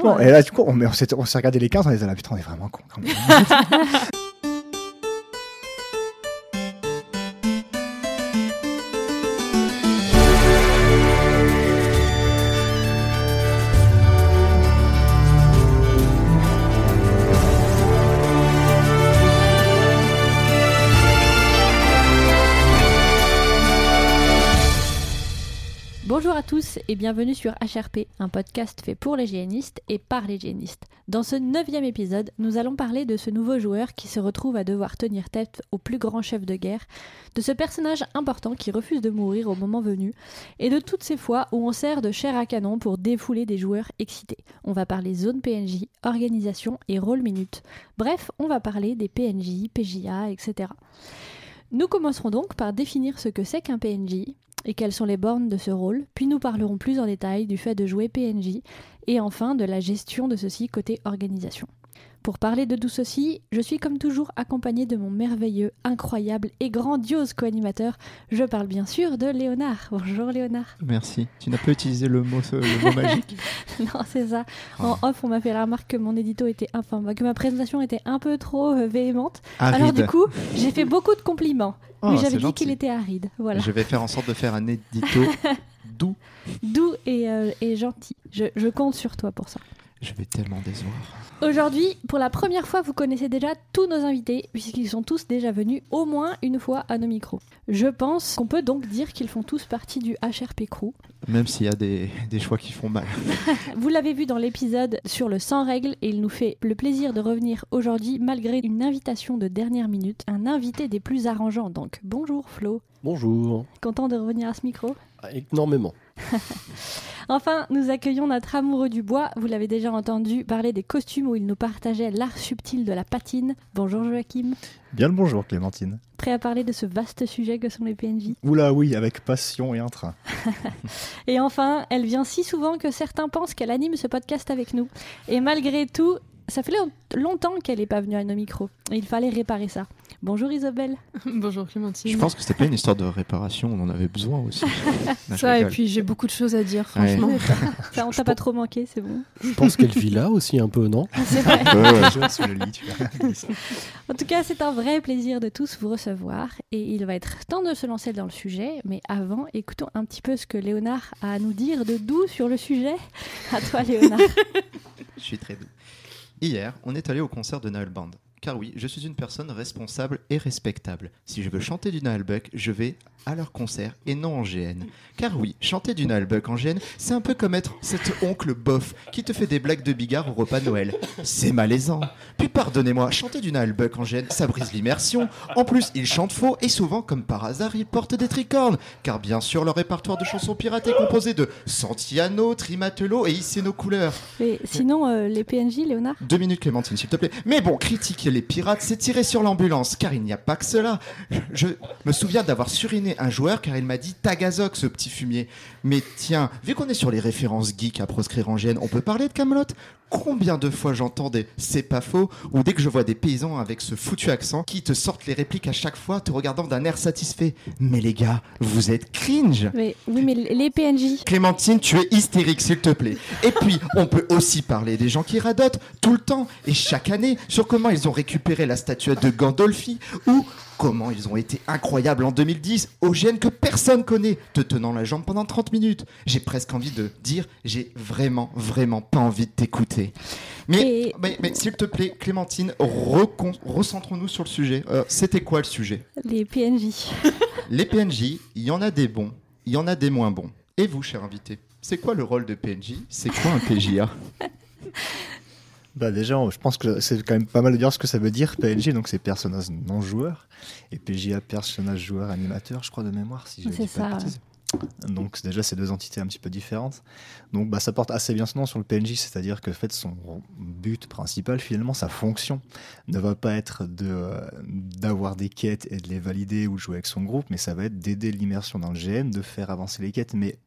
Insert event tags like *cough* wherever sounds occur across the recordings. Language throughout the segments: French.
Bon, et là, du coup, on, on s'est on s'est regardé les 15, on les a là, putain, on est vraiment cons quand même. *laughs* et bienvenue sur HRP, un podcast fait pour les génistes et par les génistes. Dans ce neuvième épisode, nous allons parler de ce nouveau joueur qui se retrouve à devoir tenir tête au plus grand chef de guerre, de ce personnage important qui refuse de mourir au moment venu, et de toutes ces fois où on sert de chair à canon pour défouler des joueurs excités. On va parler zone PNJ, organisation et rôle minute. Bref, on va parler des PNJ, PJA, etc. Nous commencerons donc par définir ce que c'est qu'un PNJ et quelles sont les bornes de ce rôle, puis nous parlerons plus en détail du fait de jouer PNJ et enfin de la gestion de ceci côté organisation. Pour parler de tout ceci, je suis comme toujours accompagné de mon merveilleux, incroyable et grandiose co-animateur. Je parle bien sûr de Léonard. Bonjour Léonard. Merci. Tu n'as pas utilisé le mot, le mot magique *laughs* non, c'est ça. En off, on m'a fait la remarque que mon édito était, enfin, que ma présentation était un peu trop euh, véhémente. Aride. Alors du coup, j'ai fait beaucoup de compliments. Oh, mais j'avais dit qu'il était aride. Voilà. Je vais faire en sorte de faire un édito *laughs* doux. Doux et, euh, et gentil. Je, je compte sur toi pour ça. Je vais tellement décevoir. Aujourd'hui, pour la première fois, vous connaissez déjà tous nos invités, puisqu'ils sont tous déjà venus au moins une fois à nos micros. Je pense qu'on peut donc dire qu'ils font tous partie du HRP Crew. Même s'il y a des, des choix qui font mal. *laughs* Vous l'avez vu dans l'épisode sur le sans règles, et il nous fait le plaisir de revenir aujourd'hui, malgré une invitation de dernière minute, un invité des plus arrangeants. Donc, bonjour Flo, Bonjour. content de revenir à ce micro? Énormément. *laughs* Enfin, nous accueillons notre amoureux du bois. Vous l'avez déjà entendu parler des costumes où il nous partageait l'art subtil de la patine. Bonjour Joachim. Bien le bonjour, Clémentine. Prêt à parler de ce vaste sujet que sont les PNJ. Oula, oui, avec passion et un train. *laughs* Et enfin, elle vient si souvent que certains pensent qu'elle anime ce podcast avec nous. Et malgré tout, ça fait long- longtemps qu'elle n'est pas venue à nos micros. Et il fallait réparer ça. Bonjour Isabelle. *laughs* Bonjour Clémentine. Je pense que c'était pas une histoire de réparation, on en avait besoin aussi. *laughs* Non, je ça, et puis j'ai beaucoup de choses à dire, Ouais. franchement. *laughs* Ça, on t'a pas trop manqué, c'est bon. Je pense qu'elle vit là aussi un peu, non? C'est vrai. Ouais, ouais. En tout cas, c'est un vrai plaisir de tous vous recevoir. Et il va être temps de se lancer dans le sujet. Mais avant, écoutons un petit peu ce que Léonard a à nous dire de doux sur le sujet. À toi, Léonard. Je suis très doux. Hier, on est allé au concert de Noël Band. Car oui, je suis une personne responsable et respectable. Si je veux chanter du Noël Buck, je vais à leur concert et non en GN. Car oui, chanter du Noël Buck en GN, c'est un peu comme être cet oncle bof qui te fait des blagues de bigard au repas de Noël. C'est malaisant. Puis pardonnez-moi, chanter du Noël Buck en GN, ça brise l'immersion. En plus, ils chantent faux et souvent, comme par hasard, ils portent des tricornes. Car bien sûr, leur répertoire de chansons pirates est composé de Santiano, Trimatello et Hissez nos couleurs. Mais sinon, euh, les PNJ, Léonard? Deux minutes Clémentine, s'il te plaît. Mais bon, critiquer les pirates, c'est tirer sur l'ambulance, car il n'y a pas que cela. Je me souviens d'avoir suriné un joueur car il m'a dit Tagazok, ce petit fumier. Mais tiens, vu qu'on est sur les références geeks à proscrire en gêne, on peut parler de Camelot? Combien de fois j'entends des c'est pas faux ou dès que je vois des paysans avec ce foutu accent qui te sortent les répliques à chaque fois te regardant d'un air satisfait. Mais les gars, vous êtes cringe mais, Oui, mais les PNJ. Clémentine, tu es hystérique, s'il te plaît. Et puis, on peut aussi parler des gens qui radotent tout le temps et chaque année sur comment ils ont récupéré la statuette de Gandolfi ou comment ils ont été incroyables en 2010 au gène que personne connaît, te tenant la jambe pendant 30 minutes. J'ai presque envie de dire, j'ai vraiment, vraiment pas envie de t'écouter. Mais, Et- mais, mais s'il te plaît, Clémentine, recentrons-nous sur le sujet. Euh, C'était quoi le sujet? Les PNJ. *laughs* les PNJ, il y en a des bons, il y en a des moins bons. Et vous, cher invité, c'est quoi le rôle de PNJ C'est quoi un PJA *laughs* Bah déjà, je pense que c'est quand même pas mal de dire ce que ça veut dire PNJ, donc c'est personnage non joueur, et PJA personnage joueur animateur, je crois de mémoire, si je dis pas de ça. Donc déjà, c'est deux entités un petit peu différentes. Donc bah, ça porte assez bien son nom sur le PNJ, c'est-à-dire que en fait, son but principal, finalement, sa fonction, ne va pas être de euh, d'avoir des quêtes et de les valider ou de jouer avec son groupe, mais ça va être d'aider l'immersion dans le GN, de faire avancer les quêtes, mais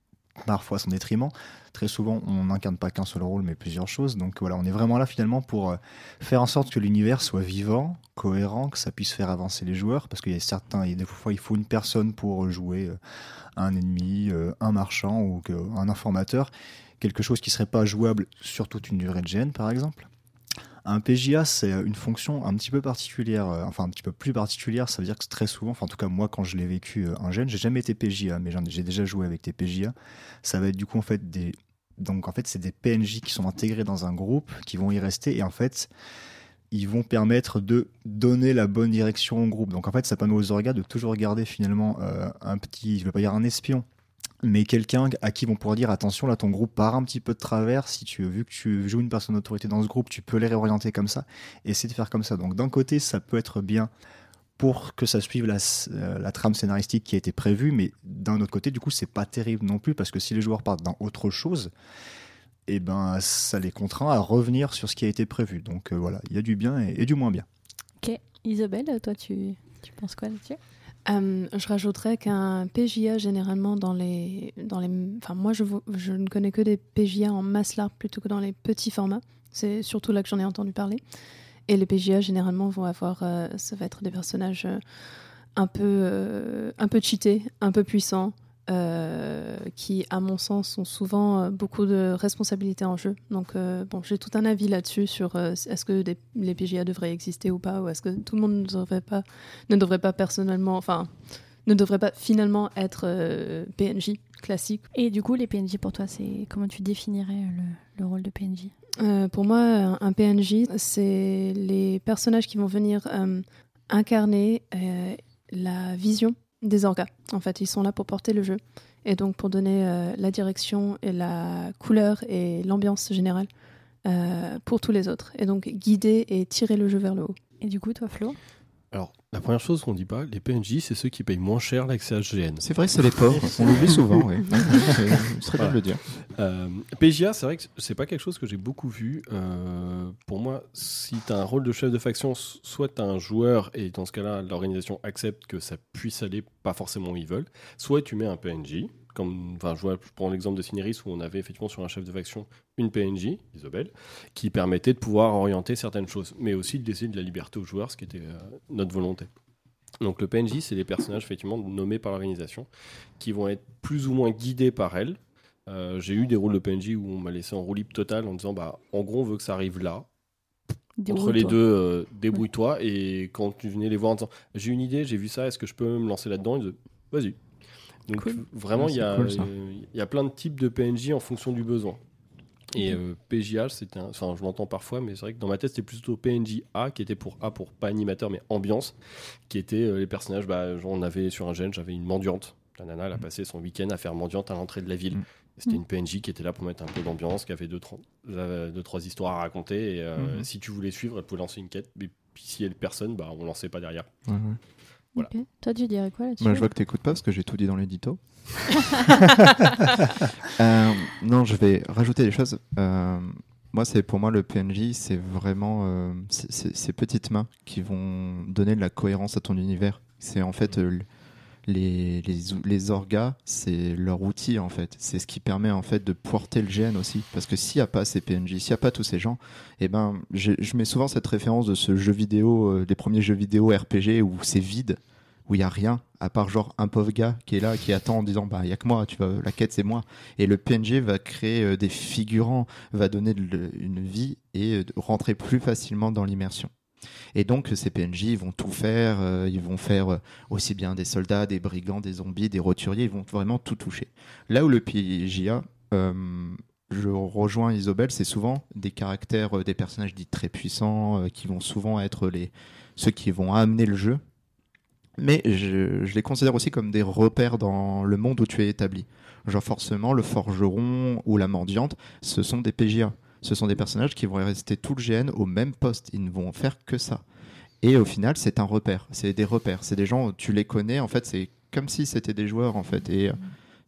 parfois à son détriment. Très souvent, on n'incarne pas qu'un seul rôle, mais plusieurs choses. Donc voilà, on est vraiment là finalement pour euh, faire en sorte que l'univers soit vivant, cohérent, que ça puisse faire avancer les joueurs, parce qu'il y a certains, il y a des fois, il faut une personne pour jouer euh, un ennemi, euh, un marchand ou un informateur, quelque chose qui serait pas jouable sur toute une durée de GN, par exemple. Un PJA, c'est une fonction un petit peu particulière, euh, enfin un petit peu plus particulière. Ça veut dire que très souvent, enfin en tout cas moi quand je l'ai vécu euh, en jeune, j'ai jamais été PJA, mais j'ai déjà joué avec des PJA. Ça va être du coup en fait des, donc en fait c'est des PNJ qui sont intégrés dans un groupe, qui vont y rester et en fait ils vont permettre de donner la bonne direction au groupe. Donc en fait ça permet aux orgas de toujours garder finalement euh, un petit, je veux pas dire un espion, mais quelqu'un à qui vont pouvoir dire attention là ton groupe part un petit peu de travers. Si tu vu que tu joues une personne d'autorité dans ce groupe tu peux les réorienter comme ça. Essayer de faire comme ça. Donc d'un côté ça peut être bien pour que ça suive la, euh, la trame scénaristique qui a été prévue mais d'un autre côté du coup c'est pas terrible non plus parce que si les joueurs partent dans autre chose et ben ça les contraint à revenir sur ce qui a été prévu. Donc euh, voilà il y a du bien et, et du moins bien. Ok, Isabelle, toi, tu, tu penses quoi là-dessus? Euh, je rajouterais qu'un PJA, généralement, dans les. Dans les enfin, moi, je, je ne connais que des PJA en masse large plutôt que dans les petits formats. C'est surtout là que j'en ai entendu parler. Et les PJA, généralement, vont avoir. euh, ça va être des personnages euh, un peu, un peu cheatés, un peu puissants, euh, qui, à mon sens, ont souvent euh, beaucoup de responsabilités en jeu. Donc, euh, bon, j'ai tout un avis là-dessus sur euh, est-ce que des- les PJA devraient exister ou pas, ou est-ce que tout le monde ne devrait pas, ne devrait pas personnellement, enfin, ne devrait pas finalement être PNJ classique. Et du coup, les PNJ pour toi, c'est comment tu définirais le, le rôle de PNJ pour moi, un, PNJ, c'est les personnages qui vont venir incarner la vision des orgas. En fait, ils sont là pour porter le jeu et donc pour donner euh, la direction et la couleur et l'ambiance générale euh, pour tous les autres. Et donc guider et tirer le jeu vers le haut. Et du coup, toi, Flo? Alors, la première chose qu'on dit pas, les PNJ, c'est ceux qui payent moins cher l'accès à GN. C'est vrai, c'est les pauvres. *laughs* On l'oublie souvent, oui. *laughs* Ce serait bien de le dire. Euh, PJA, c'est vrai que c'est pas quelque chose que j'ai beaucoup vu. Euh, pour moi, si tu as un rôle de chef de faction, soit tu as un joueur et dans ce cas-là, l'organisation accepte que ça puisse aller pas forcément où ils veulent, soit tu mets un PNJ. Comme, enfin, je, vois, je prends l'exemple de Cineris où on avait effectivement sur un chef de faction une PNJ, Isobel, qui permettait de pouvoir orienter certaines choses, mais aussi de laisser de la liberté aux joueurs, ce qui était euh, notre volonté. Donc le PNJ, c'est des personnages effectivement nommés par l'organisation qui vont être plus ou moins guidés par elle, euh, j'ai eu des rôles de PNJ où on m'a laissé en roue libre totale en disant bah en gros on veut que ça arrive là. Entre les deux euh, débrouille-toi. Et quand tu venais les voir en disant j'ai une idée j'ai vu ça est-ce que je peux me lancer là-dedans? Ils disaient vas-y donc Cool. vraiment Ouais, il y a c'est cool, euh, il y a plein de types de PNJ en fonction du besoin et euh, PJH c'était un- enfin je l'entends parfois mais c'est vrai que dans ma tête c'était plutôt PNJ A qui était pour A pour pas animateur mais ambiance qui était euh, les personnages bah genre, on avait sur un gène j'avais une mendiante la nana elle a passé son week-end à faire mendiante à l'entrée de la ville Mm. c'était Mm. une PNJ qui était là pour mettre un peu d'ambiance, qui avait deux, trois, euh, deux, trois histoires à raconter. Et euh, si tu voulais suivre, elle pouvait lancer une quête. Mais puis si elle personne, bah, on lançait pas derrière. Ouais, ouais. Voilà. Ok. Toi, tu dirais quoi là-dessus Bah, je vois que t'écoutes pas parce que j'ai tout dit dans l'édito. *laughs* Euh, non, je vais rajouter des choses. Euh, moi, c'est pour moi le PNJ, c'est vraiment euh, ces petites mains qui vont donner de la cohérence à ton univers. C'est en fait euh, les, les, les orgas, c'est leur outil en fait. C'est ce qui permet en fait de porter le GN aussi. Parce que s'il n'y a pas ces PNJ, s'il n'y a pas tous ces gens, et ben, je, je mets souvent cette référence de ce jeu vidéo, euh, des premiers jeux vidéo RPG où c'est vide, où il y a rien à part genre un pauvre gars qui est là, qui attend en disant bah il y a que moi, tu vas, la quête c'est moi. Et le PNJ va créer euh, des figurants, va donner une vie et euh, rentrer plus facilement dans l'immersion. Et donc ces PNJ vont tout faire, euh, ils vont faire aussi bien des soldats, des brigands, des zombies, des roturiers, ils vont vraiment tout toucher. Là où le PJA, je rejoins Isobel, c'est souvent des caractères, des personnages dits très puissants, qui vont souvent être les ceux qui vont amener le jeu. Mais je, les considère aussi comme des repères dans le monde où tu es établi. Genre forcément, le forgeron ou la mendiante, ce sont des PJA. Ce sont des personnages qui vont rester tout le GN au même poste. Ils ne vont faire que ça. Et au final, c'est un repère. C'est des repères. C'est des gens, tu les connais. En fait, c'est comme si c'était des joueurs. En fait. Et euh,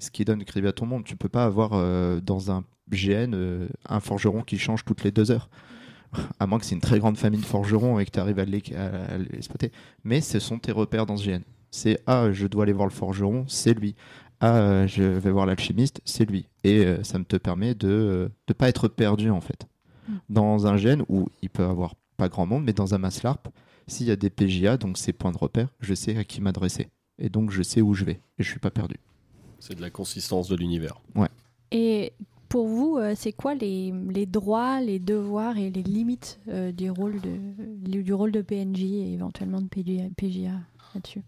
ce qui donne crédit à ton monde. Tu peux pas avoir euh, dans un GN euh, un forgeron qui change toutes les deux heures. À moins que c'est une très grande famille de forgerons et que tu arrives à les, à les spotter. Mais ce sont tes repères dans ce GN. C'est Ah, je dois aller voir le forgeron, c'est lui. ah, euh, je vais voir l'alchimiste, c'est lui. Et euh, ça me te permet de ne pas être perdu en fait. Mm. Dans un gène où il peut avoir pas grand monde, mais dans un maslarp, s'il y a des PJA, donc ces points de repère, je sais à qui m'adresser. Et donc je sais où je vais. Et je suis pas perdu. C'est de la consistance de l'univers. Et pour vous, euh, c'est quoi les, droits, les devoirs et les limites euh, du, rôle de, du rôle de PNJ et éventuellement de PGA, PGA là-dessus?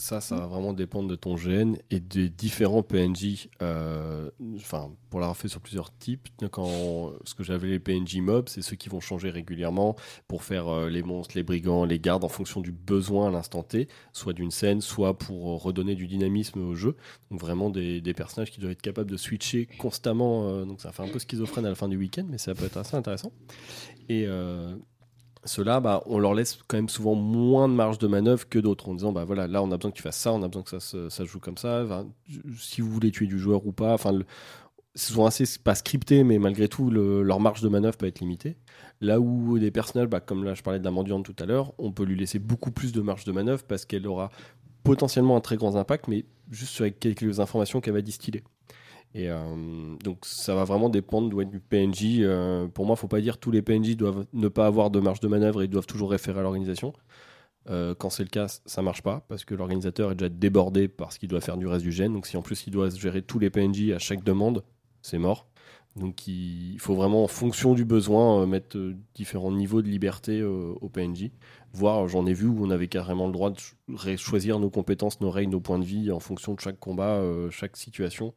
Ça, ça va vraiment dépendre de ton GN et des différents PNJ. euh, Enfin, pour l'avoir fait sur plusieurs types, quand ce que j'avais les PNJ mobs, c'est ceux qui vont changer régulièrement pour faire euh, les monstres, les brigands, les gardes en fonction du besoin à l'instant T, soit d'une scène, soit pour euh, redonner du dynamisme au jeu. Donc vraiment des, des personnages qui doivent être capables de switcher constamment. euh, donc ça fait un peu schizophrène à la fin du week-end, mais ça peut être assez intéressant. Et ceux-là, bah, on leur laisse quand même souvent moins de marge de manœuvre que d'autres en disant bah voilà là on a besoin que tu fasses ça, on a besoin que ça se, ça joue comme ça. Si vous voulez tuer du joueur ou pas, enfin c'est souvent assez pas scripté mais malgré tout le- leur marge de manœuvre peut être limitée. Là où des personnages, bah, comme là je parlais de la mendiante tout à l'heure, on peut lui laisser beaucoup plus de marge de manœuvre parce qu'elle aura potentiellement un très grand impact mais juste sur quelques informations qu'elle va distiller. Et euh, donc ça va vraiment dépendre du PNJ. Euh, pour moi, faut pas dire tous les PNJ doivent ne pas avoir de marge de manœuvre et doivent toujours référer à l'organisation. Euh, quand c'est le cas, ça marche pas parce que l'organisateur est déjà débordé parce qu'il doit faire du reste du gène. Donc si en plus il doit gérer tous les PNJ à chaque demande, c'est mort. Donc il faut vraiment en fonction du besoin mettre différents niveaux de liberté au PNJ. Voir, j'en ai vu où on avait carrément le droit de choisir nos compétences, nos règles, nos points de vie en fonction de chaque combat, chaque situation.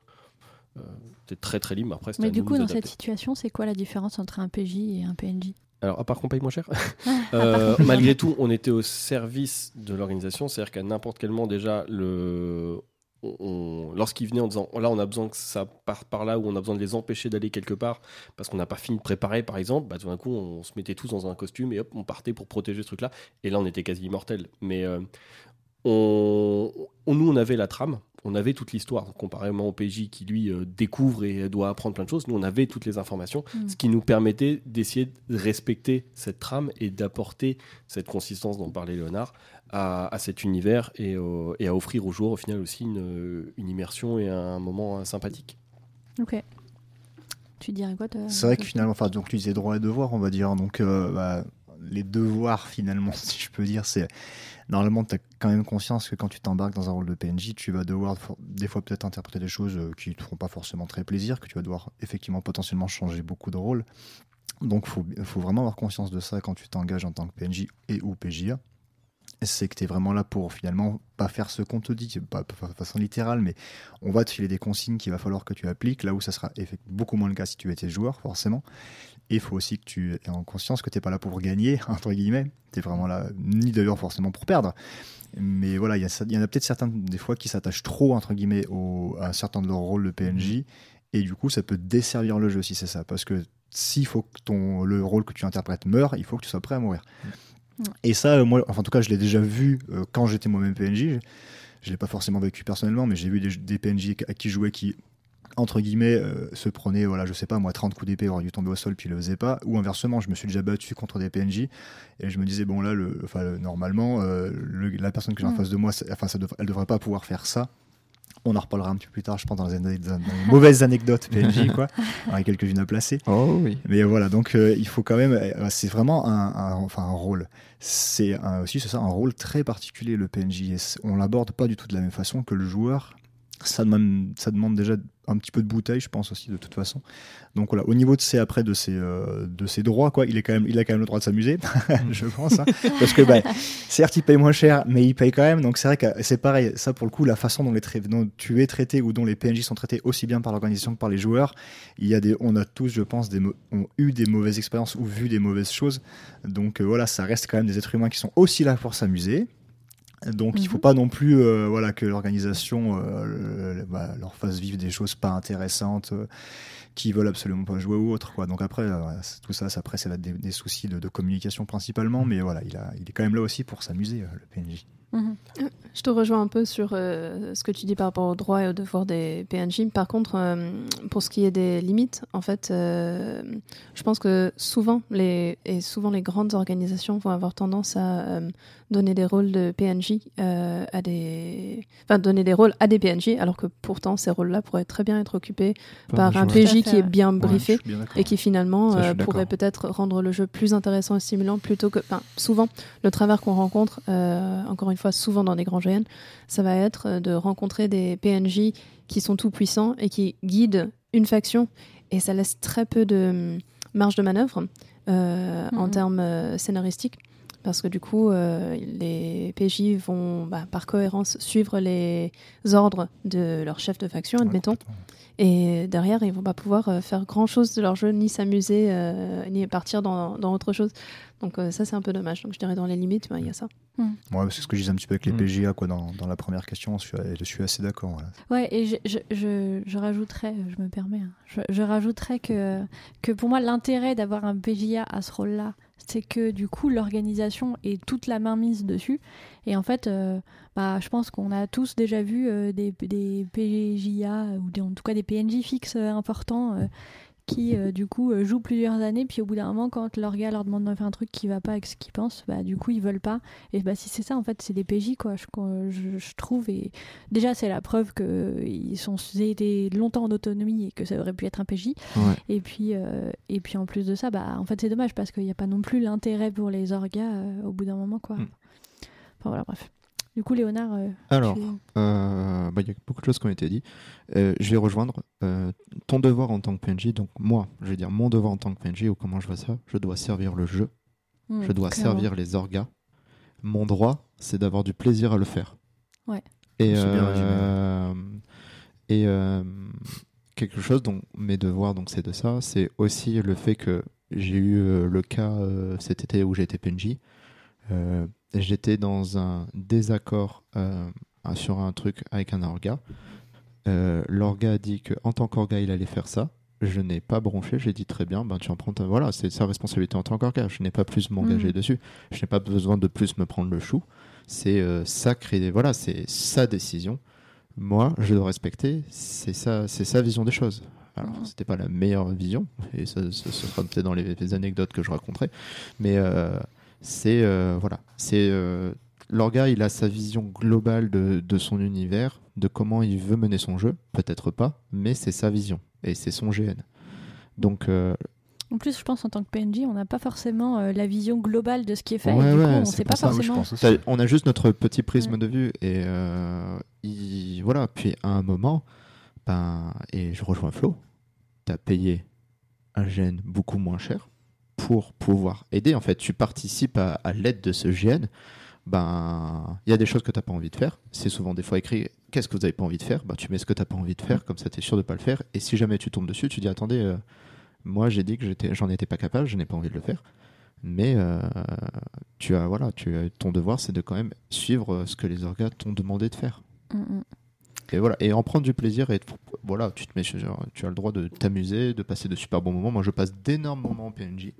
Euh, C'était très très libre. Après, Mais du coup, dans cette situation, c'est quoi la différence entre un PJ et un PNJ Alors, à part qu'on paye moins cher, *laughs* Euh, malgré tout, on était au service de l'organisation, c'est-à-dire qu'à n'importe quel moment déjà, le, lorsqu'ils venaient en disant là, on a besoin que ça parte par là, ou on a besoin de les empêcher d'aller quelque part parce qu'on n'a pas fini de préparer, par exemple, bah, tout d'un coup, on se mettait tous dans un costume et hop, on partait pour protéger ce truc-là. Et là, on était quasi immortel. Mais euh, on, on- nous, on avait la trame. On avait toute l'histoire, comparément au PJ qui lui euh, découvre et doit apprendre plein de choses. Nous, on avait toutes les informations, Mm. ce qui nous permettait d'essayer de respecter cette trame et d'apporter cette consistance dont parlait Léonard à, à cet univers et, au- et à offrir aux joueurs au final aussi une, une immersion et un moment euh, sympathique. Ok. Tu dirais quoi C'est vrai que finalement, enfin, donc tu disais droits et devoirs, on va dire. Donc, euh, bah, les devoirs, finalement, *laughs* si je peux dire, c'est. Normalement, tu as quand même conscience que quand tu t'embarques dans un rôle de PNJ, tu vas devoir, des fois, peut-être interpréter des choses euh, qui te feront pas forcément très plaisir, que tu vas devoir effectivement potentiellement changer beaucoup de rôles. Donc, il faut, faut vraiment avoir conscience de ça quand tu t'engages en tant que PNJ et ou PJA. C'est que tu es vraiment là pour finalement pas faire ce qu'on te dit, pas de façon littérale, mais on va te filer des consignes qu'il va falloir que tu appliques, là où ça sera beaucoup moins le cas si tu étais joueur, forcément. Et il faut aussi que tu aies en conscience que tu n'es pas là pour gagner, *laughs* entre guillemets. Tu es vraiment là, ni d'ailleurs forcément pour perdre. Mais voilà, il y, en a peut-être certains, des fois, qui s'attachent trop, entre guillemets, au, à un certain de leur rôle de PNJ. Et du coup, ça peut desservir le jeu si c'est ça. Parce que s'il faut que ton, le rôle que tu interprètes meure, il faut que tu sois prêt à mourir. Mm. Et ça, euh, moi, enfin, en tout cas, je l'ai déjà vu euh, quand j'étais moi-même PNJ. Je l'ai pas forcément vécu personnellement, mais j'ai vu des, des PNJ à qui jouais qui, entre guillemets, euh, se prenaient, voilà, je sais pas, moi, 30 coups d'épée, auraient dû tomber au sol, puis le faisaient pas. Ou inversement, je me suis déjà battu contre des PNJ, et je me disais, bon, là, le, le- normalement, euh, le- la personne que j'ai en Mm. face de moi, enfin, ça elle devrait pas pouvoir faire ça. On en reparlera un petit peu plus tard, je pense, dans les, ane- dans les mauvaises anecdotes PNJ, *laughs* quoi, avec quelques-unes à placer. Oh oui. Mais voilà, donc euh, il faut quand même. euh, c'est vraiment un, un- enfin, un rôle. C'est aussi, c'est ça, un rôle très particulier, le PNJ. Et on l'aborde pas du tout de la même façon que le joueur. Ça demande, ça demande déjà un petit peu de bouteille, je pense aussi, de toute façon. Donc voilà, au niveau de ses, après, de ses, euh, de ses droits, quoi, il, est quand même, il a quand même le droit de s'amuser, *laughs* je pense. hein. parce que, bah, certes, il paye moins cher, mais il paye quand même. Donc c'est vrai que c'est pareil. Ça, pour le coup, la façon dont, les dont tu es traité ou dont les PNJ sont traités aussi bien par l'organisation que par les joueurs, il y a des, on a tous, je pense, des, ont eu des mauvaises expériences ou vu des mauvaises choses. Donc euh, voilà, ça reste quand même des êtres humains qui sont aussi là pour s'amuser. Donc il Mhm. faut pas non plus euh, voilà que l'organisation euh, le- bah, leur fasse vivre des choses pas intéressantes euh, qui veulent absolument pas jouer ou autre quoi. Donc après euh, tout ça, ça après ça va être des, des soucis de, de communication principalement, mais voilà il a il est quand même là aussi pour s'amuser le PNJ. Mhm. Je te rejoins un peu sur ce que tu dis par rapport aux droits et aux devoirs des PNJ. Par contre, pour ce qui est des limites, en fait, je pense que souvent les et souvent les grandes organisations vont avoir tendance à donner des rôles de PNJ euh, à des, enfin donner des rôles à des PNJ, alors que pourtant ces rôles-là pourraient très bien être occupés par un PJ qui est bien briefé bien et qui finalement Ça, euh, pourrait peut-être rendre le jeu plus intéressant et stimulant plutôt que. Enfin, souvent, le travers qu'on rencontre, euh, encore une fois, souvent dans des grands GN, ça va être de rencontrer des PNJ qui sont tout puissants et qui guident une faction et ça laisse très peu de hum, marge de manœuvre euh, en Mhm. termes euh, scénaristiques. Parce que du coup, euh, les PJ vont, bah, par cohérence, suivre les ordres de leur chef de faction, Ouais, admettons. Et derrière, ils vont pas pouvoir euh, faire grand chose de leur jeu, ni s'amuser, euh, ni partir dans, dans autre chose. Donc euh, ça, c'est un peu dommage. Donc je dirais dans les limites, ben, il y a ça. Ouais, c'est ce que je disais un petit peu avec les Mm. PGA quoi, dans, dans la première question. Je suis, je suis assez d'accord. voilà. Ouais, et je, je, je, je rajouterais, je me permets, hein, je, je rajouterais que, que pour moi, l'intérêt d'avoir un PJA à ce rôle-là, c'est que du coup, l'organisation est toute la main mise dessus. Et en fait, euh, bah, je pense qu'on a tous déjà vu euh, des, des ou en tout cas des PNJ fixes euh, importants. Qui euh, du coup euh, jouent plusieurs années puis au bout d'un moment quand leur gars leur demande de faire un truc qui va pas avec ce qu'ils pensent bah du coup ils veulent pas. Et bah si c'est ça en fait c'est des PJ quoi je, je, je trouve. Et déjà c'est la preuve que ils sont étaient longtemps en autonomie et que ça aurait pu être un PJ Ouais. et puis euh, et puis en plus de ça bah en fait c'est dommage parce qu'il n'y a pas non plus l'intérêt pour les orgas au bout d'un moment quoi. Mm. enfin voilà bref du coup Léonard euh, Alors, tu- Euh, bah, il y a beaucoup de choses qui ont été dites. Euh, je vais rejoindre euh, ton devoir en tant que PNJ. Donc moi, je vais dire mon devoir en tant que PNJ ou comment je vois ça. Je dois servir le jeu. Mm, je dois clairement. servir les orgas. Mon droit, c'est d'avoir du plaisir à le faire. Ouais. Et, euh, et euh, quelque chose dont mes devoirs, donc c'est de ça. C'est aussi le fait que j'ai eu euh, le cas euh, cet été où j'étais PNJ. J'étais dans un désaccord euh, sur un truc avec un orga. Euh, L'orga a dit qu'en tant qu'orga, il allait faire ça. Je n'ai pas bronché, j'ai dit très bien, ben tu en prends ta... Voilà, c'est sa responsabilité en tant qu'orga. Je n'ai pas plus m'engager Mhm. dessus. Je n'ai pas besoin de plus me prendre le chou. C'est euh, sacré, voilà, c'est sa décision. Moi, je dois respecter. C'est ça, c'est sa vision des choses. Alors, Mhm. c'était pas la meilleure vision, et ça, ça- ce sera peut-être dans les, les anecdotes que je raconterai. Mais euh, c'est euh, voilà, c'est euh, l'orga, il a sa vision globale de, de son univers, de comment il veut mener son jeu. Peut-être pas, mais c'est sa vision et c'est son GN. Donc euh, En plus, je pense en tant que PNJ, on n'a pas forcément euh, la vision globale de ce qui est fait. Ouais, et du coup, ouais, on sait pas ça, forcément. on a juste notre petit prisme Ouais. de vue et euh, il- voilà. Puis à un moment, ben, et je rejoins Flo, t'as payé un GN beaucoup moins cher pour pouvoir aider. En fait, tu participes à, l'aide de ce GN. Ben, il y a des choses que t'as pas envie de faire. C'est souvent des fois écrit. Qu'est-ce que vous avez pas envie de faire? Ben, tu mets ce que t'as pas envie de faire. Comme ça, t'es sûr de pas le faire. Et si jamais tu tombes dessus, tu dis attendez, euh, moi j'ai dit que j'en étais pas capable, je n'ai pas envie de le faire. Mais euh, tu as voilà, tu ton devoir, c'est de quand même suivre euh, ce que les orgas t'ont demandé de faire. Mm, mm. Et voilà, et en prendre du plaisir et voilà, tu te mets, sur- tu as le droit de t'amuser, de passer de super bons moments. Moi, je passe d'énormes moments en PNJ.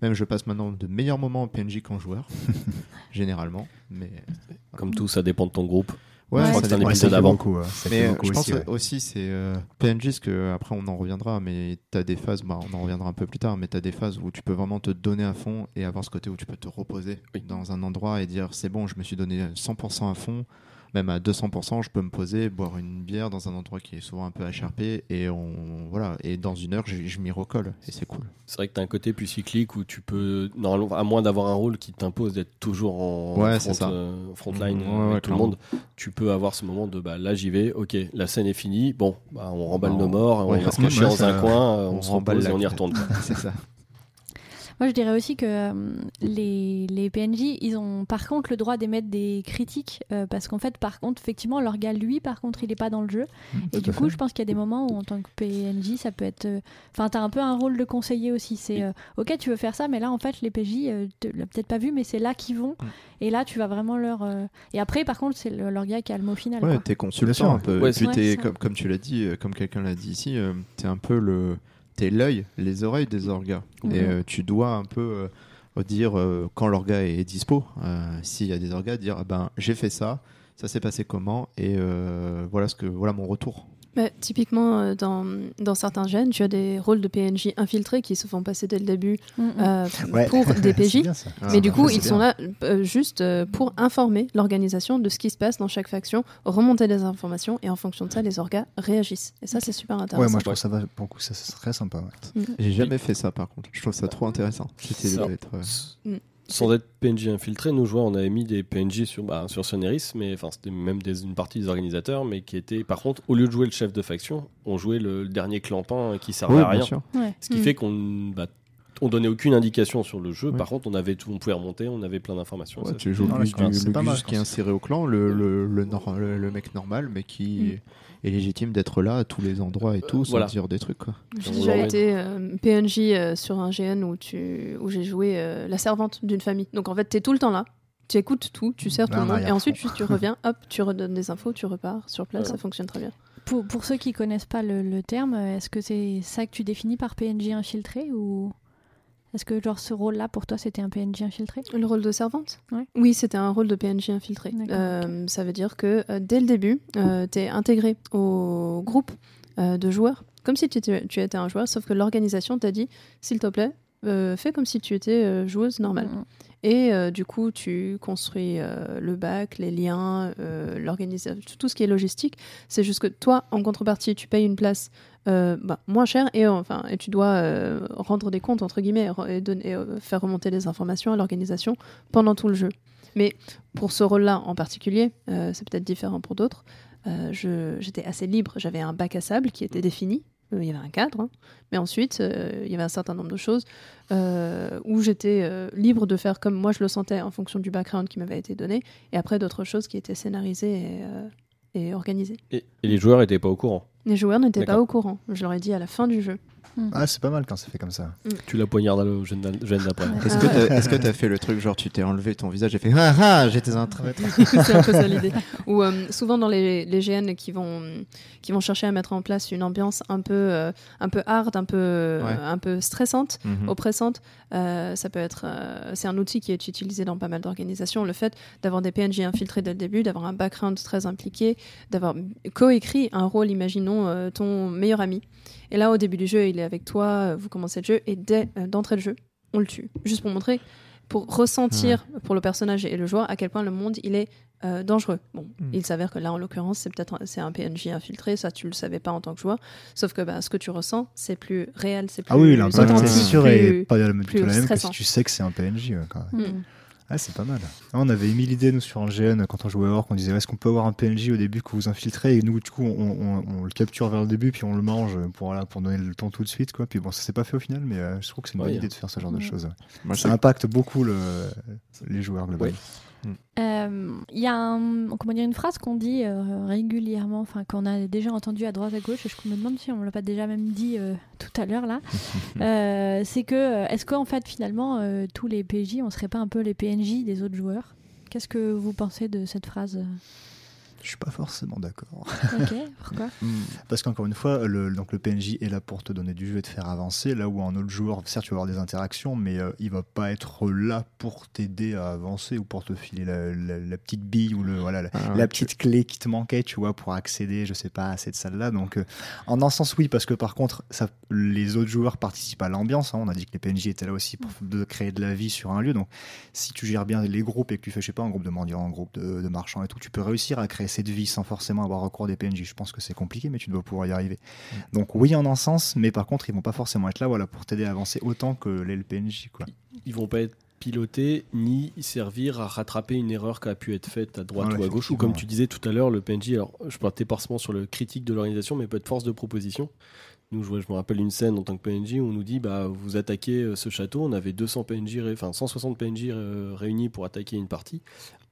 Même je passe maintenant de meilleurs moments en PNJ qu'en joueur, *laughs* généralement. Mais Comme tout, ça dépend de ton groupe. ouais, Ouais, Je crois que c'est un ça épisode avant. beaucoup. Ça Mais euh, beaucoup je pense aussi, ouais. aussi, c'est euh, PNJ, parce que après on en reviendra, mais tu as des phases, bah, on en reviendra un peu plus tard, mais tu as des phases où tu peux vraiment te donner à fond et avoir ce côté où tu peux te reposer Oui. dans un endroit et dire c'est bon, je me suis donné 100% à fond, même à 200%, je peux me poser, boire une bière dans un endroit qui est souvent un peu HRP et on voilà, et dans une heure, je, je m'y recolle et c'est cool. C'est vrai que tu as un côté plus cyclique où tu peux, normalement, à moins d'avoir un rôle qui t'impose d'être toujours en Ouais, front, euh, frontline Ouais, avec ouais, tout le monde, tu peux avoir ce moment de bah, là j'y vais, ok, la scène est finie, bon, bah, on remballe Bah, nos morts, on va se cacher dans un coin, on, on se remballe et on y retourne. *laughs* c'est ça. Moi, je dirais aussi que euh, les, les PNJ, ils ont par contre le droit d'émettre des critiques euh, parce qu'en fait, par contre, effectivement, leur gars, lui, par contre, il est pas dans le jeu. Et Tout du coup, fait. je pense qu'il y a des moments où, en tant que PNJ, ça peut être. euh, Enfin, t'as un peu un rôle de conseiller aussi. C'est euh, ok, tu veux faire ça, mais là, en fait, les PJ, euh, tu l'as peut-être pas vu, mais c'est là qu'ils vont. Mm. Et là, tu vas vraiment leur. euh, Et après, par contre, c'est le- leur gars qui a le mot final. Ouais, t'es consultant un peu. Ouais, et puis Ouais, ça. comme, comme tu l'as dit, euh, comme quelqu'un l'a dit ici, euh, t'es un peu le, t'es l'œil, les oreilles des orgas. Et euh, tu dois un peu euh, dire euh, quand l'orga est dispo, s'il y a des orgas, dire ah ben j'ai fait ça, ça s'est passé comment et voilà ce que voilà mon retour. Bah, typiquement, euh, dans, dans certains gènes, tu as des rôles de PNJ infiltrés qui se font passer dès le début Mm, mm. euh, Ouais. pour *laughs* des PJ. Mais du Ah, coup, c'est ils bien. sont là euh, juste euh, pour informer l'organisation de ce qui se passe dans chaque faction, remonter des informations et en fonction de ça, les orgas réagissent. Et ça, c'est super intéressant. Ouais, moi je trouve ça va, pour le coup, ça, c'est très sympa. ouais. J'ai jamais fait ça par contre. Je trouve ça trop intéressant. Ça. Sans être PNJ infiltré, nous joueurs, on avait mis des PNJ sur, bah, sur Soneris, mais enfin c'était même des- une partie des organisateurs, mais qui étaient, par contre, au lieu de jouer le chef de faction, on jouait le, le dernier clampin qui servait Oui, à rien. Ouais. Ce qui Mm. fait qu'on bah, on donnait aucune indication sur le jeu. Par contre, on avait tout, on pouvait remonter, on avait plein d'informations. Ouais, tu joues le, là, Gus- c'est le pas Gus mal, je qui est inséré au clan, le, le, le, nor- le- le mec normal, mais qui est légitime d'être là à tous les endroits et tout, sans voilà. dire des trucs. J'ai déjà été euh, PNJ euh, sur un GN où, tu, où j'ai joué euh, la servante d'une famille. Donc en fait, tu es tout le temps là. Tu écoutes tout, tu sers tout le monde, et ensuite juste, tu reviens, hop, tu redonnes des infos, tu repars sur place, ça fonctionne très bien. Pour, pour ceux qui connaissent pas le, le terme, est-ce que c'est ça que tu définis par PNJ infiltré ou est-ce que genre ce rôle-là pour toi c'était un PNJ infiltré? Le rôle de servante? Ouais. Oui, c'était un rôle de PNJ infiltré. Euh, Ça veut dire que euh, dès le début, tu es intégré au groupe euh, de joueurs, comme si tu étais, tu étais un joueur, sauf que l'organisation t'a dit, s'il te plaît, euh, fais comme si tu étais euh, joueuse normale. Mm, mm. Et euh, du coup, tu construis euh, le bac, les liens, euh, l'organisation, tout ce qui est logistique. C'est juste que toi, en contrepartie, tu payes une place bah, moins chère et, enfin, et tu dois rendre des comptes, entre guillemets, et, et, faire remonter les informations à l'organisation pendant tout le jeu. Mais pour ce rôle-là en particulier, c'est peut-être différent pour d'autres, j'étais assez libre. J'avais un bac à sable qui était défini. Euh, Il y avait un cadre, hein. mais ensuite euh, il y avait un certain nombre de choses euh, où j'étais euh, libre de faire comme moi je le sentais en fonction du background qui m'avait été donné, et après d'autres choses qui étaient scénarisées et, et organisées. Et, et les joueurs n'étaient pas au courant. Les joueurs n'étaient pas au courant. Je leur ai dit à la fin du jeu. Ah, c'est pas mal quand c'est fait comme ça. Tu la poignardes au gène d'a- gène d'après. Est-ce que *laughs* que t'as fait le truc genre tu t'es enlevé ton visage et fait ah ah j'étais un traître *laughs* c'est un peu ça l'idée. Ou euh, souvent dans les, les GN qui vont, qui vont chercher à mettre en place une ambiance un peu, euh, un peu hard, un peu, Ouais. un peu stressante, Mhm. oppressante. Euh, ça peut être, euh, c'est un outil qui est utilisé dans pas mal d'organisations. Le fait d'avoir des PNJ infiltrés dès le début, d'avoir un background très impliqué, d'avoir coécrit un rôle, imaginons euh, ton meilleur ami. Et là, au début du jeu, il est avec toi, euh, vous commencez le jeu, et dès euh, d'entrée de jeu, on le tue. Juste pour montrer, pour ressentir pour le personnage et le joueur à quel point le monde il est euh, dangereux. Bon, Mm. il s'avère que là, en l'occurrence, c'est peut-être un- c'est un PNJ infiltré, ça tu le savais pas en tant que joueur. Sauf que bah, ce que tu ressens, c'est plus réel, c'est plus Ah oui, l'impact c'est sûr plus- et pas du plus tout la même que si tu sais que c'est un PNJ. ouais, quand même. Mm. Ah, c'est pas mal. Ah, on avait émis l'idée, nous, sur un GN, quand on jouait à Orc, on disait est-ce qu'on peut avoir un PNJ au début que vous infiltrez? Et nous, du coup, on, on- on le capture vers le début, puis on le mange pour, voilà, pour donner le ton tout de suite. Quoi. Puis bon, ça s'est pas fait au final, mais euh, je trouve que c'est une Ouais. bonne idée de faire ce genre de choses. ouais. Ça impacte beaucoup le, les joueurs globalement. Euh, Il y a un- comment dire, une phrase qu'on dit euh, régulièrement, enfin qu'on a déjà entendu à droite à gauche, et je me demande si on ne l'a pas déjà même dit euh, tout à l'heure là. *laughs* Euh, c'est que euh, est-ce qu'en fait finalement euh, tous les PJ on serait pas un peu les PNJ des autres joueurs? Qu'est-ce que vous pensez de cette phrase? Je suis pas forcément d'accord. Ok, *laughs* pourquoi? Mm. Parce qu'encore une fois, le, donc le PNJ est là pour te donner du jeu et te faire avancer, là où un autre joueur, certes, tu vas avoir des interactions, mais euh, il va pas être là pour t'aider à avancer ou pour te filer la, la- la petite bille ou le, voilà, la, Ah, la tu- petite clé qui te manquait, tu vois, pour accéder, je sais pas, à cette salle-là. Donc, euh, en un sens, oui, parce que par contre, ça, les autres joueurs participent à l'ambiance. hein. On a dit que les PNJ étaient là aussi pour de créer de la vie sur un lieu. Donc, si tu gères bien les groupes et que tu fais, je sais pas, un groupe de mendiants, un groupe de, de marchands et tout, tu peux réussir à créer cette vie sans forcément avoir recours à des PNJ. Je pense que c'est compliqué, mais tu dois pouvoir y arriver. Donc, oui, en un sens, mais par contre, ils vont pas forcément être là, voilà, pour t'aider à avancer autant que les PNJ, quoi. Ils vont pas être pilotés ni servir à rattraper une erreur qui a pu être faite à droite Voilà, ou à gauche. Ou comme tu disais tout à l'heure, le PNJ, alors je partais forcément sur le critique de l'organisation, mais peut être force de proposition. Nous, je, je me rappelle une scène en tant que PNJ où on nous dit bah, vous attaquez euh, ce château. On avait 200 PNJ, enfin 160 PNJ euh, réunis pour attaquer une partie.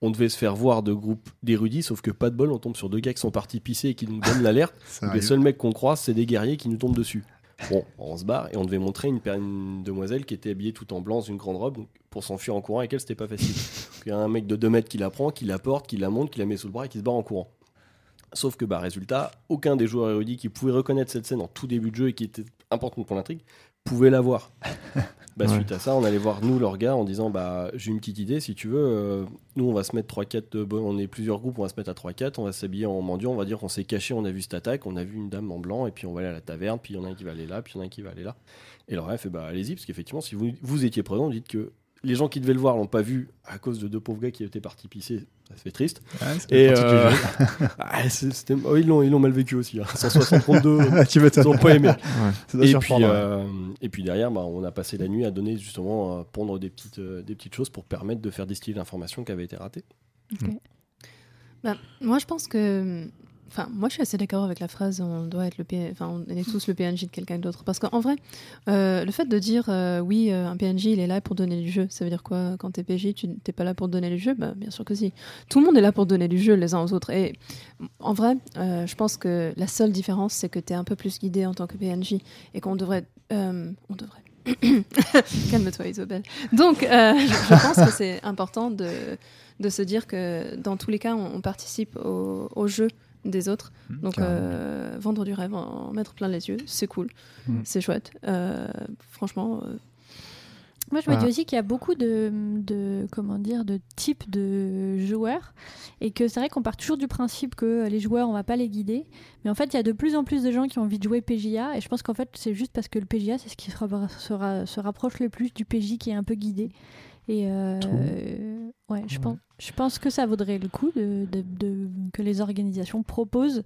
On devait se faire voir de groupes d'érudits, sauf que pas de bol, on tombe sur deux gars qui sont partis pisser et qui nous donnent l'alerte. *laughs* Les seuls mecs qu'on croise, c'est des guerriers qui nous tombent dessus. Bon, on se barre et on devait montrer une, une demoiselle qui était habillée tout en blanc, dans une grande robe, donc pour s'enfuir en courant avec elle, c'était pas facile. *laughs* Il y a un mec de 2 mètres qui la prend, qui la porte, qui la monte, qui la met sous le bras et qui se barre en courant. Sauf que, bah, résultat, aucun des joueurs érudits qui pouvait reconnaître cette scène en tout début de jeu et qui était importante pour l'intrigue pouvait la voir. *laughs* Bah, Ouais. Suite à ça, on allait voir nous, leurs gars, en disant bah, J'ai une petite idée, si tu veux. euh, nous, on va se mettre 3-4, de bon, on est plusieurs groupes, on va se mettre à 3-4, on va s'habiller en mendiant, on va dire qu'on s'est caché, on a vu cette attaque, on a vu une dame en blanc, et puis on va aller à la taverne, puis il y en a un qui va aller là, puis il y en a un qui va aller là. Et leur gars fait bah, Allez-y, parce qu'effectivement, si vous, vous étiez présent, vous dites que les gens qui devaient le voir l'ont pas vu à cause de deux pauvres gars qui étaient partis pisser. Ça fait triste. Et Et euh, *laughs* ah, oh, ils l'ont ils l'ont mal vécu aussi. Hein. 162, *laughs* tu ils n'ont pas aimé. Et puis, ouais. euh, et puis derrière, bah, on a passé la nuit à donner justement, à pondre des petites, euh, des petites choses pour permettre de faire distiller l'information qui avait été ratée. Bah, moi, je pense que. Enfin, moi, je suis assez d'accord avec la phrase on doit être le P- enfin, on est tous le PNJ de quelqu'un d'autre. Parce qu'en vrai, euh, le fait de dire euh, oui, euh, un PNJ, il est là pour donner du jeu, ça veut dire quoi? Quand t'es PJ, tu t'es pas là pour donner du jeu? Bah, Bien sûr que si. Tout le monde est là pour donner du jeu les uns aux autres. Et en vrai, je pense que la seule différence, c'est que t'es un peu plus guidé en tant que PNJ et qu'on devrait. on devrait. *coughs* Calme-toi, Isobel. Donc, je, pense que c'est important de, de se dire que dans tous les cas, on, participe au jeu des autres. Mmh, Donc, euh, vendre du rêve, en, en mettre plein les yeux, c'est cool, Mm. c'est chouette. Euh, franchement, euh, Moi, je me dis aussi qu'il y a beaucoup de, de, comment dire, de types de joueurs et que c'est vrai qu'on part toujours du principe que les joueurs, on va pas les guider. Mais en fait, il y a de plus en plus de gens qui ont envie de jouer PJA et je pense qu'en fait, c'est juste parce que le PJA, c'est ce qui se, ra- se ra- se rapproche le plus du PJ qui est un peu guidé. Et euh, ouais, je, Ouais. Pense, je pense que ça vaudrait le coup de, de- de- que les organisations proposent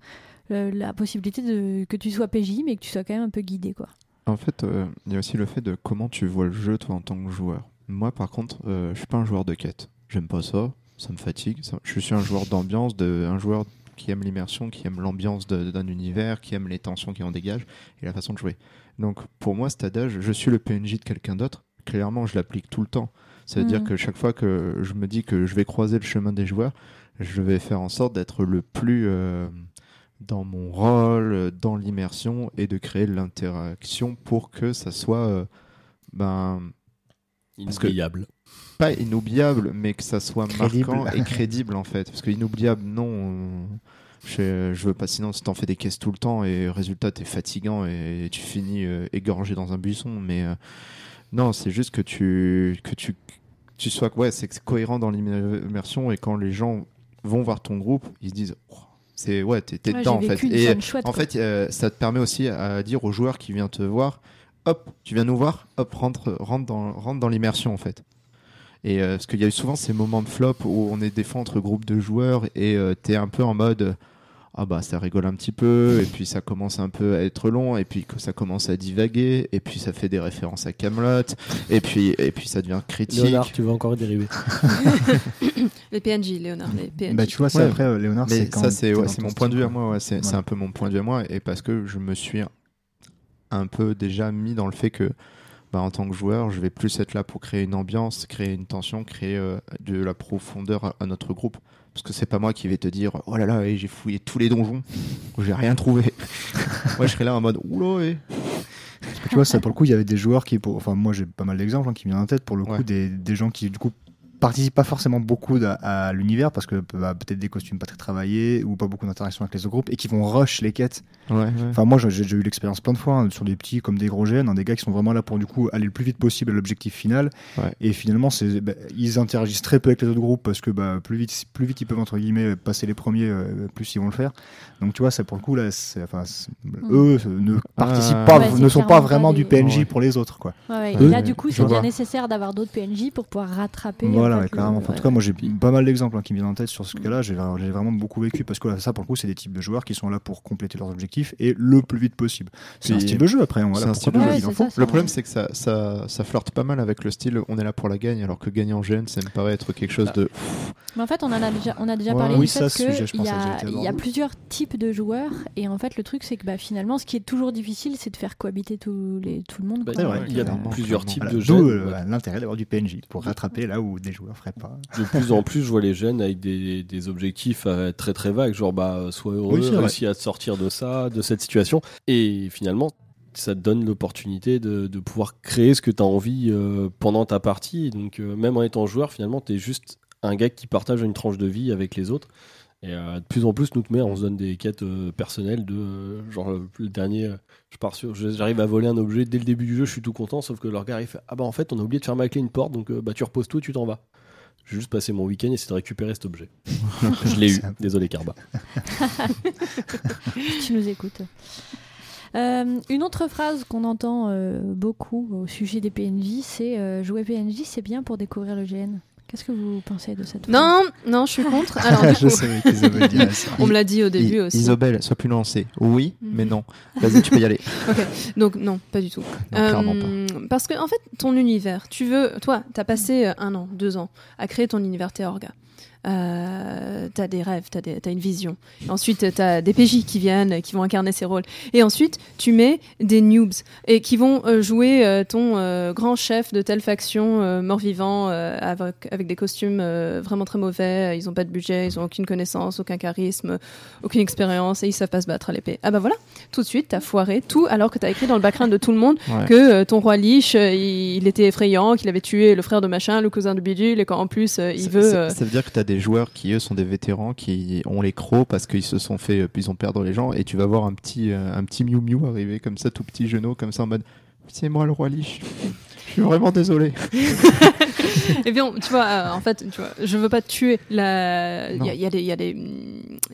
euh, la possibilité de, que tu sois PJ, mais que tu sois quand même un peu guidé. Quoi. En fait, euh, il y a aussi le fait de comment tu vois le jeu, toi, en tant que joueur. Moi, par contre, euh, je suis pas un joueur de quête. J'aime pas ça, ça me fatigue. ça- Je suis un joueur d'ambiance, de, un joueur qui aime l'immersion, qui aime l'ambiance d'un univers, qui aime les tensions qui en dégagent et la façon de jouer. Donc, pour moi, cet adage, je suis le PNJ de quelqu'un d'autre, clairement, je l'applique tout le temps. Ça veut dire Mhm. que chaque fois que je me dis que je vais croiser le chemin des joueurs, je vais faire en sorte d'être le plus euh, dans mon rôle, dans l'immersion et de créer l'interaction pour que ça soit euh, ben, que- Inoubliable. pas inoubliable, mais que ça soit Crédible. marquant et *laughs* crédible en fait. Parce que inoubliable, non. euh, Je, je veux pas, sinon si t'en fais des caisses tout le temps et résultat t'es fatigant et tu finis euh, égorgé dans un buisson. Mais euh, non, c'est juste que tu, que tu, tu sois ouais, c'est cohérent dans l'immersion et quand les gens vont voir ton groupe, ils se disent Oh, c'est ouais, t'es Ouais, dedans en fait. Et chouette, en quoi. fait, euh, ça te permet aussi à dire aux joueurs qui viennent te voir, hop, tu viens nous voir, hop, rentre, rentre dans, rentre dans l'immersion en fait. Et euh, parce qu'il y a eu souvent ces moments de flop où on est des fois entre groupes de joueurs et euh, t'es un peu en mode ah bah ça rigole un petit peu et puis ça commence un peu à être long et puis que ça commence à divaguer et puis ça fait des références à Camelot et puis et puis ça devient critique. Léonard, tu veux encore dériver? *laughs* Les PNJ, Léonard, les PNJ. Bah, tu vois, ça Ouais. après, euh, Léonard, c'est quand ça, c'est ouais, mon point de vue à moi. ouais, c'est un peu mon point de vue à moi. Et parce que je me suis un peu déjà mis dans le fait que, bah, en tant que joueur, je vais plus être là pour créer une ambiance, créer une tension, créer euh, de la profondeur à, à notre groupe. Parce que c'est pas moi qui vais te dire oh là là, eh, j'ai fouillé tous les donjons, *laughs* j'ai rien trouvé. *laughs* moi, je serais là en mode oula, eh. Tu vois, ça pour le coup, il y avait des joueurs qui, pour... enfin, moi j'ai pas mal d'exemples hein, qui me viennent en tête pour le coup, Ouais. des, des gens qui du coup participent pas forcément beaucoup à, à l'univers parce que bah, peut-être des costumes pas très travaillés ou pas beaucoup d'interaction avec les autres groupes et qui vont rush les quêtes. Ouais, ouais. Enfin, moi j'ai eu l'expérience plein de fois hein, sur des petits comme des gros gènes, hein, des gars qui sont vraiment là pour du coup aller le plus vite possible à l'objectif final. Ouais. Et finalement, c'est bah, ils interagissent très peu avec les autres groupes parce que bah, plus vite, plus vite ils peuvent entre guillemets passer les premiers, euh, plus ils vont le faire. Donc tu vois, ça pour le coup là, enfin, c'est- eux ne participent Ah. pas, Ouais, c'est ne sont pas pas vraiment du PNJ Ouais. pour les autres quoi. Ouais, ouais. Eux, Et là, du coup, c'est bien nécessaire d'avoir d'autres PNJ pour pouvoir rattraper. Voilà, en ouais, fait, le- carrément. Enfin, en tout cas, moi j'ai pas mal d'exemples hein, qui me viennent en tête sur ce cas-là. J'ai j'ai vraiment beaucoup vécu parce que là, ça, pour le coup, c'est des types de joueurs qui sont là pour compléter leurs objectifs et le plus vite possible. C'est un style de jeu après. hein, Voilà, c'est un pourquoi style de pas, jeu. il en Ouais, faut. c'est ça, Le problème, c'est que ça, ça, ça flirte pas mal avec le style on est là pour la gagne, alors que gagner en GN, ça me paraît être quelque chose de. Mais en fait, on en a déjà, on a déjà parlé oui, du ça, fait ce sujet, je qu'il y, pense, a plusieurs types de joueurs. Et en fait, le truc, c'est que bah, finalement, ce qui est toujours difficile, c'est de faire cohabiter tout, les, tout le monde. Bah, Il y a clairement, plusieurs types de D'où jeunes. euh, l'intérêt d'avoir du PNJ pour rattraper là où des pas. De plus en plus, je vois les jeunes avec des, des objectifs euh, très très vagues, genre bah sois heureux, Oui, réussis à te sortir de ça, de cette situation. Et finalement, ça te donne l'opportunité de, de pouvoir créer ce que tu as envie euh, pendant ta partie. Donc euh, même en étant joueur, finalement, tu es juste un gars qui partage une tranche de vie avec les autres. Et euh, de plus en plus, nous, on se donne des quêtes euh, personnelles de euh, genre le dernier, je pars sur, j'arrive à voler un objet dès le début du jeu, je suis tout content, sauf que leur gars il fait ah bah en fait on a oublié de fermer avec clé une porte, donc euh, bah tu reposes tout et tu t'en vas. J'ai juste passé mon week-end et essayer de récupérer cet objet. *laughs* je l'ai eu. C'est Désolé Carba. *laughs* tu nous écoutes. Euh, une autre phrase qu'on entend euh, beaucoup au sujet des PNJ, c'est euh, jouer PNJ, c'est bien pour découvrir le GN. Qu'est-ce que vous pensez de cette phrase Non, non, je suis *laughs* contre. *laughs* Alors, je coup, savais qu'Isabelle *laughs* dirait ça. on me l'a dit au début I- aussi. Isobel, sois plus lancée. Oui, Mhm. mais non. Vas-y, tu peux y aller. Donc, non, pas du tout. Non, clairement pas. Euh, Parce que, en fait, ton univers, tu veux. Toi, t'as passé euh, un an, deux ans à créer ton univers Théorga. Euh, t'as des rêves, t'as, des- t'as une vision. Ensuite, t'as des PJ qui viennent, qui vont incarner ces rôles. Et ensuite, tu mets des noobs et qui vont euh, jouer euh, ton euh, grand chef de telle faction euh, mort-vivant euh, avec, avec des costumes euh, vraiment très mauvais. Ils ont pas de budget, ils ont aucune connaissance, aucun charisme, aucune expérience et ils savent pas se battre à l'épée. Ah bah voilà, tout de suite, t'as foiré tout alors que t'as écrit dans le background de tout le monde *laughs* Ouais. que euh, ton roi Lich, euh, il, il était effrayant, qu'il avait tué le frère de machin, le cousin de bidule, et qu'en plus il Ça- veut. ça, ça veut dire que tu as des joueurs qui, eux, sont des vétérans, qui ont les crocs parce qu'ils se sont fait, euh, ils ont perdre les gens, et tu vas voir un petit, un petit Miu Miu arriver comme ça, tout petit genou, comme ça en mode C'est moi le roi Lich. *laughs* Je suis vraiment désolé. *laughs* *laughs* Eh bien, tu vois, euh, en fait, tu vois, je veux pas te tuer. La... Il y a, il y a des, il y a des,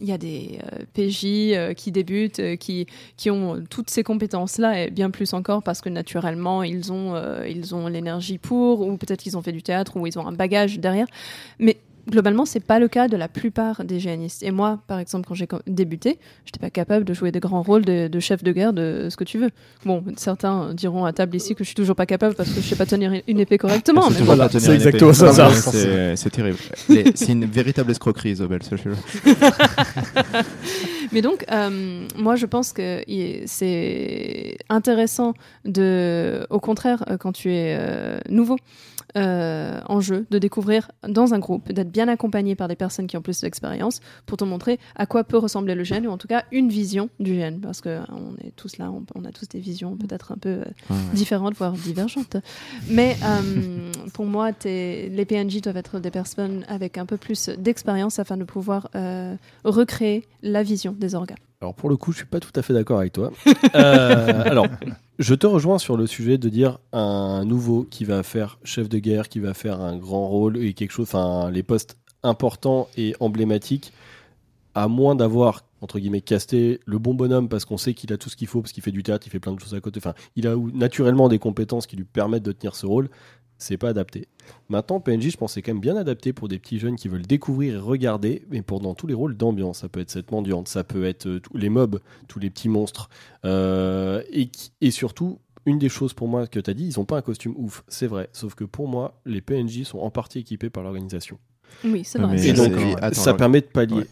il y a des euh, PJ euh, qui débutent, qui, qui ont toutes ces compétences-là et bien plus encore parce que naturellement ils ont, ils ont l'énergie pour, ou peut-être qu'ils ont fait du théâtre, ou ils ont un bagage derrière. Mais globalement, c'est pas le cas de la plupart des géanistes. Et moi, par exemple, quand j'ai débuté, j'étais pas capable de jouer des grands rôles de, de chef de guerre, de ce que tu veux. Bon, certains diront à table ici que je suis toujours pas capable parce que je sais pas tenir une épée correctement. C'est mais tenir c'est épée. exactement ça, mais C'est c'est terrible. C'est une véritable escroquerie, Isabelle, sachez-le. *laughs* Mais donc, euh, moi, je pense que c'est intéressant de, au contraire, euh, quand tu es euh, nouveau euh, en jeu, de découvrir dans un groupe, d'être bien accompagné par des personnes qui ont plus d'expérience pour te montrer à quoi peut ressembler le gène, ou en tout cas une vision du gène, parce que euh, on est tous là, on, on a tous des visions peut-être un peu euh, différentes, voire divergentes. Mais euh, pour moi, les PNJ doivent être des personnes avec un peu plus d'expérience afin de pouvoir euh, recréer la vision des organes. Alors pour le coup, je suis pas tout à fait d'accord avec toi. Euh, alors, je te rejoins sur le sujet de dire un nouveau qui va faire chef de guerre, qui va faire un grand rôle et quelque chose, enfin les postes importants et emblématiques, à moins d'avoir entre guillemets casté le bon bonhomme parce qu'on sait qu'il a tout ce qu'il faut, parce qu'il fait du théâtre, il fait plein de choses à côté. Enfin, il a naturellement des compétences qui lui permettent de tenir ce rôle. C'est pas adapté. Maintenant, PNJ, je pense, c'est quand même bien adapté pour des petits jeunes qui veulent découvrir et regarder, mais pour dans tous les rôles d'ambiance. Ça peut être cette mendiante, ça peut être euh, tous les mobs, tous les petits monstres. Euh, et, surtout, une des choses pour moi que tu as dit, ils ont pas un costume ouf. C'est vrai. Sauf que pour moi, les PNJ sont en partie équipés par l'organisation. Oui, c'est vrai. mais Et ça, donc, attends, ça permet de pallier. Ouais.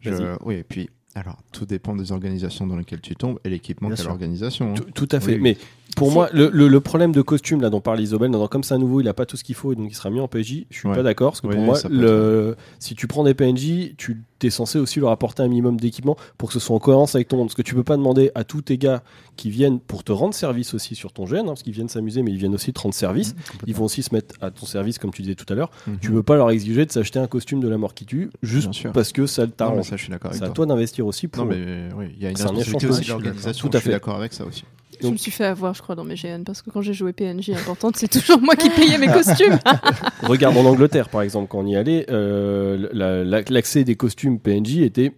Je- Vas-y. Oui, et puis, alors, tout dépend des organisations dans lesquelles tu tombes et l'équipement qu'a l'organisation. hein. Tout, tout à fait. Oui, oui. Mais pour moi, le, le- le problème de costume là dont parle Isobel, non, non, comme c'est un nouveau, il a pas tout ce qu'il faut et donc il sera mis en PNJ. Je suis Ouais. pas d'accord parce que Oui, pour moi, le, si tu prends des PNJ, tu es censé aussi leur apporter un minimum d'équipement pour que ce soit en cohérence avec ton monde. Parce que tu peux pas demander à tous tes gars qui viennent pour te rendre service aussi sur ton gène, hein, parce qu'ils viennent s'amuser, mais ils viennent aussi te rendre service. Ils vont aussi se mettre à ton service, comme tu disais tout à l'heure. Mhm. Tu peux pas leur exiger de s'acheter un costume de la mort qui tue juste sûr. parce que ça mais t'arrange. ça, je suis d'accord avec C'est à toi. d'investir aussi pour. Non, mais oui, il y a une responsabilité aussi de l'organisation. tout à Je suis fait. d'accord avec ça aussi. Je me suis fait avoir, je crois, dans mes GN, parce que quand j'ai joué PNJ importante, c'est toujours moi qui payais mes *laughs* costumes. *laughs* Regarde en Angleterre, par exemple, quand on y allait, euh, la- la- l'accès des costumes PNJ était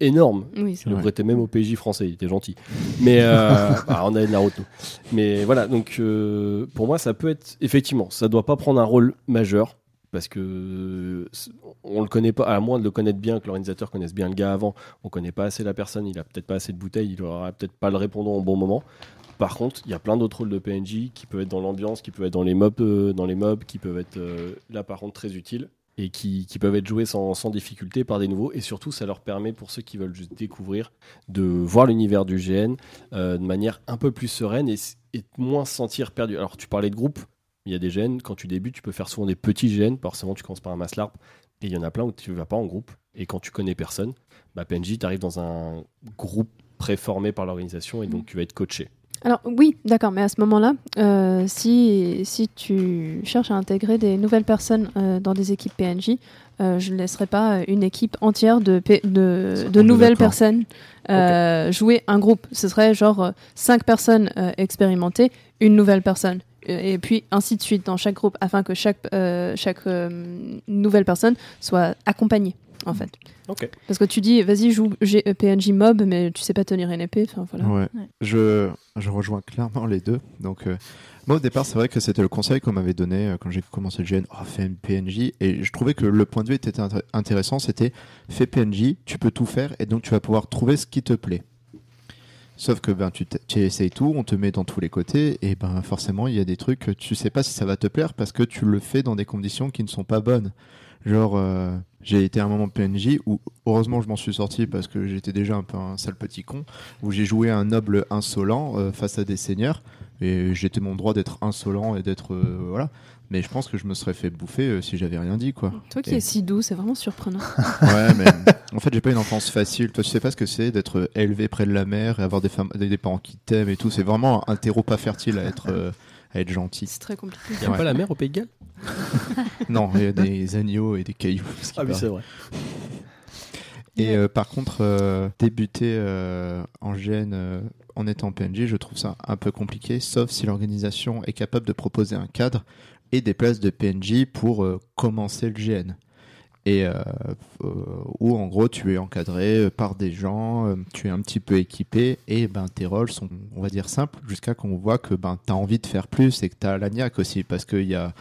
énorme. oui, le Ouais. prêtais même au PJ français, il était gentil. Mais euh, *laughs* bah, on avait de la route, nous. Mais voilà, donc euh, pour moi, ça peut être effectivement, ça doit pas prendre un rôle majeur parce que c'est- on le connaît pas, à moins de le connaître bien, que l'organisateur connaisse bien le gars avant. On connaît pas assez la personne, il a peut-être pas assez de bouteilles, il aura peut-être pas le répondant au bon moment. Par contre, il y a plein d'autres rôles de PNJ qui peuvent être dans l'ambiance, qui peuvent être dans les mobs, euh, dans les mobs, qui peuvent être euh, là par contre très utiles et qui, peuvent être joués sans, difficulté par des nouveaux. Et surtout, ça leur permet, pour ceux qui veulent juste découvrir, de voir l'univers du GN euh, de manière un peu plus sereine et, et moins se sentir perdu. Alors, tu parlais de groupe, il y a des GN, quand tu débutes, tu peux faire souvent des petits GN, forcément tu commences par un mass LARP, et il y en a plein où tu vas pas en groupe, et quand tu connais personne, bah, PNJ, tu arrives dans un groupe préformé par l'organisation, et donc tu vas être coaché. Alors oui, d'accord, mais à ce moment-là, euh, si, si tu cherches à intégrer des nouvelles personnes euh, dans des équipes PNJ, euh, je ne laisserai pas une équipe entière de, nouvelles personnes jouer un groupe. Ce serait genre cinq personnes expérimentées, une nouvelle personne. Et puis ainsi de suite dans chaque groupe, afin que chaque, euh, chaque euh, nouvelle personne soit accompagnée, en fait. Ok. Parce que tu dis, vas-y, joue euh, PNJ mob, mais tu sais pas tenir une épée. Enfin, voilà. Ouais. Ouais. Je, je rejoins clairement les deux. Donc, euh, moi, au départ, c'est vrai que c'était le conseil qu'on m'avait donné euh, quand j'ai commencé le GN. Oh, fais un PNJ. Et je trouvais que le point de vue était intér- intéressant. C'était fais PNJ, tu peux tout faire et donc tu vas pouvoir trouver ce qui te plaît. Sauf que ben, tu, essayes tout, on te met dans tous les côtés et ben forcément il y a des trucs que tu sais pas si ça va te plaire parce que tu le fais dans des conditions qui ne sont pas bonnes. Genre, euh, j'ai été à un moment PNJ où heureusement je m'en suis sorti parce que j'étais déjà un peu un sale petit con où j'ai joué un noble insolent euh, face à des seigneurs et j'étais mon droit d'être insolent et d'être euh, voilà mais je pense que je me serais fait bouffer euh, si j'avais rien dit quoi Toi qui Et- es si doux, c'est vraiment surprenant. *laughs* ouais mais en fait j'ai pas une enfance facile toi tu sais pas ce que c'est d'être élevé près de la mer et avoir des femmes des, des parents qui t'aiment et tout c'est vraiment un terreau pas fertile à être euh, à être gentil c'est très compliqué. Il n'y a Ouais. pas la mer au Pays de Galles? *laughs* Non il y a des agneaux et des cailloux ce qui Ah oui, c'est vrai. Et euh, par contre, euh, débuter euh, en GN euh, en étant PNJ, je trouve ça un peu compliqué, sauf si l'organisation est capable de proposer un cadre et des places de PNJ pour euh, commencer le GN. Et euh, euh, où en gros tu es encadré par des gens, tu es un petit peu équipé et ben tes rôles sont, on va dire, simples jusqu'à qu'on voit que ben as envie de faire plus et que tu as la niaque aussi. Parce que y a,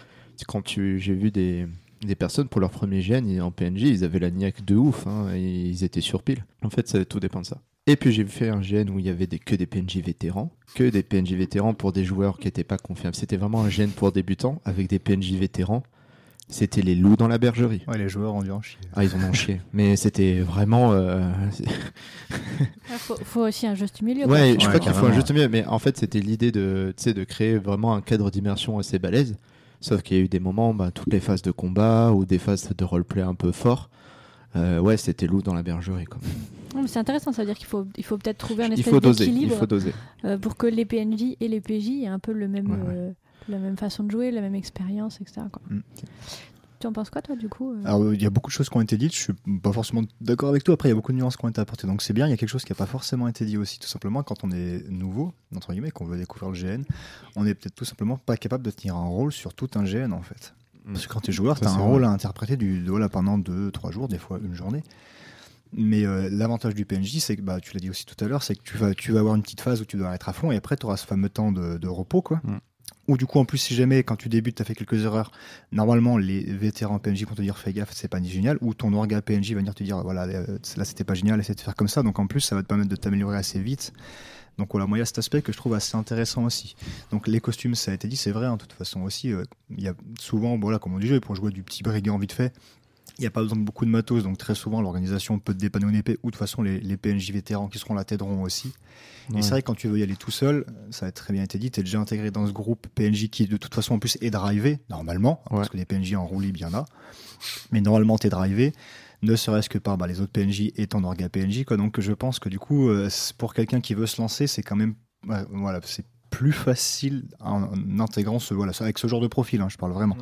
quand tu, j'ai vu des, des personnes pour leur premier GN en PNJ, ils avaient la niaque de ouf, hein, et ils étaient sur pile. En fait, ça tout dépend de ça. Et puis j'ai fait un GN où il y avait des, que des PNJ vétérans, que des PNJ vétérans pour des joueurs qui n'étaient pas confiables. C'était vraiment un GN pour débutants avec des PNJ vétérans. C'était les loups dans la bergerie. Ouais, les joueurs ont dû en chier. Ah, ils en ont chié. *laughs* Mais c'était vraiment. euh, Il faut, faut aussi un juste milieu. quoi. Ouais, je Ouais, crois qu'il faut un juste milieu. Mais en fait, c'était l'idée de, tu sais, de créer vraiment un cadre d'immersion assez balèze. Sauf qu'il y a eu des moments, bah, toutes les phases de combat ou des phases de roleplay un peu fort. Euh, ouais, c'était loup dans la bergerie. Quoi. Non, mais C'est intéressant, ça veut dire qu'il faut, il faut peut-être trouver un espèce d'équilibre faut doser. euh, pour que les PNJ et les PJ aient un peu le même, Ouais, ouais. euh, la même façon de jouer, la même expérience, etc. quoi. Mm. Tu en penses quoi, toi, du coup euh Alors, il y a beaucoup de choses qui ont été dites, je suis pas forcément d'accord avec toi. Après, il y a beaucoup de nuances qui ont été apportées. Donc, c'est bien, il y a quelque chose qui n'a pas forcément été dit aussi. Tout simplement, quand on est nouveau, entre guillemets, qu'on veut découvrir le GN, on est peut-être tout simplement pas capable de tenir un rôle sur tout un GN, en fait. Parce que quand tu es joueur, tu as un rôle à interpréter du, de, voilà, pendant 2-3 jours, des fois une journée. Mais euh, l'avantage du PNJ, c'est que bah, tu l'as dit aussi tout à l'heure, c'est que tu vas, tu vas avoir une petite phase où tu dois être à fond et après tu auras ce fameux temps de, de repos. quoi. Mm. Ou du coup, en plus, si jamais quand tu débutes, tu as fait quelques erreurs, normalement les vétérans PNJ vont te dire fais gaffe, c'est pas ni génial. Ou ton orga PNJ va venir te dire voilà, euh, là c'était pas génial, essaie de faire comme ça. Donc en plus, ça va te permettre de t'améliorer assez vite. Donc voilà, moi il y a cet aspect que je trouve assez intéressant aussi. Donc les costumes, ça a été dit, c'est vrai, en toute façon aussi. euh, Il y a souvent, voilà, comme on dit, pour jouer du petit brigand vite fait, il n'y a pas besoin de beaucoup de matos, donc très souvent l'organisation peut te dépanner une épée, ou de toute façon les, les PNJ vétérans qui seront là t'aideront aussi. Ouais. Et c'est vrai que quand tu veux y aller tout seul, ça a très bien été dit, tu es déjà intégré dans ce groupe PNJ qui de toute façon en plus est drivé, normalement, hein, parce que les PNJ en roue libre, il y en a. Mais normalement tu es drivé, ne serait-ce que par bah, les autres PNJ et ton orga PNJ. Quoi. Donc je pense que du coup, euh, pour quelqu'un qui veut se lancer, c'est quand même... ouais, voilà, c'est plus facile en, en intégrant ce, voilà, avec ce genre de profil, hein, je parle vraiment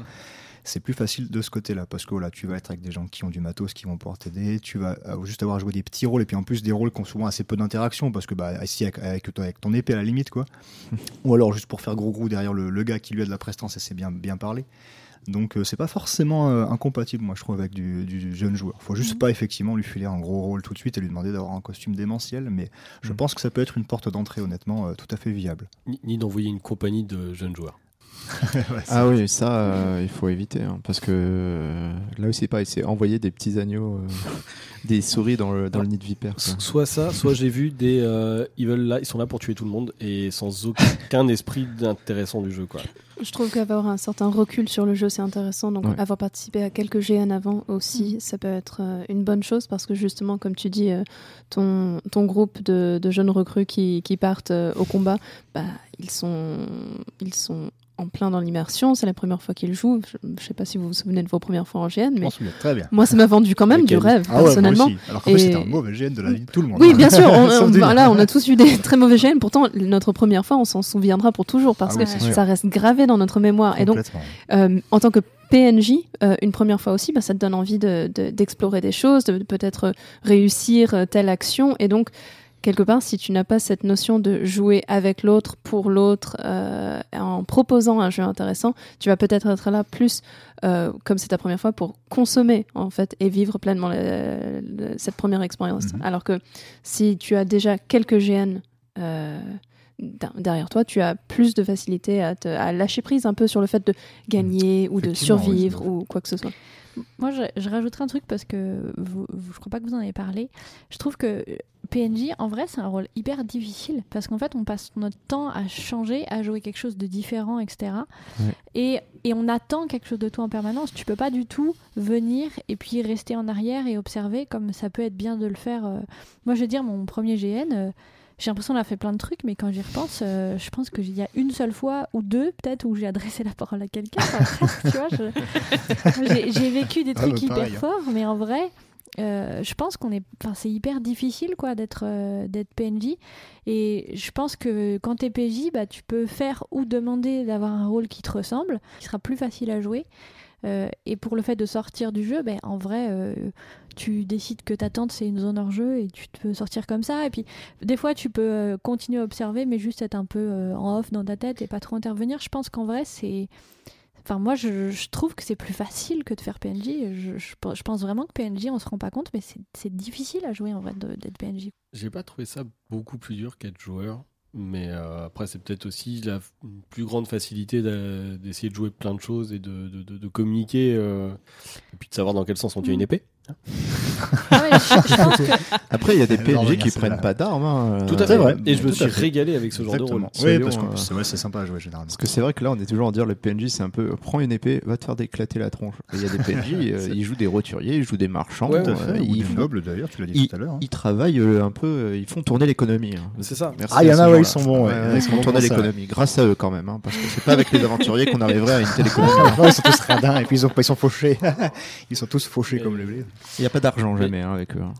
c'est plus facile de ce côté-là parce que voilà, tu vas être avec des gens qui ont du matos, qui vont pouvoir t'aider. Tu vas euh, juste avoir à jouer des petits rôles et puis en plus des rôles qui ont souvent assez peu d'interaction parce que bah ici avec, avec, toi- avec ton épée à la limite quoi. *laughs* Ou alors juste pour faire gros gros derrière le, le gars qui lui a de la prestance et c'est bien bien parlé. Donc euh, c'est pas forcément euh, incompatible moi je trouve avec du, du jeune joueur. Faut juste Mhm. pas effectivement lui filer un gros rôle tout de suite et lui demander d'avoir un costume démentiel, mais je Mhm. pense que ça peut être une porte d'entrée honnêtement euh, tout à fait viable. Ni, ni d'envoyer une compagnie de jeunes joueurs. Ah oui, ça, euh, il faut éviter. hein, parce que euh, là aussi, pareil, c'est envoyer des petits agneaux, euh, des souris dans le, dans le nid de vipère. quoi. Soit ça, soit j'ai vu des. euh, ils veulent là, ils sont là pour tuer tout le monde et sans aucun esprit d'intéressant du jeu, quoi. Je trouve qu'avoir un certain recul sur le jeu, c'est intéressant. Donc, Ouais. avoir participé à quelques GN avant aussi, ça peut être euh, une bonne chose parce que justement, comme tu dis, euh, ton, ton groupe de, de jeunes recrues qui, qui partent euh, au combat, bah, ils, sont, ils sont en plein dans l'immersion. C'est la première fois qu'il joue. Je ne sais pas si vous vous souvenez de vos premières fois en GN, mais très bien. moi, ça m'a vendu quand même du rêve, Ah ouais, moi personnellement. aussi. Alors qu'en fait, c'était un mauvais GN de la vie de tout le monde. Oui, bien sûr. On, *laughs* voilà, on a tous eu des très mauvais GN. Pourtant, notre première fois, on s'en souviendra pour toujours parce Ah que ça reste gravé dans notre mémoire. Et donc, euh, en tant que PNJ, euh, une première fois aussi, bah, ça te donne envie de- de- d'explorer des choses, de peut-être réussir euh, telle action. Et donc, quelque part, si tu n'as pas cette notion de jouer avec l'autre, pour l'autre, euh, en proposant un jeu intéressant, tu vas peut-être être là plus, euh, comme c'est ta première fois, pour consommer, en fait, et vivre pleinement le- le- cette première expérience. Mhm. Alors que si tu as déjà quelques GN euh, der- derrière toi, tu as plus de facilité à, te- à lâcher prise un peu sur le fait de gagner ou de oui, survivre ou quoi que ce soit. Moi, je, je rajouterai un truc parce que vous, vous- je crois pas que vous en avez parlé. Je trouve que PNJ, en vrai, c'est un rôle hyper difficile parce qu'en fait, on passe notre temps à changer, à jouer quelque chose de différent, etc. Ouais. Et, et on attend quelque chose de toi en permanence. Tu peux pas du tout venir et puis rester en arrière et observer comme ça peut être bien de le faire. euh. Moi, je veux dire, mon premier GN. euh, j'ai l'impression qu'on a fait plein de trucs, mais quand j'y repense, euh, je pense qu'il y a une seule fois ou deux, peut-être, où j'ai adressé la parole à quelqu'un. Enfin, *laughs* j'ai vécu des Ah, trucs bah, hyper pareil, hein. forts, mais en vrai, euh, je pense qu'on est, c'est hyper difficile quoi d'être euh, d'être PNJ. Et je pense que quand t'es PJ, bah tu peux faire ou demander d'avoir un rôle qui te ressemble, qui sera plus facile à jouer. Euh, et pour le fait de sortir du jeu, ben, en vrai, tu décides que ta tente c'est une zone hors jeu et tu peux sortir comme ça. Et puis des fois, tu peux continuer à observer, mais juste être un peu en off dans ta tête et pas trop intervenir. Je pense qu'en vrai, c'est Enfin, moi, je, je trouve que c'est plus facile que de faire PNJ. Je, je, je pense vraiment que PNJ, on se rend pas compte, mais c'est- difficile à jouer en vrai d'être PNJ. J'ai pas trouvé ça beaucoup plus dur qu'être joueur. Mais euh, après, c'est peut-être aussi la plus grande facilité d'essayer de jouer plein de choses et de, de- de- de communiquer euh, et puis de savoir dans quel sens on tient une épée. Ah que Après, il y a des PNJ qui prennent pas d'armes. hein, Tout à euh, fait. vrai. Et je me suis régalé avec ce genre de rôle. Oui, parce qu'en euh, c'est ouais, sympa à jouer généralement. Parce que c'est vrai que là, on est toujours en dire le PNJ, c'est un peu prends une épée, va te faire déclater la tronche. Il y a des *laughs* PNJ, euh, ils jouent des roturiers, ils jouent des marchands. Ouais, Tout à euh, fait. Ou ils, des nobles d'ailleurs, tu l'as dit tout à l'heure. hein. ils travaillent euh, un peu, euh, ils font tourner l'économie. hein. C'est ça. Merci Ah, il y en a, ils sont bons, Ils font tourner l'économie. Grâce à eux quand même, hein, parce que c'est pas avec les aventuriers qu'on arriverait à une *laughs* telle économie. Ils sont tous radins et puis ils, ont, ils sont fauchés. *laughs* ils sont tous fauchés comme les blés. Il n'y a pas d'argent jamais hein, avec eux. hein.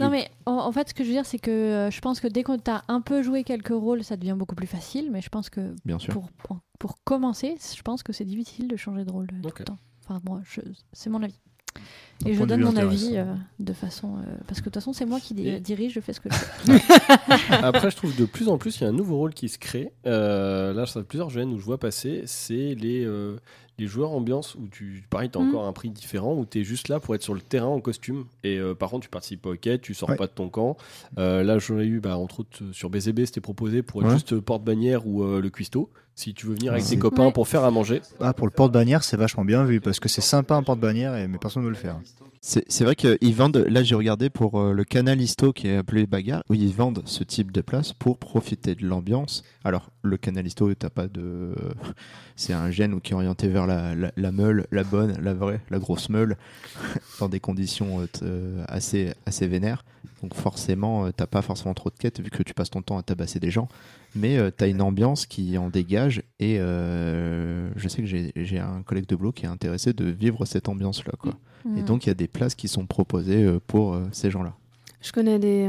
Non, mais en, en fait, ce que je veux dire, c'est que euh, je pense que dès qu'on t'a un peu joué quelques rôles, ça devient beaucoup plus facile. Mais je pense que Bien sûr. pour, pour, pour commencer, je pense que c'est difficile de changer de rôle euh, Ok. tout le temps. Enfin, moi, je- c'est mon avis. Un Et je point de donne vue mon avis intéressant. euh, de façon. euh, parce que de toute façon, c'est moi qui di- Et- dirige, je fais ce que je fais. *laughs* Après, je trouve de plus en plus, il y a un nouveau rôle qui se crée. Euh, là, ça fait plusieurs jeunes où je vois passer, c'est les, euh, les joueurs ambiance où tu, pareil, tu as Mhm. encore un prix différent, où tu es juste là pour être sur le terrain en costume. Et euh, par contre, tu participes pas aux quêtes, tu sors Ouais. pas de ton camp. Euh, là, j'en ai eu, bah, entre autres, sur BZB, c'était proposé pour être Ouais. juste porte-bannière ou euh, le cuistot. Si tu veux venir avec tes copains Ouais. pour faire à manger. Ah, pour le porte-bannière, c'est vachement bien vu parce que c'est sympa un porte-bannière, et- mais personne ne veut le faire. C'est vrai qu'ils vendent, là j'ai regardé pour euh, le canal Histo qui est appelé Bagarre, où ils vendent ce type de place pour profiter de l'ambiance. Alors le canal Histo, t'as pas de. *laughs* C'est un gène qui est orienté vers la, meule, la bonne, la vraie, la grosse meule, *laughs* dans des conditions euh, euh, assez, assez vénères. Donc forcément, t'as pas forcément trop de quêtes vu que tu passes ton temps à tabasser des gens. Mais euh, t'as une ambiance qui en dégage et je sais que j'ai un collègue de boulot qui est intéressé de vivre cette ambiance-là. Et Mm. donc, il y a des places qui sont proposées euh, pour euh, ces gens-là. Je connais des,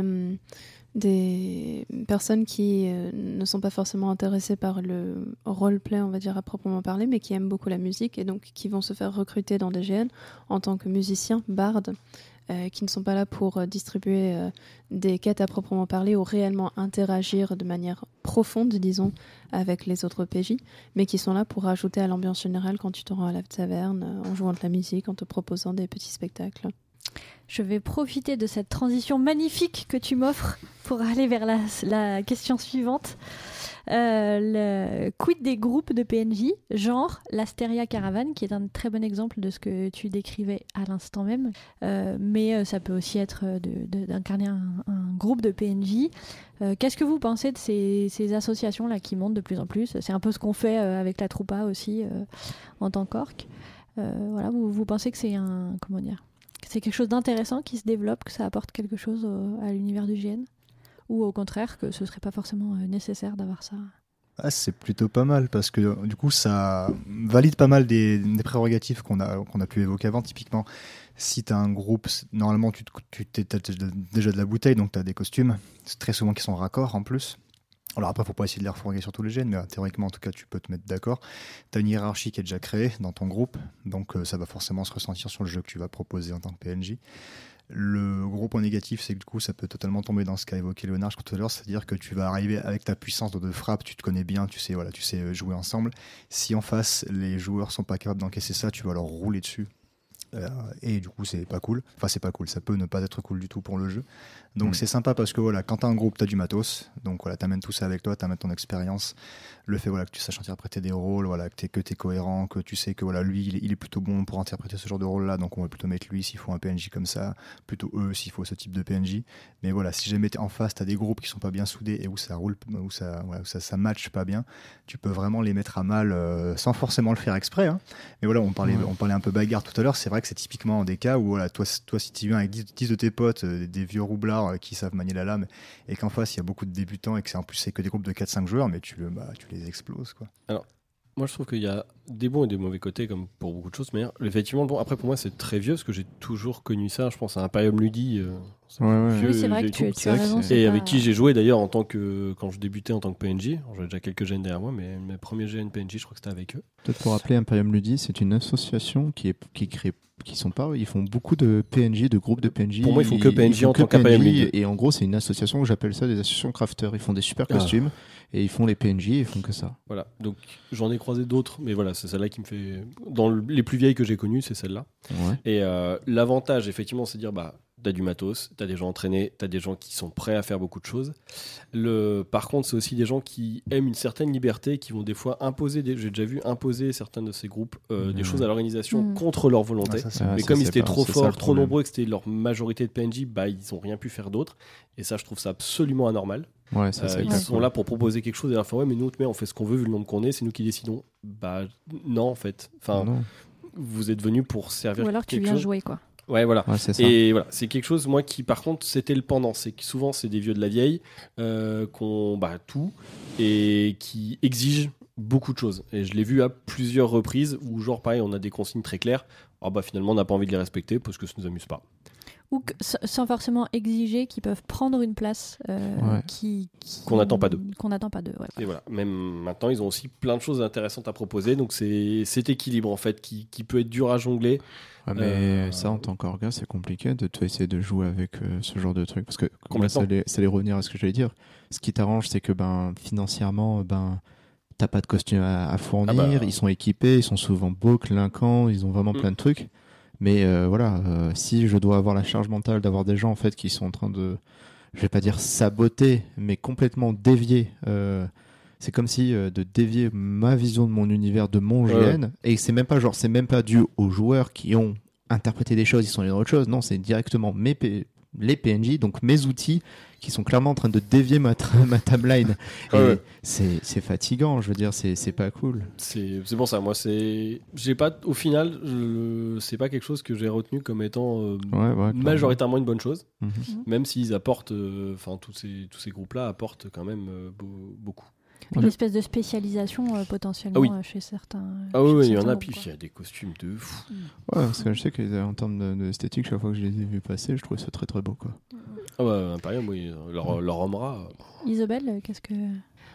des personnes qui euh, ne sont pas forcément intéressées par le roleplay, on va dire à proprement parler, mais qui aiment beaucoup la musique et donc qui vont se faire recruter dans des GN en tant que musiciens, bardes, euh, qui ne sont pas là pour euh, distribuer euh, des quêtes à proprement parler ou réellement interagir de manière profonde, disons, avec les autres PJ, mais qui sont là pour rajouter à l'ambiance générale quand tu te rends à la taverne, en jouant de la musique, en te proposant des petits spectacles. Je vais profiter de cette transition magnifique que tu m'offres pour aller vers la question suivante. Euh, le quid des groupes de PNJ, genre l'Asteria Caravane, qui est un très bon exemple de ce que tu décrivais à l'instant même. Euh, mais euh, ça peut aussi être d'incarner un, groupe de PNJ. Qu'est-ce que vous pensez de ces, associations-là qui montent de plus en plus? C'est un peu ce qu'on fait avec la Troupa aussi en tant qu'orc. Euh, voilà, vous, pensez que c'est un. Comment dire c'est quelque chose d'intéressant qui se développe, que ça apporte quelque chose à l'univers du GN Ou au contraire, que ce serait pas forcément euh, nécessaire d'avoir ça? Ah, c'est plutôt pas mal parce que du coup ça valide pas mal des, prérogatives qu'on a, a pu évoquer avant. Typiquement, si tu as un groupe, normalement tu, tu as déjà de la bouteille, donc tu as des costumes, très souvent qui sont raccords en plus. Alors après, faut pas essayer de les refourguer sur tous les gènes, mais euh, théoriquement, en tout cas, tu peux te mettre d'accord. Tu as une hiérarchie qui est déjà créée dans ton groupe, donc euh, ça va forcément se ressentir sur le jeu que tu vas proposer en tant que PNJ. Le gros point négatif, c'est que du coup, ça peut totalement tomber dans ce qu'a évoqué Léonard tout à l'heure, c'est-à-dire que tu vas arriver avec ta puissance de frappe, tu te connais bien, tu sais, voilà, tu sais euh, jouer ensemble. Si en face, les joueurs sont pas capables d'encaisser ça, tu vas leur rouler dessus. Euh, et du coup, c'est pas cool. Enfin, c'est pas cool. Ça peut ne pas être cool du tout pour le jeu. Donc, Mm. c'est sympa parce que voilà, quand t'as un groupe, t'as du matos. Donc, voilà, t'amènes tout ça avec toi, t'amènes ton expérience. Le fait voilà, que tu saches interpréter des rôles, voilà, que t'es que t'es cohérent, que tu sais que voilà, lui, il est, il est plutôt bon pour interpréter ce genre de rôle-là. Donc, on va plutôt mettre lui s'il faut un PNJ comme ça, plutôt eux s'il faut ce type de PNJ. Mais voilà, si jamais en face, t'as des groupes qui sont pas bien soudés et où ça roule, où ça, voilà, où ça, ça match pas bien, tu peux vraiment les mettre à mal euh, sans forcément le faire exprès. hein. Mais voilà, on parlait, Ouais. on parlait un peu bagarre tout à l'heure. C'est vrai que c'est typiquement des cas où, voilà, toi, toi si tu viens avec 10, 10 de tes potes, euh, des vieux roublards euh, qui savent manier la lame, et qu'en face il y a beaucoup de débutants et que c'est en plus c'est que des groupes de 4-5 joueurs, mais tu, le, bah, tu les exploses. Quoi. Moi, je trouve qu'il y a des bons et des mauvais côtés, comme pour beaucoup de choses. Mais effectivement, bon, après, pour moi, c'est très vieux, parce que j'ai toujours connu ça. Je pense à Imperium Ludi. euh, Ouais, ouais. vieux- Oui, c'est vrai que tu, tu as raison. Et pas- avec qui j'ai joué d'ailleurs en tant que quand je débutais en tant que PNJ. J'avais déjà quelques gènes derrière moi, mais mes premiers gènes PNJ, je crois que c'était avec eux. Peut-être pour rappeler, Imperium Ludi, c'est une association qui est qui crée qui sont pas ils font beaucoup de PNJ de groupes de PNJ Pour moi, ils font que PNJ font en que tant qu'Imperium et en gros c'est une association que j'appelle ça des associations crafters ils font des super Ah. costumes et ils font les PNJ et ils font que ça Voilà. Donc j'en ai croisé d'autres, mais voilà, c'est celle-là qui me fait. Dans le- les plus vieilles que j'ai connues, c'est celle-là. ouais Et euh, l'avantage, effectivement, c'est de dire bah, t'as du matos, t'as des gens entraînés, t'as des gens qui sont prêts à faire beaucoup de choses. Le, par contre, c'est aussi des gens qui aiment une certaine liberté, qui vont des fois imposer, des, j'ai déjà vu imposer certains de ces groupes euh, des Mhm. choses à l'organisation Mhm. contre leur volonté. Ah, ça, mais ça, comme ils étaient pas- trop forts, trop nombreux, que c'était leur majorité de PNJ, bah, ils n'ont rien pu faire d'autre. Et ça, je trouve ça absolument anormal. ouais ça Euh, ils sont là pour proposer quelque chose et leur faire ouais, mais nous, mais on fait ce qu'on veut vu le nombre qu'on est, c'est nous qui décidons. Bah non, en fait. Enfin, non vous êtes venus pour servir Ou alors tu viens chose. jouer, quoi. Ouais, voilà. ouais ça Et voilà, c'est quelque chose, moi, qui par contre, c'était le pendant. C'est que souvent, c'est des vieux de la vieille euh, qu'on bah, tout et qui exigent beaucoup de choses. Et je l'ai vu à plusieurs reprises où, genre, pareil, on a des consignes très claires. Ah bah finalement, on n'a pas envie de les respecter parce que ça nous amuse pas. Ou que- sans forcément exiger qu'ils peuvent prendre une place euh, Ouais. qui, qui- Qu'on n'attend pas d'eux. Qu'on n'attend pas d'eux, ouais. Et voilà, même maintenant, ils ont aussi plein de choses intéressantes à proposer. Donc, c'est cet équilibre, en fait, qui, qui peut être dur à jongler. Ouais, mais Euh, ça, en tant qu'orga, c'est compliqué de toi essayer de jouer avec euh, ce genre de truc. Parce que ça allait, ça allait revenir à ce que j'allais dire. Ce qui t'arrange, c'est que ben, financièrement, ben, t'as pas de costume à, à fournir. Ah bah. Ils sont équipés, ils sont souvent beaux, clinquants, ils ont vraiment Mm. plein de trucs. Mais euh, voilà, euh, si je dois avoir la charge mentale d'avoir des gens en fait qui sont en train de, je vais pas dire saboter, mais complètement dévier. euh, c'est comme si de dévier ma vision de mon univers, de mon GN, et c'est même pas genre, c'est même pas dû aux joueurs qui ont interprété des choses, ils sont allés dans autre chose. Non, c'est directement mes P- les PNJ, donc mes outils, qui sont clairement en train de dévier ma, tra- *laughs* ma timeline. Et Ouais. c'est c'est fatigant, je veux dire, c'est c'est pas cool. C'est c'est pour ça, moi, c'est. J'ai pas. Au final, je- c'est pas quelque chose que j'ai retenu comme étant euh, Ouais, ouais, clairement. majoritairement une bonne chose. Mhm. Même s'ils apportent. euh, Enfin, tous ces, tous ces groupes-là apportent quand même euh, beau- beaucoup. Une Ouais. espèce de spécialisation euh, potentiellement Ah oui. euh, chez certains. Ah oui, il y en a, puis il y a des costumes de fou. Ouais, parce que je sais qu'en termes de- d'esthétique, chaque fois que je les ai vus passer, je trouvais ça très très beau. Quoi. Ah ouais, Imperium, oui, leur, leur Omra. Isabelle, euh, qu'est-ce que.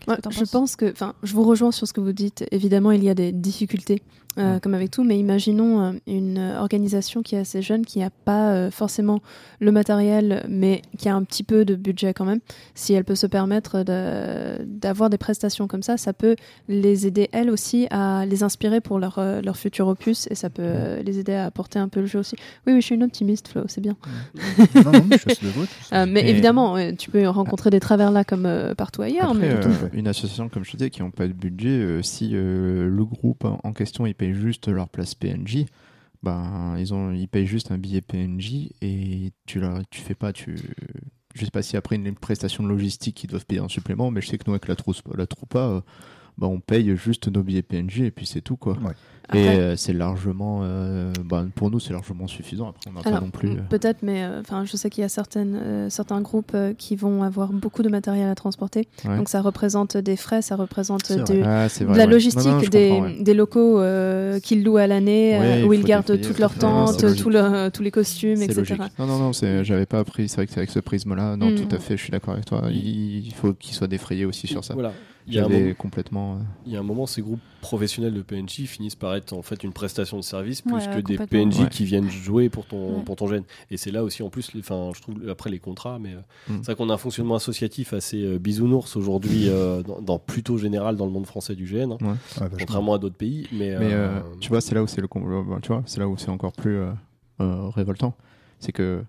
Ouais, je penses? pense que, enfin, je vous rejoins sur ce que vous dites. Évidemment, il y a des difficultés, euh, Mm. comme avec tout, mais imaginons euh, une euh, organisation qui est assez jeune, qui n'a pas euh, forcément le matériel, mais qui a un petit peu de budget quand même. Si elle peut se permettre de- d'avoir des prestations comme ça, ça peut les aider elles aussi à les inspirer pour leur, leur futur opus, et ça peut les aider à apporter un peu le jeu aussi. Oui, oui, je suis une optimiste, Flo, c'est bien. non, non, je suis de votre. Mais, Mais- évidemment, tu peux rencontrer des travers là comme partout ailleurs. Après, mais une association comme je disais qui n'ont pas de budget, si le groupe en en question il paye juste leur place PNJ, ben ils ont ils payent juste un billet PNJ et tu leur tu fais pas tu je sais pas si après une, prestation de logistique qu'ils doivent payer en supplément, mais je sais que nous avec la troupe la troupa, ben, on paye juste nos billets PNJ et puis c'est tout quoi. Ouais. Et euh, c'est largement, euh, bah, pour nous, c'est largement suffisant. Après, on n'a pas non plus. euh, Peut-être, mais euh, enfin, je sais qu'il y a certaines, euh, certains groupes euh, qui vont avoir beaucoup de matériel à transporter. Ouais. Donc ça représente des frais, ça représente Ah, de la ouais. logistique, Non, non, je des, comprends, ouais. des locaux euh, qu'ils louent à l'année, euh, où ils gardent toutes leurs tentes, tout le- tous les costumes, etc. logique. Non, non, non, c'est- j'avais pas appris. C'est vrai que c'est avec ce prisme-là. Non, Mm. tout à fait, je suis d'accord avec toi. Il, il faut qu'il soit défrayé aussi sur ça. Voilà. Il y, a un J'avais moment, complètement. euh, il y a un moment, ces groupes professionnels de PNJ finissent par être en fait une prestation de service plus Ouais, que des. PNJ Ouais. qui viennent jouer pour ton, Ouais. pour ton gène. Et c'est là aussi, en plus, les- enfin, je trouve après les contrats, mais euh, Mm. c'est vrai qu'on a un fonctionnement associatif assez euh, bisounours aujourd'hui, euh, dans, dans plutôt général dans le monde français du GN, hein, Ouais, vachement. contrairement à d'autres pays. Mais, Mais euh, euh, tu vois, c'est là où c'est le, bah, tu vois, c'est là où c'est encore plus euh, euh, révoltant. C'est que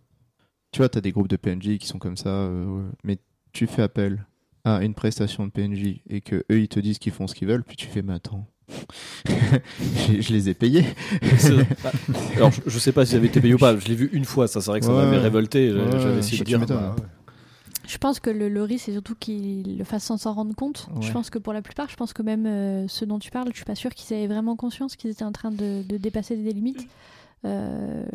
tu vois, t'as des groupes de PNJ qui sont comme ça, euh, mais tu fais appel à une prestation de PNJ et que eux ils te disent qu'ils font ce qu'ils veulent, puis tu fais, mais attends, *laughs* je, je les ai payés. *laughs* alors, je, je sais pas si ça avait été payé ou pas. Je l'ai vu une fois. Ça, c'est vrai que ça Ouais. m'avait révolté. J'avais Ouais, j'avais essayé de dire. bah, Je pense que le, le risque, c'est surtout qu'ils le fassent sans s'en rendre compte. Je pense que pour la plupart, je pense que même euh, ceux dont tu parles, je suis pas sûre qu'ils avaient vraiment conscience qu'ils étaient en train de, de dépasser des limites. Euh,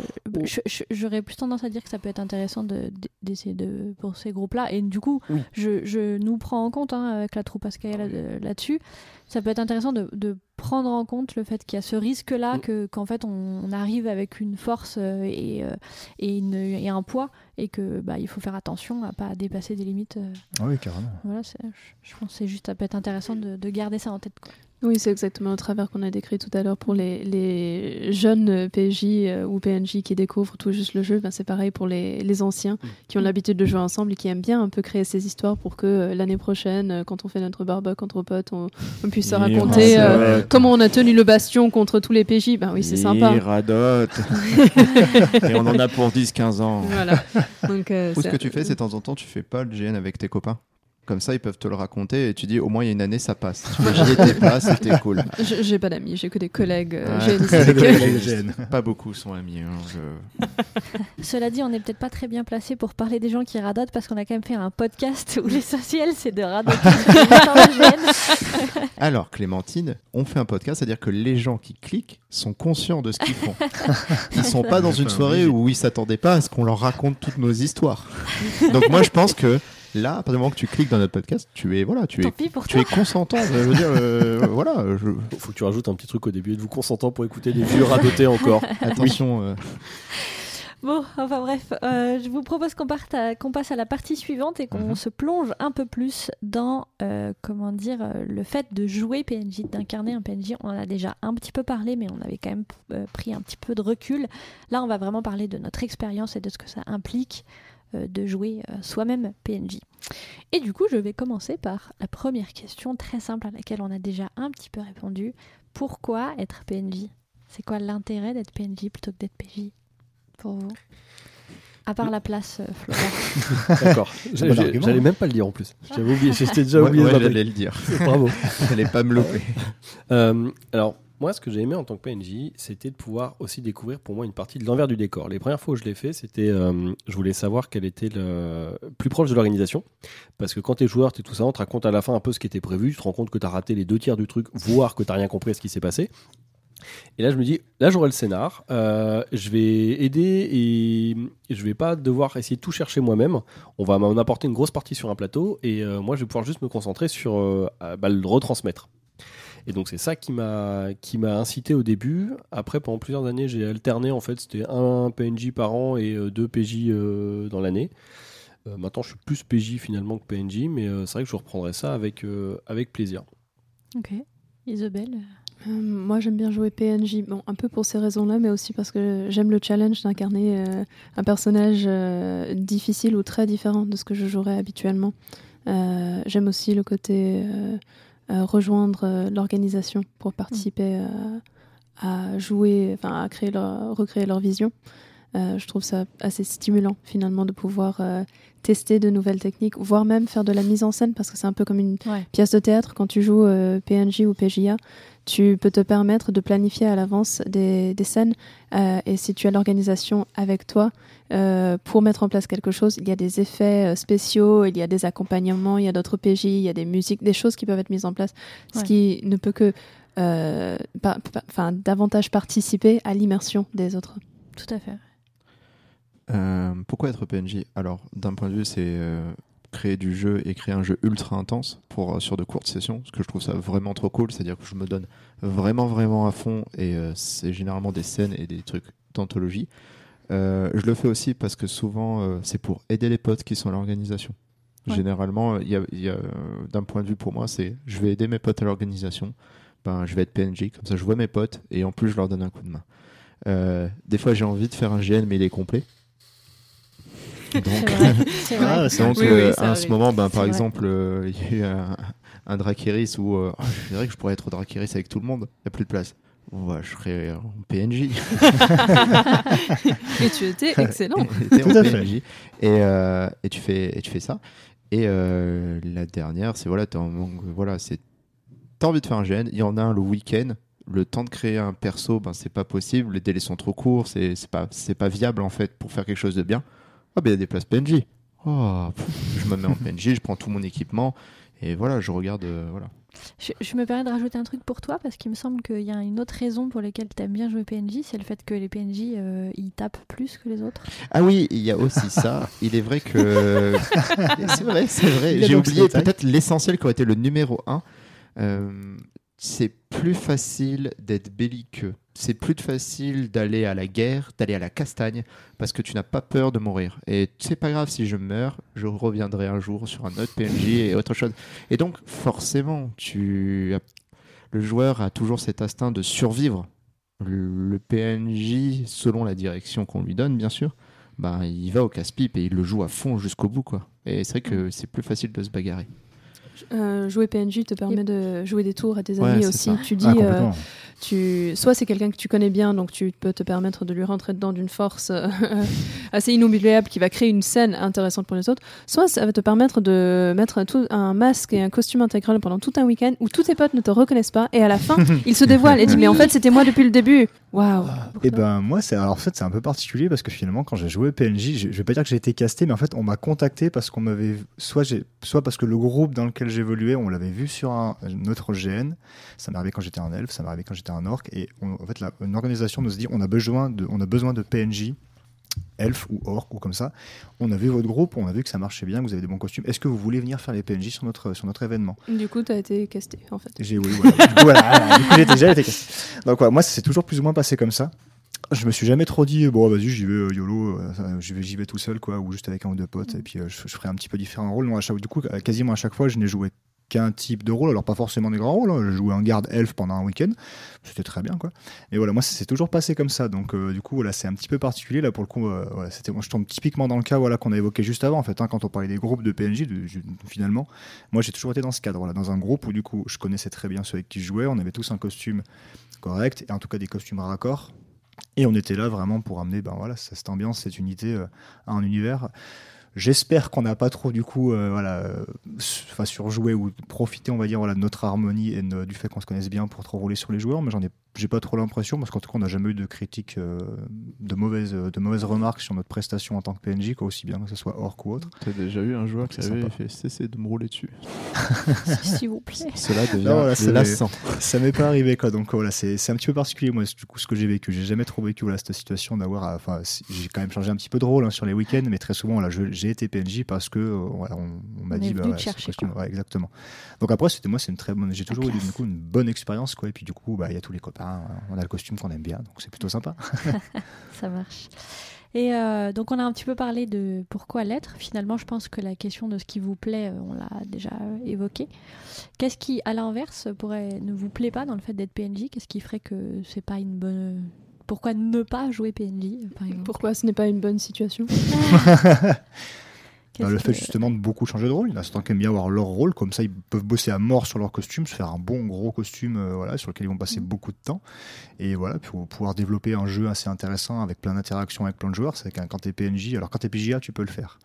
J'aurais plus tendance à dire que ça peut être intéressant de- d'essayer de, pour ces groupes-là. Et du coup, Oui. je, je nous prends en compte hein, avec la troupe Ascaïa là- là-dessus. Ça peut être intéressant de, de prendre en compte le fait qu'il y a ce risque-là, Mm. que qu'en fait on, on arrive avec une force euh, et, euh, et, une- et un poids, et que bah, il faut faire attention à pas dépasser des limites. euh, Ah oui, carrément. voilà, je, je pense que c'est juste, ça peut être intéressant de, de garder ça en tête. quoi. Oui, c'est exactement le travers qu'on a décrit tout à l'heure pour les, les jeunes PJ ou PNJ qui découvrent tout juste le jeu. Ben, c'est pareil pour les, les anciens qui ont l'habitude de jouer ensemble et qui aiment bien un peu créer ces histoires pour que l'année prochaine, quand on fait notre barbecue entre potes, on, on puisse se raconter euh, comment on a tenu le bastion contre tous les PJ. Ben oui, c'est sympa. radote. *laughs* Et on en a pour 10-15 ans. Voilà. Donc, euh, Ou ce que tu fais, c'est de temps en temps, tu fais pas le GN avec tes copains? Comme ça, ils peuvent te le raconter et tu dis au moins il y a une année, ça passe. J'y étais pas, c'était cool. *laughs* J'ai pas d'amis, j'ai que des collègues. euh. GN. *laughs* *laughs* Pas beaucoup sont amis. hein, je- Cela dit, on n'est peut-être pas très bien placé pour parler des gens qui radotent parce qu'on a quand même fait un podcast où l'essentiel c'est de radoter. Alors, Clémentine, on fait un podcast, c'est-à-dire que les gens qui cliquent sont conscients de ce qu'ils font. Ils sont pas dans une soirée où ils s'attendaient pas à ce qu'on leur raconte toutes nos histoires. Donc moi, je pense que là, à partir du moment que tu cliques dans notre podcast, tu es voilà, tu Tant es pour tu toi. es consentant. Je veux dire, euh, voilà. je- Faut que tu rajoutes un petit truc au début. Êtes-vous consentant pour écouter des vieux radotés encore? *laughs* Attention. euh, Bon, enfin bref, euh, je vous propose qu'on qu'on passe à la partie suivante et qu'on Mhm. se plonge un peu plus dans, euh, comment dire, le fait de jouer PNJ, d'incarner un PNJ. On en a déjà un petit peu parlé, mais on avait quand même euh, pris un petit peu de recul. Là, on va vraiment parler de notre expérience et de ce que ça implique euh, de jouer euh, soi-même PNJ. Et du coup, je vais commencer par la première question très simple à laquelle on a déjà un petit peu répondu. Pourquoi être PNJ C'est quoi l'intérêt d'être PNJ plutôt que d'être PJ pour vous? À part la place, euh, Florent. *laughs* D'accord. J'allais même pas le dire en plus. J'avais oublié. J'étais déjà ouais, oublié. ouais, j'allais le dire. Bravo. *laughs* J'allais pas me louper. Euh, alors, moi, ce que j'ai aimé en tant que PNJ, c'était de pouvoir aussi découvrir pour moi une partie de l'envers du décor. Les premières fois où je l'ai fait, c'était. euh, je voulais savoir quel était le plus proche de l'organisation. Parce que quand t'es joueur, t'es tout ça, on te raconte à la fin un peu ce qui était prévu. Tu te rends compte que t'as raté les deux tiers du truc, voire que t'as rien compris à ce qui s'est passé. Et là, je me dis, là, j'aurai le scénar. euh, je vais aider et, je vais pas devoir essayer de tout chercher moi-même. On va m'en apporter une grosse partie sur un plateau et euh, moi, je vais pouvoir juste me concentrer sur bah, le retransmettre. Et donc c'est ça qui m'a qui m'a incité au début. Après pendant plusieurs années j'ai alterné en fait c'était un PNJ par an et euh, deux PJ euh, dans l'année. Euh, maintenant je suis plus PJ finalement que PNJ mais euh, c'est vrai que je reprendrai ça avec euh, avec plaisir. ok. Isabelle? Euh, moi, j'aime bien jouer PNJ, bon, un peu pour ces raisons-là, mais aussi parce que j'aime le challenge d'incarner euh, un personnage euh, difficile ou très différent de ce que je jouerais habituellement. Euh, j'aime aussi le côté rejoindre euh, l'organisation pour participer euh, à jouer, enfin à créer leur, recréer leur vision. Euh, je trouve ça assez stimulant finalement de pouvoir euh, tester de nouvelles techniques, voire même faire de la mise en scène parce que c'est un peu comme une Ouais. pièce de théâtre quand tu joues euh, PNJ ou PJA. Tu peux te permettre de planifier à l'avance des, des scènes euh, et si tu as l'organisation avec toi euh, pour mettre en place quelque chose, il y a des effets spéciaux, il y a des accompagnements, il y a d'autres PJ, il y a des musiques, des choses qui peuvent être mises en place, ce qui ne peut que pa- davantage participer à l'immersion des autres. Tout à fait. Euh, pourquoi être PNJ Alors, d'un point de vue, c'est euh, créer du jeu et créer un jeu ultra intense pour, euh, sur de courtes sessions, parce que je trouve ça vraiment trop cool. C'est-à-dire que je me donne vraiment, vraiment à fond, et euh, c'est généralement des scènes et des trucs d'anthologie. Je le fais aussi parce que souvent, c'est pour aider les potes qui sont à l'organisation. Ouais. Généralement, il y a, y a, d'un point de vue pour moi, c'est je vais aider mes potes à l'organisation. Ben, je vais être PNJ, comme ça je vois mes potes et en plus je leur donne un coup de main. Euh, des fois j'ai envie de faire un GN mais il est complet. Donc, C'est vrai. *laughs* C'est vrai. Ah, c'est donc, Oui, euh, oui, à ce moment, ben, par vrai. exemple, euh, *laughs* il y a eu un, un Drakiris où euh, Ah, je dirais que je pourrais être au Drakiris avec tout le monde, il n'y a plus de place. Ouais, je serais en PNJ. *laughs* Et tu étais excellent. T'es en Tout à fait. PNJ. Et, euh, et, tu fais, et tu fais ça. Et euh, la dernière, c'est voilà, t'es en manque- voilà, c'est t'as envie de faire un GN, il y en a un le week-end. Le temps de créer un perso, ben c'est pas possible, les délais sont trop courts, c'est pas c'est pas viable en fait pour faire quelque chose de bien. Ah ben il y a des places PNJ. Oh, pff, je me mets en PNJ, je prends tout mon équipement et voilà, je regarde euh, voilà. Je, je me permets de rajouter un truc pour toi parce qu'il me semble qu'il y a une autre raison pour laquelle tu aimes bien jouer PNJ, c'est le fait que les PNJ euh, ils tapent plus que les autres. Ah oui, il y a aussi ça. Il est vrai que. *laughs* c'est vrai, c'est vrai. Il y a J'ai donc ce oublié détail. peut-être l'essentiel qui aurait été le numéro 1. C'est plus facile d'être belliqueux. C'est plus facile d'aller à la guerre, d'aller à la castagne, parce que tu n'as pas peur de mourir. Et c'est pas grave si je meurs, je reviendrai un jour sur un autre PNJ et autre chose. Et donc, forcément, tu le joueur a toujours cet instinct de survivre. Le PNJ, selon la direction qu'on lui donne, bien sûr, ben, il va au casse-pipe et il le joue à fond jusqu'au bout. Quoi. Et c'est vrai que c'est plus facile de se bagarrer. Euh, jouer PNJ te permet de jouer des tours à tes amis aussi. ça. Tu dis, Ah, euh, complètement. tu, soit c'est quelqu'un que tu connais bien, donc tu peux te permettre de lui rentrer dedans d'une force euh, *laughs* assez inoubliable qui va créer une scène intéressante pour les autres. Soit ça va te permettre de mettre tout, un masque et un costume intégral pendant tout un week-end où tous tes potes ne te reconnaissent pas et à la fin *laughs* ils se dévoilent et disent mais en fait c'était moi depuis le début. Waouh. Pour Et toi. ben moi c'est alors en fait c'est un peu particulier parce que finalement quand j'ai joué PNJ, je, je vais pas dire que j'ai été casté mais en fait on m'a contacté parce qu'on m'avait soit j'ai soit parce que le groupe dans lequel j'évoluais, on l'avait vu sur un, un autre GN, ça m'est arrivé quand j'étais un elfe, ça m'est arrivé quand j'étais un orc et on- en fait la, une organisation nous dit on a besoin de on a besoin de PNJ elfe ou orc ou comme ça. On a vu votre groupe, on a vu que ça marchait bien, que vous avez des bons costumes. Est-ce que vous voulez venir faire les PNJ sur notre sur notre événement? Du coup t'as été casté en fait. j'ai oui, voilà. Du coup, voilà, du coup, j'étais déjà été cassé. Donc voilà, moi c'est toujours plus ou moins passé comme ça. Je me suis jamais trop dit bon vas-y j'y vais euh, yolo, euh, j'y vais j'y vais tout seul quoi ou juste avec un ou deux potes et puis euh, je, je ferai un petit peu différents rôles. Non, à chaque, du coup quasiment à chaque fois je n'ai joué qu'un type de rôle, alors pas forcément des grands rôles. hein. J'ai joué un garde elfe pendant un week-end, c'était très bien quoi. Mais voilà moi c'est toujours passé comme ça donc euh, du coup voilà c'est un petit peu particulier là pour le coup. euh, voilà, c'était moi je tombe typiquement dans le cas voilà qu'on a évoqué juste avant en fait hein, quand on parlait des groupes de PNJ de- je- finalement. Moi, j'ai toujours été dans ce cadre-là, dans un groupe où, du coup, je connaissais très bien ceux avec qui je jouais. On avait tous un costume correct, et en tout cas des costumes raccords. Et on était là vraiment pour amener ben, voilà, cette ambiance, cette unité euh, à un univers. J'espère qu'on n'a pas trop, du coup, euh, voilà, euh, enfin, surjoué ou profité, on va dire, voilà, de notre harmonie et du fait qu'on se connaisse bien pour trop rouler sur les joueurs. Mais j'en ai, j'ai pas trop l'impression, parce qu'en tout cas, on n'a jamais eu de critiques, euh, de, mauvaises, de mauvaises remarques sur notre prestation en tant que PNJ, quoi, aussi bien que ce soit orc ou autre. T'as déjà eu un joueur qui avait sympa. fait cesser de me rouler dessus. S'il vous plaît. *laughs* Cela devient Non, voilà, c'est lassant. ça m'est pas arrivé quoi donc voilà c'est c'est un petit peu particulier moi du coup ce que j'ai vécu j'ai jamais trop vécu voilà cette situation d'avoir enfin j'ai quand même changé un petit peu de rôle hein, sur les week-ends mais très souvent je- j'ai été PNJ parce que euh, voilà, on, on m'a dit bah, ouais, chercher, exactement donc après c'était moi c'est une très bonne j'ai toujours eu du coup une bonne expérience quoi et puis du coup bah il y a tous les copains on a le costume qu'on aime bien donc c'est plutôt sympa *laughs* Ça marche. Et euh, donc on a un petit peu parlé de pourquoi l'être. Finalement, je pense que la question de ce qui vous plaît, euh, on l'a déjà euh, évoqué. Qu'est-ce qui, à l'inverse, pourrait ne vous plaît pas dans le fait d'être PNJ Qu'est-ce qui ferait que c'est pas une bonne pourquoi ne pas jouer PNJ par exemple? Pourquoi ce n'est pas une bonne situation? *laughs* Bah, le fait que- justement de beaucoup changer de rôle. Il y en a certains qui aiment bien avoir leur rôle, comme ça ils peuvent bosser à mort sur leur costume, se faire un bon gros costume euh, voilà, sur lequel ils vont passer Mhm. beaucoup de temps. Et voilà, pour pouvoir développer un jeu assez intéressant avec plein d'interactions avec plein de joueurs. C'est qu'un- quand t'es PNJ, alors quand t'es PJA, tu peux le faire.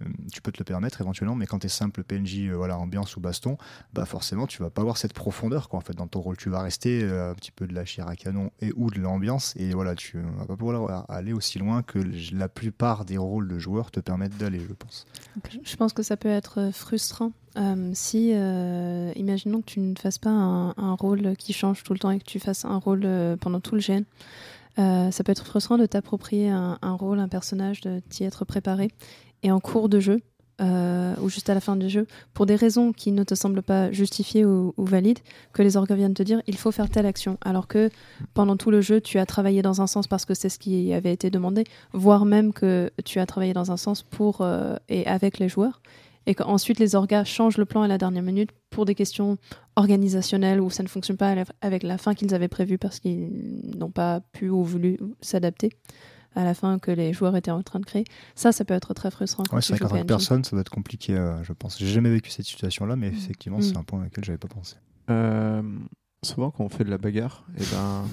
Euh, Tu peux te le permettre éventuellement, mais quand t'es simple PNJ, euh, voilà, ambiance ou baston, bah forcément tu vas pas avoir cette profondeur quoi, en fait, dans ton rôle. Tu vas rester euh, un petit peu de la chair à canon et ou de l'ambiance, et voilà, tu vas pas pouvoir aller aussi loin que la plupart des rôles de joueurs te permettent d'aller, je pense. Je pense que ça peut être frustrant si, imaginons que tu ne fasses pas un, rôle qui change tout le temps et que tu fasses un rôle pendant tout le GN. Ça peut être frustrant de t'approprier un, rôle, un personnage, de t'y être préparé. Et en cours de jeu, euh, ou juste à la fin du jeu, pour des raisons qui ne te semblent pas justifiées ou, valides, que les orgues viennent te dire il faut faire telle action, alors que pendant tout le jeu tu as travaillé dans un sens parce que c'est ce qui avait été demandé, voire même que tu as travaillé dans un sens pour euh, et avec les joueurs, et qu'ensuite les orgas changent le plan à la dernière minute pour des questions organisationnelles où ça ne fonctionne pas avec la fin qu'ils avaient prévue parce qu'ils n'ont pas pu ou voulu s'adapter à la fin que les joueurs étaient en train de créer. Ça, ça peut être très frustrant. Ouais, c'est vrai qu'en tant que personne, ça va être compliqué, euh, je pense. J'ai jamais vécu cette situation-là, mais mmh. effectivement, mmh. c'est un point auquel j'avais pas pensé. Euh, souvent, quand on fait de la bagarre, et eh ben,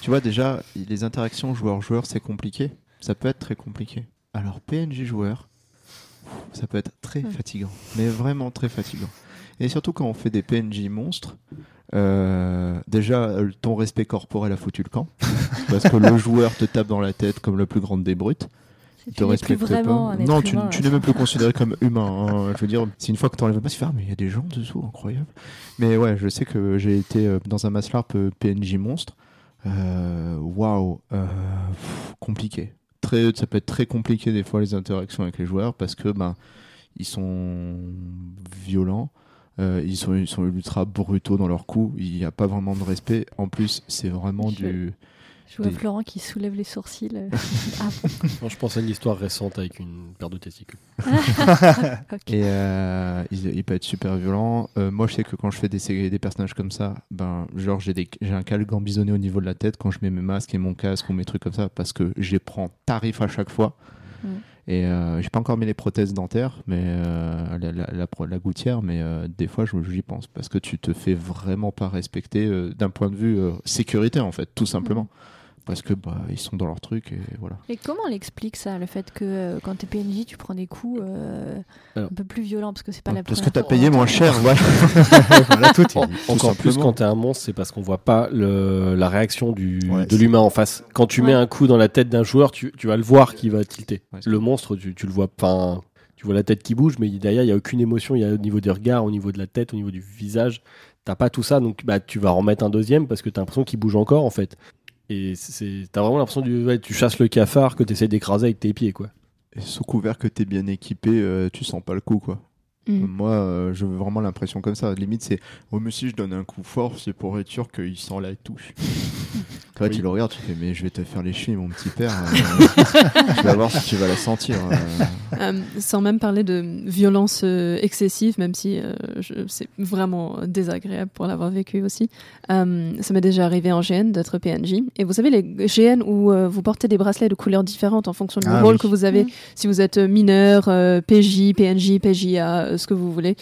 tu vois, déjà, les interactions joueur-joueur, c'est compliqué. Ça peut être très compliqué. Alors, PNJ joueur, ça peut être très fatigant, mais vraiment très fatigant. Et surtout quand on fait des PNJ monstres, euh, déjà, ton respect corporel a foutu le camp. *laughs* parce que le joueur te tape dans la tête comme la plus grande des brutes. Il te respecte pas. Non, tu, tu n'es même plus considéré comme humain. Hein. Je veux dire, c'est une fois que tu enlèves pas, tu fais Ah, mais il y a des gens dessous, incroyable. Mais ouais, je sais que j'ai été euh, dans un Maslarp euh, PNJ monstre. Waouh, wow, compliqué. Très, ça peut être très compliqué des fois les interactions avec les joueurs parce que ben ils sont violents. Euh, ils, sont, ils sont ultra brutaux dans leurs coups. Il n'y a pas vraiment de respect. En plus, c'est vraiment je, du. Je vois des... Florent qui soulève les sourcils. *laughs* ah, bon. je pense à une histoire récente avec une paire de testicules. *laughs* okay. Et euh, il, il, peut être super violent. Euh, moi, je sais que quand je fais des, des personnages comme ça, ben, genre j'ai un cal gambisonné au niveau de la tête quand je mets mes masques et mon casque ou mes trucs comme ça parce que je les prends tarif à chaque fois. Mm. Et euh, j'ai pas encore mis les prothèses dentaires, mais euh, la, la, la, gouttière, mais euh, des fois j'y pense parce que tu te fais vraiment pas respecter euh, d'un point de vue sécurité en fait, tout simplement. Mmh. Parce que bah, ils sont dans leur truc et voilà. Et comment on l'explique ça, le fait que euh, quand t'es PNJ, tu prends des coups un peu plus violents parce que c'est pas la Parce que t'as payé moins cher, *laughs* voilà, tout, en, tout Encore plus quand t'es un monstre, c'est parce qu'on voit pas le, la réaction du, ouais, de l'humain en face. Quand tu ouais. mets un coup dans la tête d'un joueur, tu, tu, vas le voir qui va tilter. Ouais, le monstre, tu, tu le vois pas. Tu vois la tête qui bouge, mais derrière, il n'y a aucune émotion. Il y a au niveau des regards, au niveau de la tête, au niveau du visage. T'as pas tout ça, donc bah, tu vas remettre un deuxième parce que t'as l'impression qu'il bouge encore en fait. Et t'as vraiment l'impression que ouais, tu chasses le cafard que tu essaies d'écraser avec tes pieds, quoi. Et sous couvert que t'es bien équipé, euh, tu sens pas le coup, quoi. Mm. Moi, euh, je veux vraiment l'impression comme ça. Limite, c'est oh, mais si je donne un coup fort, c'est pour être sûr qu'il sent la touche. *laughs* Oui. tu le regardes, tu fais mais je vais te faire les chevilles, mon petit père. Euh, *laughs* tu vas voir si tu vas la sentir. Euh, sans même parler de violence excessive, même si c'est vraiment désagréable pour l'avoir vécu aussi. ça m'est déjà arrivé en GN d'être PNJ. Et vous savez, les GN où vous portez des bracelets de couleurs différentes en fonction du ah, rôle oui. que vous avez. Mm. Si vous êtes mineur, PJ, PNJ, PJA ce que vous voulez.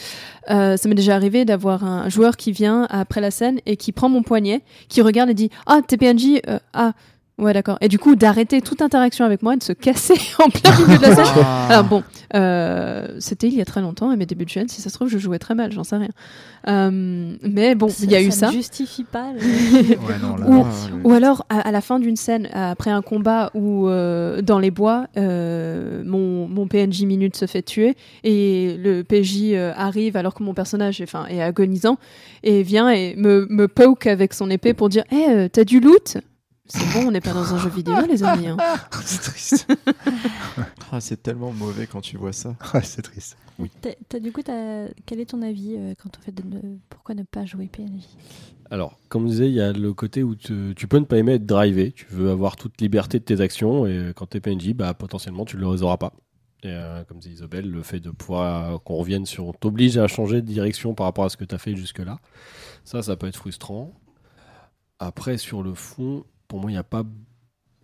Euh, ça m'est déjà arrivé d'avoir un joueur qui vient après la scène et qui prend mon poignet, qui regarde et dit Ah, t'es PNJ euh, Ah, Ouais, d'accord. Et du coup, d'arrêter toute interaction avec moi et de se casser *laughs* en plein milieu de la scène. Ah. Alors bon, euh, c'était il y a très longtemps, à mes débuts de chaîne, si ça se trouve, je jouais très mal, j'en sais rien. Euh, mais bon, il y a ça eu ça. ne justifie pas. Le... *laughs* ouais, non, là, ou, là, ou, alors, à, à la fin d'une scène, après un combat où, euh, dans les bois, euh, mon, mon PNJ minute se fait tuer et le PJ euh, arrive alors que mon personnage est, est agonisant et vient et me, me poke avec son épée pour dire Hé, hey, t'as du loot? C'est bon, on n'est pas dans un jeu vidéo, les amis. Hein. *laughs* c'est triste. *laughs* ah, c'est tellement mauvais quand tu vois ça. Ouais, c'est triste. Oui. T as, t as, du coup, quel est ton avis euh, quant au fait de ne... pourquoi ne pas jouer PNJ Alors, comme je disais, il y a le côté où tu, tu, peux ne pas aimer être drivé. Tu veux avoir toute liberté de tes actions et quand tu es PNJ, bah, potentiellement, tu ne les auras pas. Et euh, comme dit Isabelle, le fait de pouvoir euh, qu'on revienne sur, on t'oblige à changer de direction par rapport à ce que tu as fait jusque-là. Ça, ça peut être frustrant. Après, sur le fond, pour moi, il n'y a pas,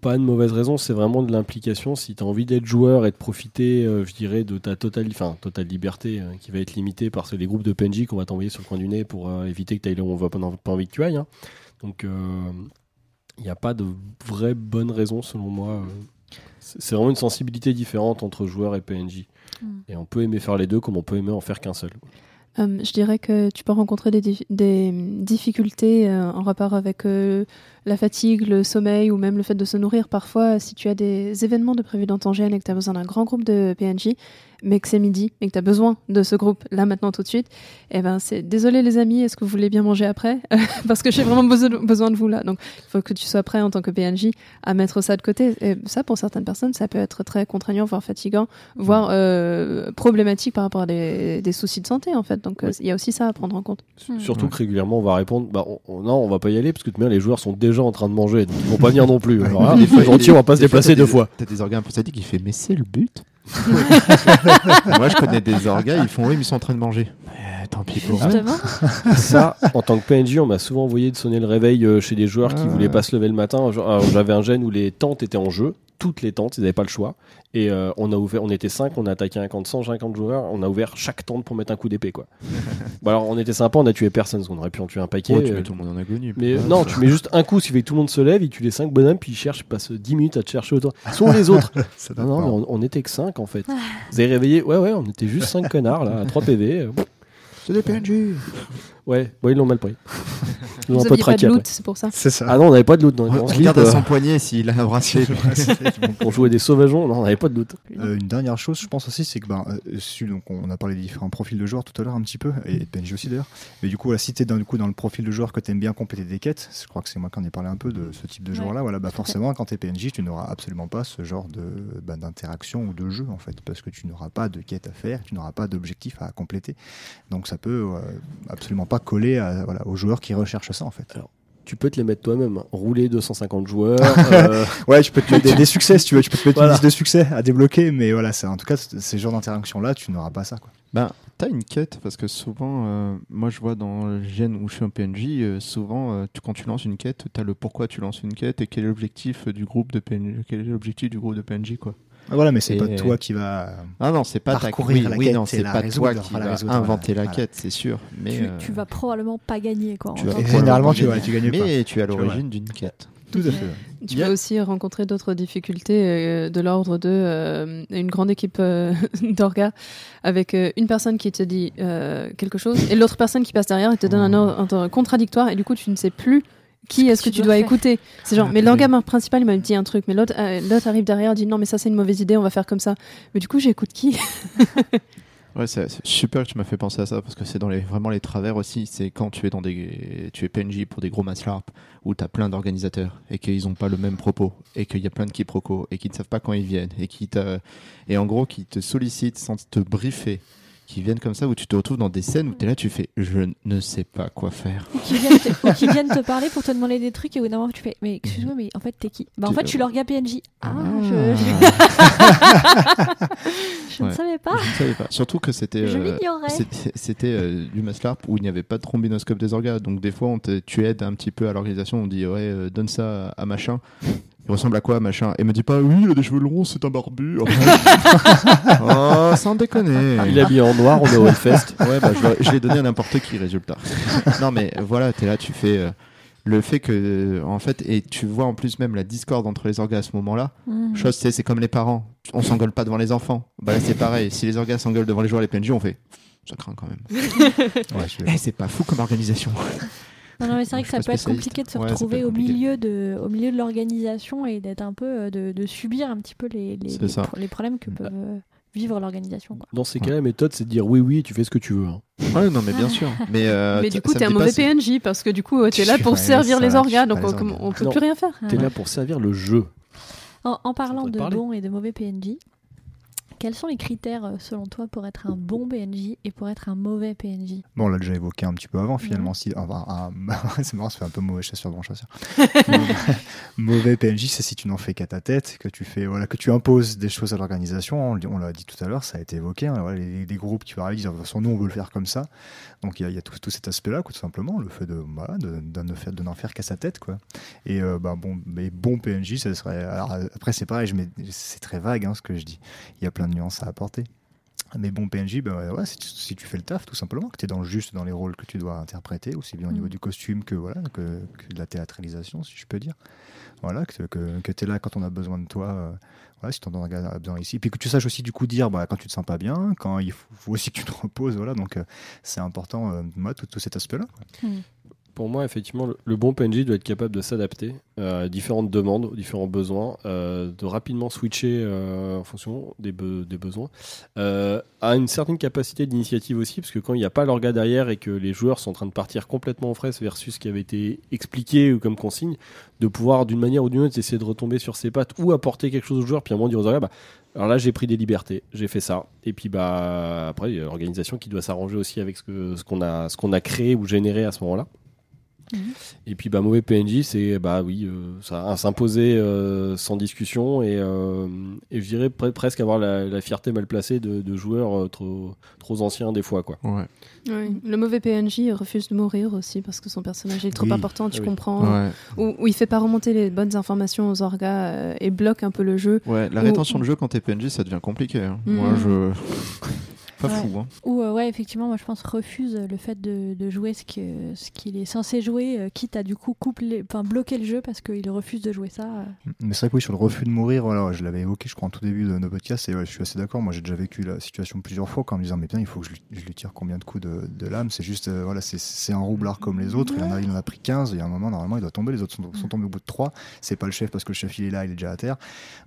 pas de mauvaise raison. C'est vraiment de l'implication. Si tu as envie d'être joueur et de profiter, euh, je dirais, de ta totale, enfin, totale liberté euh, qui va être limitée par les groupes de PNJ qu'on va t'envoyer sur le coin du nez pour euh, éviter que tu ailles là où on va pas, pas envie que tu ailles. Hein. Donc, il n'y a pas de vraie bonne raison, selon moi. C'est vraiment une sensibilité différente entre joueur et PNJ. Mm. Et on peut aimer faire les deux comme on peut aimer en faire qu'un seul. Euh, je dirais que tu peux rencontrer des, des difficultés euh, en rapport avec euh, la fatigue, le sommeil ou même le fait de se nourrir. Parfois, si tu as des événements de prévu dans ton GN et que tu as besoin d'un grand groupe de PNJ, mais que c'est midi et que tu as besoin de ce groupe là maintenant tout de suite, eh ben c'est désolé les amis, est-ce que vous voulez bien manger après? *laughs* Parce que j'ai vraiment besoin de, vous là. Donc il faut que tu sois prêt en tant que PNJ à mettre ça de côté. Et ça, pour certaines personnes, ça peut être très contraignant, voire fatigant, voire euh, problématique par rapport à des, des, soucis de santé en fait. Donc euh, il y a aussi ça à prendre en compte. Surtout que régulièrement on va répondre, bah, on, non, on va pas y aller parce que les joueurs sont déjà en train de manger, donc ils vont pas venir non plus. Alors, hein, on va pas se déplacer deux fois. T'as des organes pour ça qui fait, mais c'est le but. *laughs* Moi, je connais des orgas, ils font oui, mais ils sont en train de manger. tant pis pour eux. *laughs* Ça, en tant que PNJ, on m'a souvent envoyé de sonner le réveil euh, chez des joueurs qui voulaient pas se lever le matin. J'avais un gène où les tentes étaient en jeu toutes les tentes, ils n'avaient pas le choix. Et euh, on a ouvert, on était 5, on a attaqué un camp de 150 joueurs, on a ouvert chaque tente pour mettre un coup d'épée quoi. *laughs* bon, alors on était sympa, on a tué personne, parce qu'on aurait pu en tuer un paquet. tu mets euh, tout le monde en agonie. Mais non, tu mets juste un coup, suffit que tout le monde se lève, il tue les 5 bonhommes, puis il cherche, il passe 10 minutes à te chercher autour. Sont les autres *laughs* Non, mais on, était que 5 en fait. Vous avez réveillé Ouais, ouais, on était juste 5 connards là, à 3 PV. C'est des PNJ Ouais, bon, ils l'ont mal pris. Ils Vous pas de loot, c'est pour ça. C'est ça. Ah non, on n'avait pas de loot. Non, on regarde à son poignet s'il a un bracelet. *laughs* Pour jouer des sauvageons, non, on n'avait pas de loot. Euh, une dernière chose, je pense aussi, c'est que ben, euh, donc on a parlé des différents profils de joueurs tout à l'heure un petit peu, et de PNJ aussi d'ailleurs. Mais du coup, voilà, si tu es dans, du coup, dans le profil de joueur que tu aimes bien compléter des quêtes, je crois que c'est moi qui en ai parlé un peu de ce type de joueur-là, voilà, bah forcément, quand tu es PNJ, tu n'auras absolument pas ce genre de bah, d'interaction ou de jeu en fait, parce que tu n'auras pas de quête à faire, tu n'auras pas d'objectif à compléter. Donc ça peut euh, absolument pas coller à, voilà, aux joueurs qui recherchent ça en fait. Alors, tu peux te les mettre toi-même. Hein. Rouler 250 joueurs. *laughs* Euh, ouais, tu peux te mettre des, succès si tu veux. Tu peux te mettre une liste de succès à débloquer, mais voilà, c'est en tout cas ces genres d'interaction-là, tu n'auras pas ça. Quoi. Ben, t'as une quête parce que souvent, euh, moi je vois dans le GN où je suis un PNJ, euh, souvent tu, quand tu lances une quête, t'as le pourquoi tu lances une quête et quel est l'objectif du groupe de PNJ, quel est l'objectif du groupe de PNJ quoi. Ah, voilà, mais c'est pas toi qui va. Ah non, c'est pas parcourir la quête. c'est pas toi qui va inventer la quête, c'est sûr. Mais tu, tu, vas probablement pas gagner quoi. généralement, tu, tu gagnes pas. Mais tu es à l'origine d'une quête. Tout à fait. Tu peux aussi rencontrer d'autres difficultés euh, de l'ordre de euh, une grande équipe euh, *laughs* d'orgas avec une personne qui te dit quelque chose et l'autre personne qui passe derrière et te donne un ordre contradictoire et du coup tu ne sais plus qui est-ce que, tu dois, écouter? C'est genre, mais l'organe principal, il m'a dit un truc, mais l'autre euh, l'autre arrive derrière, et dit non, mais ça c'est une mauvaise idée, on va faire comme ça. Mais du coup, j'écoute qui? *laughs* Ouais, c'est super que tu m'as fait penser à ça parce que c'est dans les, vraiment les travers aussi. C'est quand tu es dans des, tu es PNJ pour des gros mass LARP où tu as plein d'organisateurs et qu'ils n'ont pas le même propos et qu'il y a plein de quiproquos et qu'ils ne savent pas quand ils viennent et qui et en gros qui te sollicitent sans te briefer qui viennent comme ça, où tu te retrouves dans des scènes où tu es là, tu fais je ne sais pas quoi faire. Ou qui viennent, te, qui viennent te parler pour te demander des trucs et au bout d'un moment tu fais mais excuse-moi, mais en fait t'es qui? Bah en fait je suis leur gars PNJ. Ah, ah. je, je... *laughs* ne savais pas. Je ne savais pas. Surtout que c'était euh, c'était euh, du Maslarp où il n'y avait pas de trombinoscope des orgas. Donc des fois on te, tu aides un petit peu à l'organisation, on dit ouais euh, donne ça à machin il ressemble à quoi, machin Et me dit pas, oui, il a des cheveux longs, c'est un barbu. *laughs* oh, sans déconner. Il est habillé en noir, on est au Hellfest. Ouais, bah, je, l'ai donné à n'importe qui, résultat. non, mais voilà, t'es là, tu fais. Euh, le fait que, en fait, et tu vois en plus même la discorde entre les orgas à ce moment-là. Mmh. Chose, c'est comme les parents. On s'engueule pas devant les enfants. Bah là, c'est pareil. Si les orgas s'engueulent devant les joueurs, les PNJ, on fait. Ça craint quand même. *laughs* ouais, eh, c'est pas fou comme organisation. Non, mais c'est vrai que ça peut être compliqué de se retrouver au milieu de, au milieu de l'organisation et d'être un peu, euh, de, de, subir un petit peu les, les, les, problèmes que peut euh, vivre l'organisation. Dans ces cas-là, la méthode, c'est de dire oui, oui, tu fais ce que tu veux. Hein. Ouais, non, mais bien sûr. *laughs* Mais, euh, mais du coup, t'es un mauvais PNJ parce que du coup, t'es là pour servir les organes, donc on, peut plus rien faire. T'es là pour servir le jeu. En, en parlant de bons et de mauvais PNJ, quels sont les critères, euh, selon toi, pour être un bon PNJ et pour être un mauvais PNJ Bon, on l'a déjà évoqué un petit peu avant, finalement. Si, enfin, *laughs* c'est marrant, ça fait un peu mauvais chasseur, bon chasseur. *laughs* mauvais PNJ, c'est si tu n'en fais qu'à ta tête, que tu fais, voilà, que tu imposes des choses à l'organisation. On, l'a dit tout à l'heure, ça a été évoqué. Hein, les, groupes qui disent, de toute façon, nous, on veut le faire comme ça. Donc, il y a, tout, cet aspect-là, tout simplement, le fait de, voilà, de, de, faire, de n'en faire qu'à sa tête, quoi. Et euh, bah, bon, mais bon PNJ, ça serait. après, c'est pareil, c'est très vague, hein, ce que je dis. Il y a plein de nuances à apporter. Mais bon, PNJ, ben ouais, si, tu, fais le taf, tout simplement, que tu es dans le juste dans les rôles que tu dois interpréter, aussi bien au niveau mm. du costume que, voilà, que, de la théâtralisation, si je peux dire. Voilà, que, que, tu es là quand on a besoin de toi, euh, voilà, si tu en as besoin ici. Puis que tu saches aussi du coup dire bah, quand tu te sens pas bien, quand il faut, aussi que tu te reposes. Voilà, donc euh, c'est important, euh, moi, tout, cet aspect-là. Mm. Pour moi, effectivement, le- bon PNJ doit être capable de s'adapter euh, à différentes demandes, aux différents besoins, euh, de rapidement switcher euh, en fonction des, des besoins, euh, a une certaine capacité d'initiative aussi, parce que quand il n'y a pas l'orga derrière et que les joueurs sont en train de partir complètement en fraise versus ce qui avait été expliqué ou comme consigne, de pouvoir d'une manière ou d'une autre essayer de retomber sur ses pattes ou apporter quelque chose aux joueurs, puis à un moment dire aux orgas, bah, alors là j'ai pris des libertés, j'ai fait ça, et puis bah après il y a l'organisation qui doit s'arranger aussi avec ce que ce qu'on a qu'on a créé ou généré à ce moment-là. Mhm. Et puis bah mauvais PNJ c'est bah oui euh, ça à s'imposer euh, sans discussion et, euh, et je dirais pre- presque avoir la, la fierté mal placée de, de joueurs euh, trop trop anciens des fois quoi. Ouais. Oui. Le mauvais PNJ refuse de mourir aussi parce que son personnage est trop Oui. important, tu Ah oui. comprends. Ouais. Ou, ou il fait pas remonter les bonnes informations aux orgas euh, et bloque un peu le jeu. Ouais, la Ou- rétention de jeu quand t'es PNJ, ça devient compliqué. hein. Mm. Moi, je. *laughs* Pas Ouais. fou. Hein. Ou euh, ouais, effectivement, moi je pense refuse le fait de, de jouer ce que- ce qu'il est censé jouer, euh, quitte à du coup couper, enfin bloquer le jeu parce qu'il refuse de jouer ça. euh. Mais c'est vrai que oui, sur le refus de mourir, voilà, je l'avais évoqué, je crois, en tout début de nos podcasts, et ouais, je suis assez d'accord. Moi, j'ai déjà vécu la situation plusieurs fois, quand en me disant, mais bien, il faut que je lui, je lui tire combien de coups de, de lame. C'est juste, euh, voilà, c'est- c'est un roublard comme les autres. Il en a, il en a pris 15, et à un moment, normalement, il doit tomber. Les autres sont, sont tombés au bout de 3. C'est pas le chef parce que le chef, il est là, il est déjà à terre.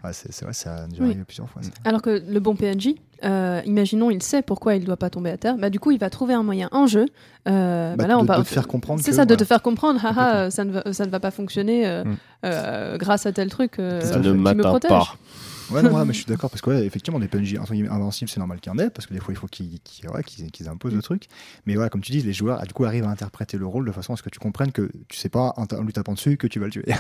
Ouais, c'est c'est vrai, ça a déjà Oui. arrivé plusieurs fois. ça. Alors que le bon PNJ, euh, imaginons, il sait pourquoi il doit pas tomber à terre. Bah, du coup, il va trouver un moyen en jeu. euh, Bah, bah, là, de- on de parle- te faire comprendre C'est ça, de te faire comprendre. Haha, euh, ça ne va, ça ne va pas fonctionner euh, Mm. euh, grâce à tel truc. euh, Ça ne me pas. Ouais, non, ouais, mais je suis d'accord parce que ouais, effectivement, des PNJ invincibles, c'est normal qu'il y en ait parce que des fois, il faut qu'ils ouais, qu'ils- qu'ils imposent le truc. Mais ouais, comme tu dis, les joueurs du coup arrivent à interpréter le rôle de façon à ce que tu comprennes que tu sais pas en, lui tapant dessus que tu vas le tuer. *laughs*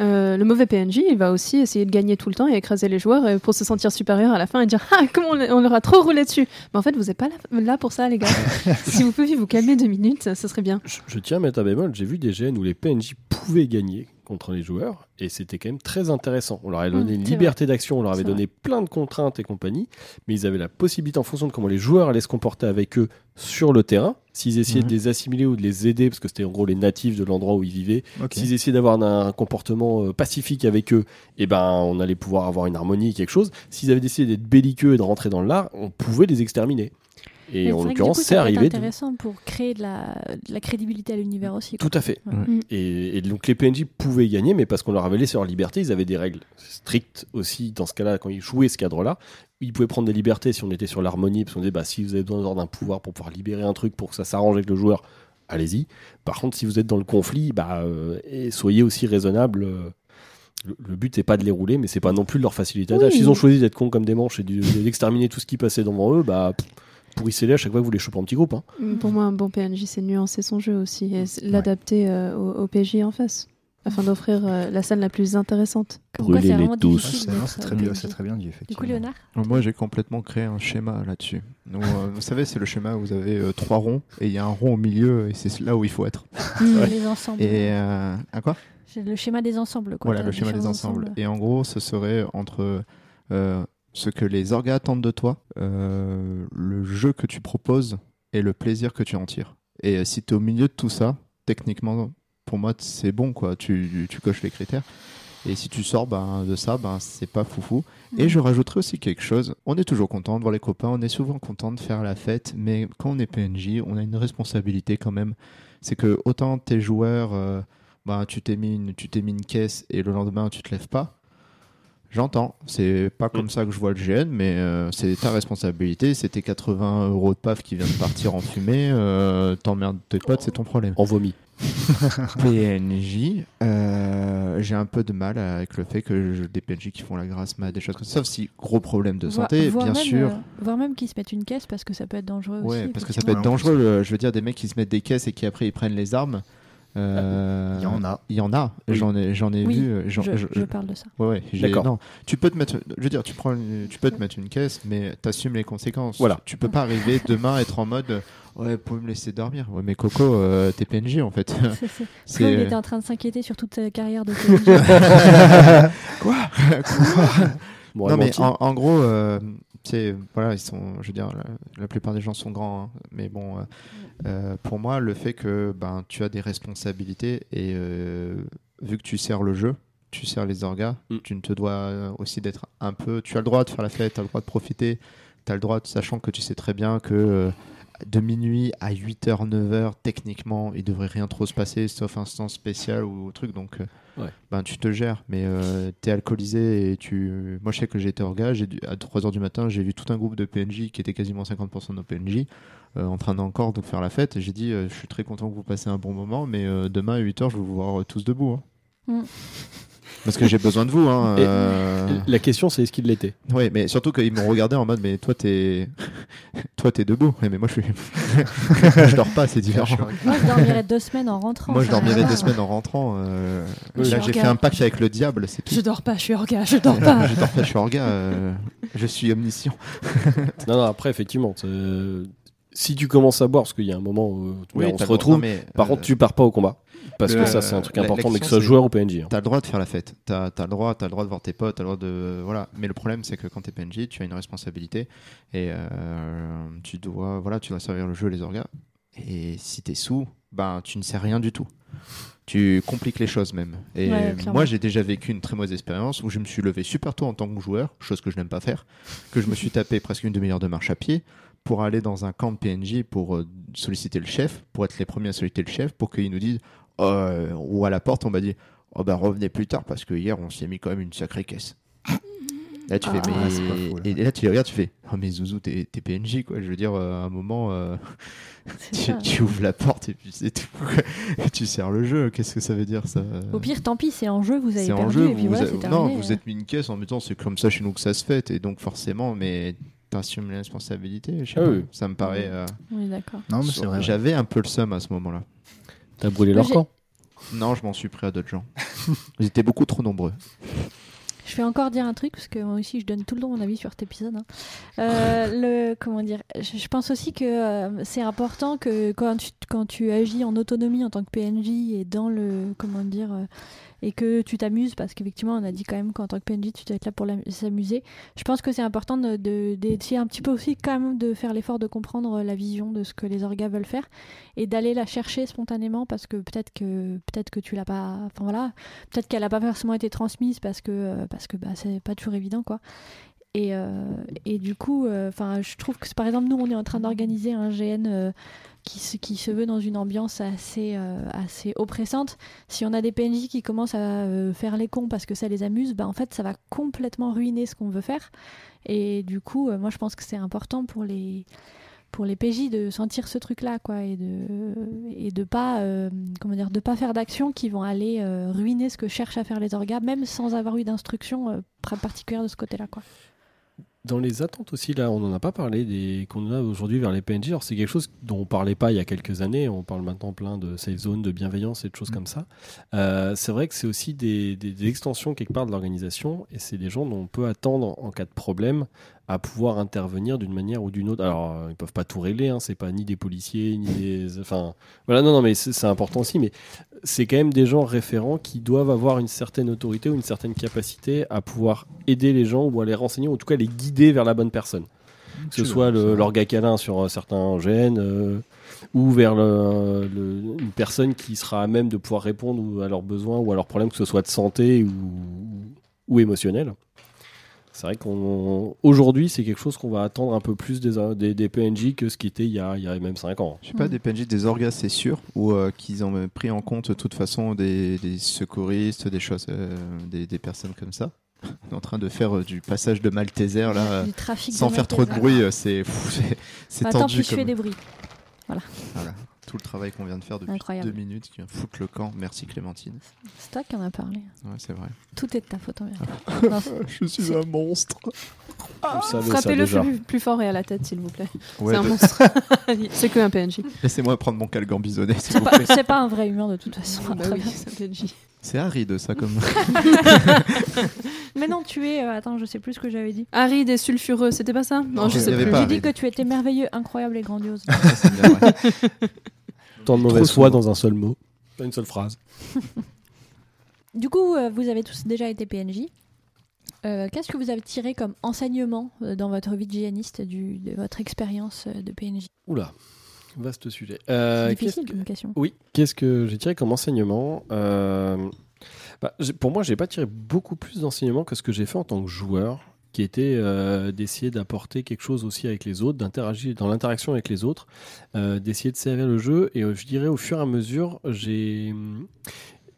Euh, le mauvais PNJ, il va aussi essayer de gagner tout le temps et écraser les joueurs euh, pour se sentir supérieur à la fin et dire Ah, comment on, on leur a trop roulé dessus Mais en fait, vous n'êtes pas là, là pour ça, les gars. *laughs* si vous pouviez vous calmer deux minutes, ce serait bien. Je, je tiens à mettre un bémol, j'ai vu des GN où les PNJ pouvaient gagner contre les joueurs et c'était quand même très intéressant. On leur avait donné une c'est liberté d'action, on leur avait C'est donné plein de contraintes et compagnie, mais ils avaient la possibilité en fonction de comment les joueurs allaient se comporter avec eux sur le terrain, s'ils essayaient de les assimiler ou de les aider, parce que c'était en gros les natifs de l'endroit où ils vivaient, s'ils essayaient d'avoir un, un comportement euh, pacifique avec eux, et ben on allait pouvoir avoir une harmonie, quelque chose. S'ils avaient décidé d'être belliqueux et de rentrer dans l'art, on pouvait les exterminer. Et Mais en c'est l'occurrence, c'est arrivé. de- intéressant pour créer de la, de la crédibilité à l'univers aussi. quoi. Tout à fait. Ouais. Mm. Et, et donc les PNJ pouvaient gagner, mais parce qu'on leur avait laissé leur liberté, ils avaient des règles strictes aussi dans ce cas-là, quand ils jouaient ce cadre-là. Ils pouvaient prendre des libertés si on était sur l'harmonie, parce qu'on disait bah, si vous avez besoin d'un pouvoir pour pouvoir libérer un truc, pour que ça s'arrange avec le joueur, allez-y. Par contre, si vous êtes dans le conflit, bah, euh, et soyez aussi raisonnable. euh, le, le but c'est pas de les rouler, mais c'est pas non plus de leur faciliter la Oui. tâche. S'ils ont choisi d'être cons comme des manches et de- d'exterminer tout ce qui passait devant eux, bah pff, pourrissez-les à chaque fois que vous les chopez en petits groupes. hein. Pour moi, un bon PNJ, c'est nuancer son jeu aussi et l'adapter euh, au, au PJ en face afin d'offrir euh, la scène la plus intéressante. Brûlez-les tous. Difficile c'est très euh, bien, c'est très bien dit Du effectivement. coup, Léonard Moi, j'ai complètement créé un schéma là-dessus. Donc, euh, vous savez, c'est le schéma où vous avez euh, trois ronds et il y a un rond au milieu et c'est là où il faut être. *laughs* Les ensembles. Et euh, à quoi? C'est le schéma des ensembles. Quoi. Voilà, le schéma des ensembles. Et en gros, ce serait entre euh, ce que les orgas attendent de toi, euh, le jeu que tu proposes et le plaisir que tu en tires. Et euh, si tu es au milieu de tout ça, techniquement, pour moi, c'est bon, quoi. Tu, tu coches les critères. Et si tu sors ben, de ça, ben, c'est pas foufou. Et je rajouterai aussi quelque chose. On est toujours content de voir les copains, on est souvent content de faire la fête, mais quand on est PNJ, on a une responsabilité quand même. C'est que autant tes joueurs, euh, ben, tu t'es mis, une- tu t'es mis une caisse et le lendemain tu te lèves pas. J'entends, c'est pas comme ça que je vois le GN, mais euh, c'est ta responsabilité. C'est tes 80 euros de paf qui viennent de partir en fumée. Euh, T'emmerdes tes potes, c'est ton problème. En vomi. *laughs* PNJ, euh, j'ai un peu de mal avec le fait que je- des PNJ qui font la grâce mat, des choses comme ça. Sauf si gros problème de Voire- santé, voire bien même, sûr. euh, voire même qu'ils se mettent une caisse parce que ça peut être dangereux Ouais, aussi. parce que ça peut effectivement. être dangereux. le- je veux dire, des mecs qui se mettent des caisses et qui après ils prennent les armes. Euh, Il y en a. Il y en a. Oui. J'en ai, j'en ai Oui, vu. euh, Je, je- je parle de ça. Ouais, ouais, D'accord. non. Tu peux te mettre, je veux dire, tu prends, une- tu peux te mettre une caisse, mais t'assumes les conséquences. Voilà. Tu peux pas arriver demain être en mode, ouais, vous pouvez me laisser dormir. Ouais, mais Coco, euh, t'es PNJ en fait. C'est- il *laughs* était en train de s'inquiéter sur toute sa carrière de PNJ. *laughs* Quoi? Bon, Non mais en, en gros, euh, c'est voilà, ils sont, je veux dire, la, la plupart des gens sont grands, hein, mais bon, euh, euh, pour moi, le fait que ben tu as des responsabilités et euh, vu que tu sers le jeu, tu sers les orgas, Mm. tu ne te dois aussi d'être un peu, tu as le droit de faire la fête, tu as le droit de profiter, tu as le droit, de, sachant que tu sais très bien que euh, de minuit à 8h, 9h, techniquement, il devrait rien trop se passer, sauf instant spécial ou truc. Donc, euh, Ouais. ben, tu te gères. Mais euh, t'es alcoolisé et tu. Moi, je sais que j'ai été orga. j'ai dû- À 3h du matin, j'ai vu tout un groupe de PNJ qui était quasiment 50% de nos PNJ euh, en train d'encore de faire la fête. Et j'ai dit, euh, je suis très content que vous passez un bon moment, mais euh, demain à 8h, je vais vous voir tous debout. hein. Mm. Parce que j'ai besoin de vous. Hein, euh, La question, c'est est-ce qu'il l'était? Oui, mais surtout qu'ils m'ont regardé en mode, mais toi, t'es, toi, t'es debout. Ouais, mais moi, je suis, *laughs* je dors pas, c'est différent. Moi, je dormirais deux semaines en rentrant. Moi, je ça dormirai va. deux semaines en rentrant. euh, Oui. Là, j'ai fait un pacte avec le diable, c'est tout. Je dors pas, je suis orga, je dors pas. *laughs* je dors pas, je suis orga. euh, je suis omniscient. *laughs* Non, non, après, effectivement, si tu commences à boire, parce qu'il y a un moment où Oui, on se retrouve, non, mais, par euh, contre, tu pars pas au combat. Parce le- que ça, c'est un truc important, mais que ce soit joueur ou PNJ. hein. T'as le droit de faire la fête. T'as as le droit, t'as le droit de voir tes potes, t'as le droit de voilà. Mais le problème, c'est que quand t'es PNJ, tu as une responsabilité et euh, tu dois voilà, tu dois servir le jeu, les orgas. Et si t'es sous, ben tu ne sais rien du tout. Tu compliques les choses même. Et Ouais, moi, j'ai déjà vécu une très mauvaise expérience où je me suis levé super tôt en tant que joueur, chose que je n'aime pas faire, que je me suis tapé presque une demi-heure de marche à pied pour aller dans un camp de PNJ pour euh, solliciter le chef, pour être les premiers à solliciter le chef, pour qu'il nous dise euh, ou à la porte, on m'a dit Oh ben revenez plus tard parce que hier on s'est mis quand même une sacrée caisse. Là tu fais Ah, mais fou, là. et, et là tu les regardes tu fais oh mais Zouzou t'es t'es PNJ quoi je veux dire euh, à un moment euh, *laughs* tu, ouvres la porte et puis c'est tout tu sers le jeu qu'est-ce que ça veut dire ça? Au pire, tant pis, c'est en jeu, vous avez c'est en perdu, jeu et puis vous, voilà, non terminé. vous êtes mis une caisse en mettant c'est comme ça chez nous que ça se fait et donc forcément mais t'assumes les responsabilités je sais Ah pas. oui. ça me paraît euh, Oui, d'accord. J'avais un peu le seum à ce moment là T'as brûlé leur camp. non je m'en suis pris à d'autres gens *laughs* ils étaient beaucoup trop nombreux Je vais encore dire un truc, parce que moi aussi, je donne tout le temps mon avis sur cet épisode. hein. Euh, le, comment dire je, je pense aussi que euh, c'est important que quand tu, quand tu agis en autonomie en tant que PNJ et dans le. Comment dire euh, et que tu t'amuses, parce qu'effectivement, on a dit quand même qu'en tant que PNJ, tu dois être là pour s'amuser. Je pense que c'est important de- de- d'essayer un petit peu aussi, quand même, de faire l'effort de comprendre la vision de ce que les orgas veulent faire et d'aller la chercher spontanément, parce que peut-être que, peut que tu l'as pas. Enfin voilà, peut-être qu'elle n'a pas forcément été transmise parce que euh, parce que bah, c'est pas toujours évident quoi. Et, euh, et du coup, euh, je trouve que par exemple nous on est en train d'organiser un GN euh, qui, se, veut dans une ambiance assez euh, assez oppressante. Si on a des PNJ qui commencent à euh, faire les cons parce que ça les amuse, bah en fait ça va complètement ruiner ce qu'on veut faire. Et du coup, euh, moi je pense que c'est important pour les pour les PJ de sentir ce truc là quoi et de et de pas comment dire de pas faire d'actions qui vont aller ruiner ce que cherchent à faire les orgas même sans avoir eu d'instruction particulière de ce côté là quoi Dans les attentes aussi, là, on n'en a pas parlé des qu'on a aujourd'hui vers les PNJ. Alors, c'est quelque chose dont on parlait pas il y a quelques années. On parle maintenant plein de safe zone, de bienveillance et de choses Mm. comme ça. Euh, c'est vrai que c'est aussi des, des- des extensions quelque part de l'organisation et c'est des gens dont on peut attendre en cas de problème à pouvoir intervenir d'une manière ou d'une autre. Alors, euh, ils peuvent pas tout régler. Hein, c'est pas ni des policiers ni des. Enfin, voilà. Non, non, mais c'est c'est important aussi. Mais c'est quand même des gens référents qui doivent avoir une certaine autorité ou une certaine capacité à pouvoir aider les gens ou à les renseigner, ou en tout cas les guider vers la bonne personne. Que ce soit le- l'orga câlin sur euh, certains gènes, euh, ou vers le- le- une personne qui sera à même de pouvoir répondre à leurs besoins ou à leurs problèmes, que ce soit de santé ou, ou émotionnel. C'est vrai qu'aujourd'hui, c'est quelque chose qu'on va attendre un peu plus des, des, des PNJ que ce qui était il y a, il y a même 5 ans. Je sais pas, Mm. des PNJ, des orgas, c'est sûr, ou euh, qu'ils ont pris en compte de toute façon des, des secouristes, des choses, euh, des, des personnes comme ça. On *laughs* est en train de faire euh, du passage de Malteser là, du trafic sans de faire trop de bruit, euh, c'est c'est- c'est attends tendu. puis je comme- fais des bruits Voilà, tout le travail qu'on vient de faire depuis Incroyable. deux minutes qui vient foutre le camp. Merci Clémentine. c'est toi qui en as parlé Ouais, c'est vrai. tout est de ta faute en vérité c'est- Je suis un monstre. Vous savez ça Frappez-le plus, plus fort et à la tête, s'il vous plaît. Ouais, c'est un de- monstre. *laughs* c'est que un PNJ. Laissez-moi prendre mon calgan bisonné, s'il c'est vous pas, plaît. c'est pas un vrai humain de toute façon à Bah oui, c'est un PNJ. C'est aride ça comme. *laughs* mais non tu es euh, attends je sais plus ce que j'avais dit Aride et sulfureux, c'était pas ça? Non, Non, je sais plus. pas. j'ai dit que tu étais merveilleux incroyable et grandiose Ça, c'est bien vrai. Tant de mauvaise foi dans un seul mot, une seule phrase. *laughs* Du coup, euh, vous avez tous déjà été PNJ. Euh, Qu'est-ce que vous avez tiré comme enseignement euh, dans votre vie de géaniste du, de votre expérience de PNJ Oula, vaste sujet. Euh, C'est difficile qu'est-ce que- comme question. Oui, qu'est-ce que j'ai tiré comme enseignement Euh, bah, Pour moi, j'ai pas tiré beaucoup plus d'enseignements que ce que j'ai fait en tant que joueur. Qui était euh, d'essayer d'apporter quelque chose aussi avec les autres, d'interagir dans l'interaction avec les autres, euh, d'essayer de servir le jeu. Et euh, je dirais au fur et à mesure,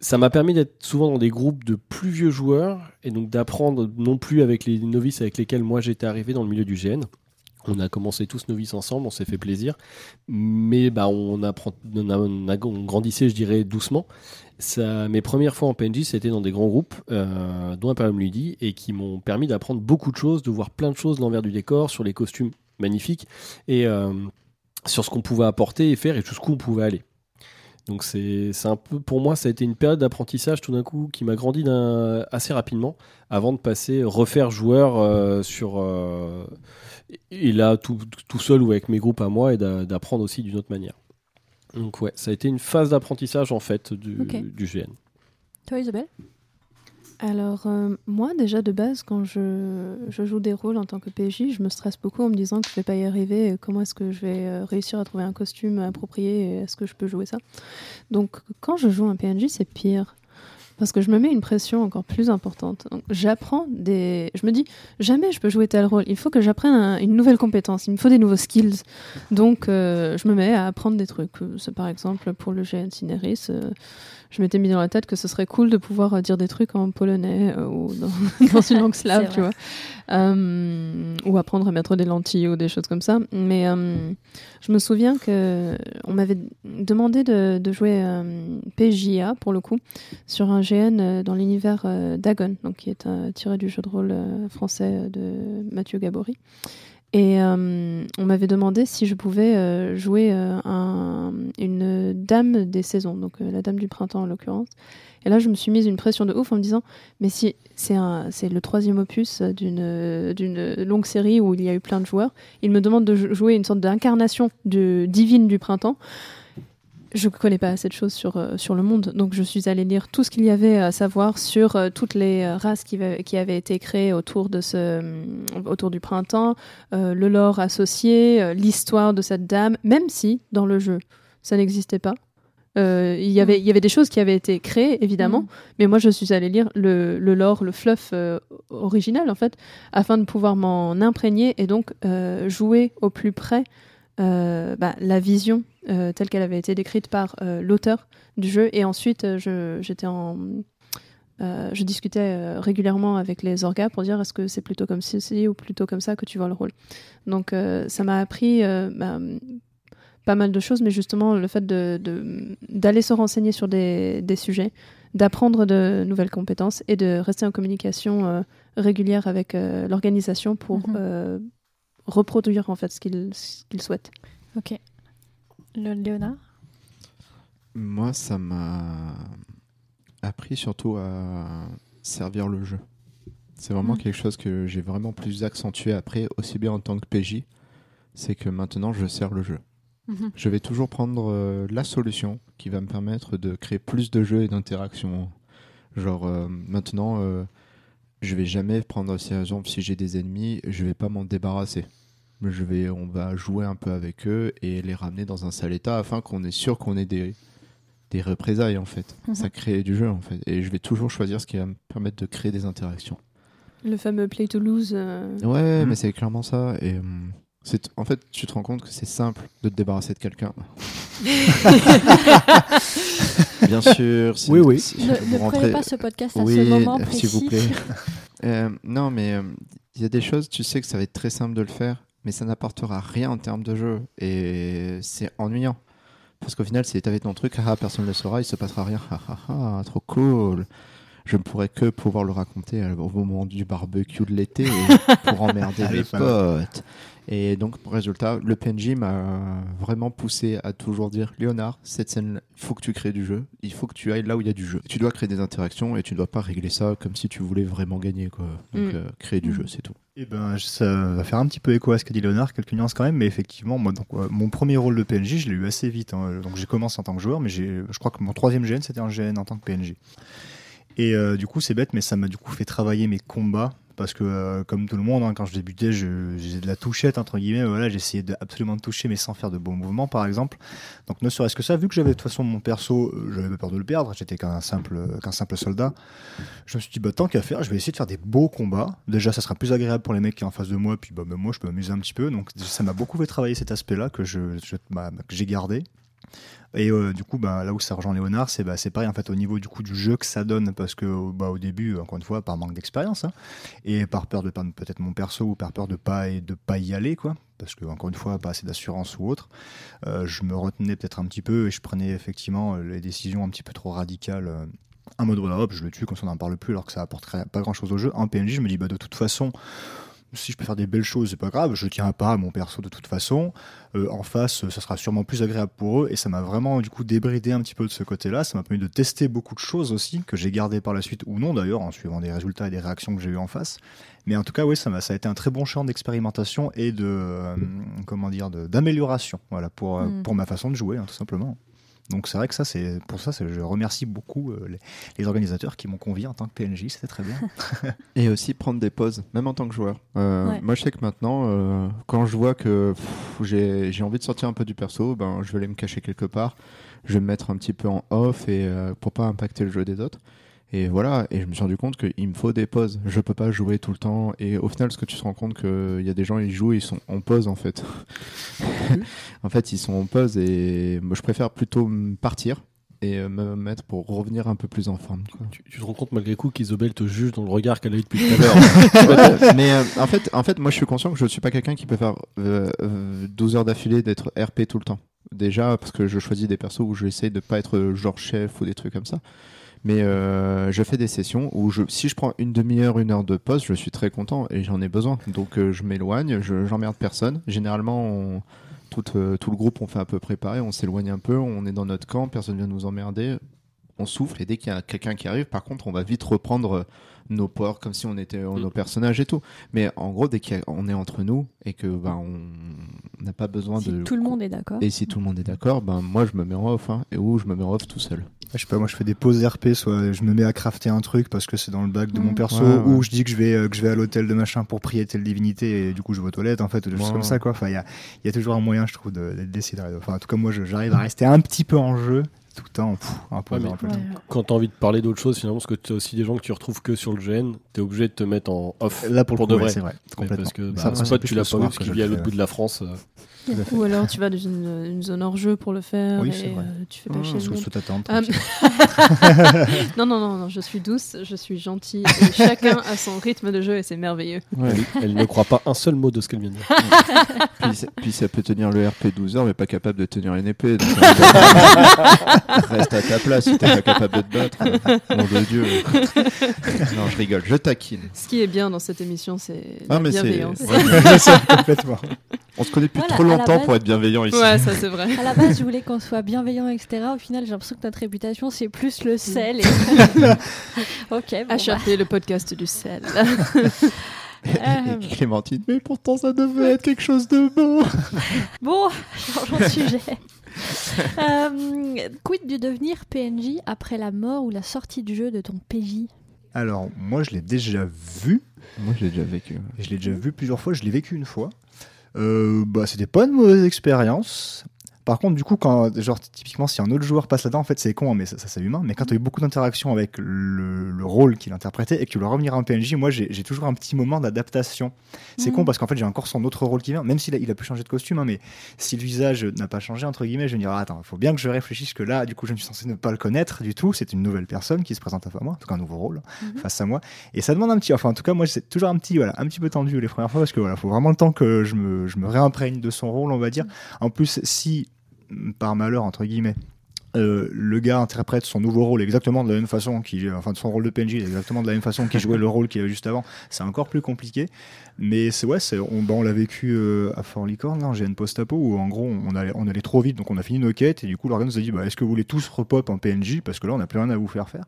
ça m'a permis d'être souvent dans des groupes de plus vieux joueurs et donc d'apprendre non plus avec les novices avec lesquels moi j'étais arrivé dans le milieu du GN. On a commencé tous novices ensemble, on s'est fait plaisir, mais bah on, apprend, on grandissait, je dirais, doucement. Mes premières fois en PNJ, c'était dans des grands groupes, euh, dont Imperium Ludi, et qui m'ont permis d'apprendre beaucoup de choses, de voir plein de choses, l'envers du décor, sur les costumes magnifiques, et euh, sur ce qu'on pouvait apporter et faire, et jusqu'où on pouvait aller. Donc c'est un peu pour moi ça a été une période d'apprentissage tout d'un coup qui m'a grandi assez rapidement avant de passer refaire joueur euh, sur euh, et là tout, seul ou avec mes groupes à moi et d'a- d'apprendre aussi d'une autre manière. Donc ouais, ça a été une phase d'apprentissage en fait du, du GN. Toi, Isabelle? Alors, euh, moi, déjà de base, quand je, je joue des rôles en tant que PJ, je me stresse beaucoup en me disant que je vais pas y arriver. et Comment est-ce que je vais euh, réussir à trouver un costume approprié et Est-ce que je peux jouer ça? Donc, quand je joue un PNJ, c'est pire. Parce que je me mets une pression encore plus importante. J'apprends des. Je me dis, jamais je peux jouer tel rôle. Il faut que j'apprenne un- une nouvelle compétence. Il me faut des nouveaux skills. Donc, euh, je me mets à apprendre des trucs. Euh, par exemple pour le GN Cineris. euh, je m'étais mis dans la tête que ce serait cool de pouvoir euh, dire des trucs en polonais euh, ou dans, *laughs* dans une langue *laughs* slave, tu vois. Euh, ou apprendre à mettre des lentilles ou des choses comme ça. Mais euh, je me souviens que on m'avait demandé de, de jouer PJA, pour le coup, sur un GN dans l'univers Dagon, donc qui est tiré du jeu de rôle français de Mathieu Gabory. Et euh, on m'avait demandé si je pouvais euh, jouer euh, un- une dame des saisons, donc la dame du printemps en l'occurrence. Et là, je me suis mise une pression de ouf en me disant, mais si c'est le troisième opus d'une longue série où il y a eu plein de joueurs, il me demande de jou- jouer une sorte d'incarnation divine du printemps. Je connais pas assez de choses sur, euh, sur le monde, donc je suis allée lire tout ce qu'il y avait à savoir sur euh, toutes les euh, races qui, qui avaient été créées autour, de ce, autour du printemps, le lore associé, l'histoire de cette dame, même si dans le jeu ça n'existait pas. Euh, il, y avait, y avait des choses qui avaient été créées, évidemment, Mm. mais moi je suis allée lire le, le lore, le fluff euh, original, en fait, afin de pouvoir m'en imprégner et donc euh, jouer au plus près bah, la vision euh, telle qu'elle avait été décrite par euh, l'auteur du jeu. Et ensuite, euh, je, j'étais en. euh, je discutais régulièrement avec les orgas pour dire est-ce que c'est plutôt comme ceci ou plutôt comme ça que tu vois le rôle? Donc ça m'a appris bah, pas mal de choses, mais justement le fait de, de- d'aller se renseigner sur des, des sujets, d'apprendre de nouvelles compétences et de rester en communication régulière avec l'organisation pour Mhm. euh, reproduire en fait ce qu'ils ce qu'ils souhaitent. Ok. Le Léonard? Moi, ça m'a appris surtout à servir le jeu. C'est vraiment Mm. quelque chose que j'ai vraiment plus accentué après, aussi bien en tant que PJ, c'est que maintenant je sers le jeu. Mhm. Je vais toujours prendre euh, la solution qui va me permettre de créer plus de jeux et d'interactions. Genre euh, maintenant, euh, je vais jamais prendre, si si j'ai des ennemis, je vais pas m'en débarrasser. Je vais, on va jouer un peu avec eux et les ramener dans un sale état afin qu'on est sûr qu'on ait des, des représailles en fait. Mhm. Ça crée du jeu en fait. Et je vais toujours choisir ce qui va me permettre de créer des interactions. Le fameux play to lose. euh, Ouais, Mhm. mais c'est clairement ça. Et hum, c'est, en fait, tu te rends compte que c'est simple de te débarrasser de quelqu'un. *laughs* Bien sûr. si- Oui, oui. si Ne, vous ne rentrez- prenez pas ce podcast à oui, ce moment précis. s'il vous plaît. *laughs* Euh, non, mais euh, il y a des choses, tu sais que ça va être très simple de le faire, mais ça n'apportera rien en termes de jeu. Et c'est ennuyant. Parce qu'au final, si t'avais ton truc, ah, personne ne le saura, il se passera rien. Ah, ah, ah, trop cool. Je ne pourrais que pouvoir le raconter euh, au moment du barbecue de l'été pour *laughs* emmerder mal. potes. Et donc, résultat, le PNJ m'a vraiment poussé à toujours dire Léonard, cette scène, il faut que tu crées du jeu, il faut que tu ailles là où il y a du jeu. Tu dois créer des interactions et tu ne dois pas régler ça comme si tu voulais vraiment gagner. Quoi. Donc, Mm. euh, créer du Mm. jeu, c'est tout. Eh ben, ça va faire un petit peu écho à ce qu'a dit Léonard, quelques nuances quand même, mais effectivement, moi, donc, euh, mon premier rôle de PNJ, je l'ai eu assez vite. hein. Donc, j'ai commencé en tant que joueur, mais je crois que mon troisième GN, c'était un GN en tant que PNJ. Et euh, du coup, c'est bête, mais ça m'a du coup fait travailler mes combats parce que euh, comme tout le monde, hein, quand je débutais, j'ai de la touchette entre guillemets. Voilà, j'essayais absolument de toucher, mais sans faire de bons mouvements, par exemple. Donc ne serait-ce que ça, vu que j'avais de toute façon mon perso, euh, j'avais peur de le perdre. J'étais qu'un simple, qu'un simple soldat. Je me suis dit, bah tant qu'à faire, je vais essayer de faire des beaux combats. Déjà, ça sera plus agréable pour les mecs qui sont en face de moi, puis bah moi, je peux m'amuser un petit peu. Donc ça m'a beaucoup fait travailler cet aspect-là que je- bah, que j'ai gardé. Et euh, du coup, bah, là où ça rejoint Léonard, c'est bah, pareil en fait au niveau du coup du jeu que ça donne, parce que bah, au début, encore une fois, par manque d'expérience, hein, et par peur de perdre peut-être mon perso ou par peur de pas et de pas y aller, parce que encore une fois, pas assez d'assurance ou autre, euh, je me retenais peut-être un petit peu et je prenais effectivement euh, les décisions un petit peu trop radicales. euh, en mode voilà, hop, je le tue comme ça on n'en parle plus alors que ça apporterait pas grand chose au jeu. En PNJ, je me dis bah de toute façon, si je peux faire des belles choses, c'est pas grave, je tiens pas à mon perso de toute façon. Euh, en face, ça sera sûrement plus agréable pour eux et ça m'a vraiment du coup débridé un petit peu de ce côté-là. Ça m'a permis de tester beaucoup de choses aussi que j'ai gardé par la suite ou non d'ailleurs en suivant des résultats et des réactions que j'ai eu en face. Mais en tout cas, oui, ça, a été un très bon champ d'expérimentation et de euh, comment dire d'amélioration, voilà pour euh, Mm. pour ma façon de jouer, hein, tout simplement. Donc c'est vrai que ça, c'est pour ça, je remercie beaucoup euh, les, les organisateurs qui m'ont convié en tant que PNJ, c'était très bien. *laughs* *laughs* Et aussi prendre des pauses, même en tant que joueur. Euh, Ouais. Moi, je sais que maintenant, euh, quand je vois que j'ai j'ai envie de sortir un peu du perso, ben, je vais aller me cacher quelque part. Je vais me mettre un petit peu en off et euh, pour pas impacter le jeu des autres. Et voilà, et je me suis rendu compte qu'il me faut des pauses. Je peux pas jouer tout le temps. Et au final, ce que tu te rends compte qu'il y a des gens, ils jouent, ils sont en pause en fait. *laughs* *laughs* en fait, ils sont en pause et moi, je préfère plutôt partir et euh, me mettre pour revenir un peu plus en forme. quoi. Tu, tu te rends compte malgré coup qu'Isobel te juge dans le regard qu'elle a eu depuis tout à *laughs* l'heure. Mais euh, en fait, en fait, moi, je suis conscient que je ne suis pas quelqu'un qui peut faire euh, euh, 12 heures d'affilée d'être RP tout le temps. Déjà, parce que je choisis des persos où j'essaie de pas être euh, genre chef ou des trucs comme ça. Mais euh, je fais des sessions où je, si je prends une demi-heure, une heure de pause, je suis très content et j'en ai besoin. Donc euh, je m'éloigne, je j'emmerde personne. Généralement, tout, euh, tout le groupe, on fait à peu près pareil, on s'éloigne un peu, on est dans notre camp, personne vient nous emmerder, on souffle et dès qu'il y a quelqu'un qui arrive, par contre, on va vite reprendre nos ports comme si on était euh, nos personnages et tout. Mais en gros, dès qu'on est entre nous et que ben on n'a pas besoin Si de tout le monde est d'accord. et si tout le monde est d'accord, ben moi je me mets en off hein, et ou je me mets en off tout seul. Je sais pas, moi je fais des pauses RP, soit je me mets à crafter un truc parce que c'est dans le bac de mon Mm. perso, Ouais, ouais. ou je dis que je vais euh, que je vais à l'hôtel de machin pour prier telle divinité et du coup je vais aux toilettes en fait, ou des choses Ouais. comme ça quoi. Enfin il y a, il y a toujours un moyen je trouve de, de décider. Enfin en tout cas moi je- j'arrive à rester un petit peu en jeu tout le temps, pff, un peu, Ouais, mais- un peu. Ouais. Quand t'as envie de parler d'autre chose, finalement, parce que tu as aussi des gens que tu retrouves que sur le GN, t'es obligé de te mettre en off. Là pour, le coup, de ouais, vrai. c'est vrai, complètement. parce que bah, ça, tu l'as pas que parce qu'il vit à l'autre bout de la France. euh. Ou alors tu vas dans une, une zone hors jeu pour le faire Oui, et c'est vrai. euh, tu fais pas Mmh, chier le Sous, monde. sous ta tente. Ah, *laughs* non, non, non, non, je suis douce, je suis gentille. Et *laughs* chacun a son rythme de jeu et c'est merveilleux. Elle, elle ne croit pas un seul mot de ce qu'elle vient de dire. *laughs* puis, ça- puis ça peut tenir le RP 12 heures mais pas capable de tenir une épée. donc, Reste à ta place si t'es pas capable de te battre. Nom de Dieu. non, je rigole, je taquine. Ce qui est bien dans cette émission, c'est Ah, la mais bienveillance. Ouais. *laughs* C'est complètement. On se connaît depuis Voilà, trop longtemps base- pour être bienveillant ici. Ouais, ça c'est vrai. À la base, je voulais qu'on soit bienveillant, etc. Au final, j'ai l'impression que notre réputation, c'est plus le sel. et- *laughs* ok, bon, bah, HRP, le podcast du sel. *laughs* Euh, Et Clémentine, mais pourtant ça devait être quelque chose de beau. Bon, changeons de sujet. Euh, quid du devenir PNJ après la mort ou la sortie du jeu de ton PJ Alors moi je l'ai déjà vu, Moi j'ai déjà vécu. Je l'ai déjà vu plusieurs fois, je l'ai vécu une fois. Euh, bah, c'était pas une mauvaise expérience. Par contre, du coup, quand, genre, typiquement, si un autre joueur passe là-dedans, en fait, c'est con, hein, mais ça, ça, c'est humain. Mais quand tu as eu beaucoup d'interactions avec le, le rôle qu'il interprétait et que tu le revenir en PNJ, moi, j'ai toujours un petit moment d'adaptation. C'est con parce qu'en fait, j'ai encore son autre rôle qui vient, même s'il a, il a pu changer de costume, hein, mais si le visage n'a pas changé, entre guillemets, je vais me dire, ah, attends, il faut bien que je réfléchisse que là, du coup, je ne suis censé ne pas le connaître du tout. C'est une nouvelle personne qui se présente à moi, en tout cas, un nouveau rôle Mhm. face à moi. Et ça demande un petit, enfin en tout cas moi c'est toujours un petit, voilà, un petit peu tendu les premières fois parce que voilà, faut vraiment le temps que je me, je me réimprègne de son rôle, on va dire. En plus, si mm, par malheur entre guillemets, euh, le gars interprète son nouveau rôle exactement de la même façon qu'il, enfin son rôle de PNJ exactement de la même façon qu'il jouait le rôle qu'il avait juste avant, c'est encore plus compliqué. Mais c'est ouais, on, bah, on l'a vécu euh, à Fort Licorne, là, en GN Post-Apo, où en gros on allait, on allait trop vite, donc on a fini nos quêtes et du coup l'organe nous a dit, bah, est-ce que vous voulez tous repop en PNJ parce que là on n'a plus rien à vous faire faire.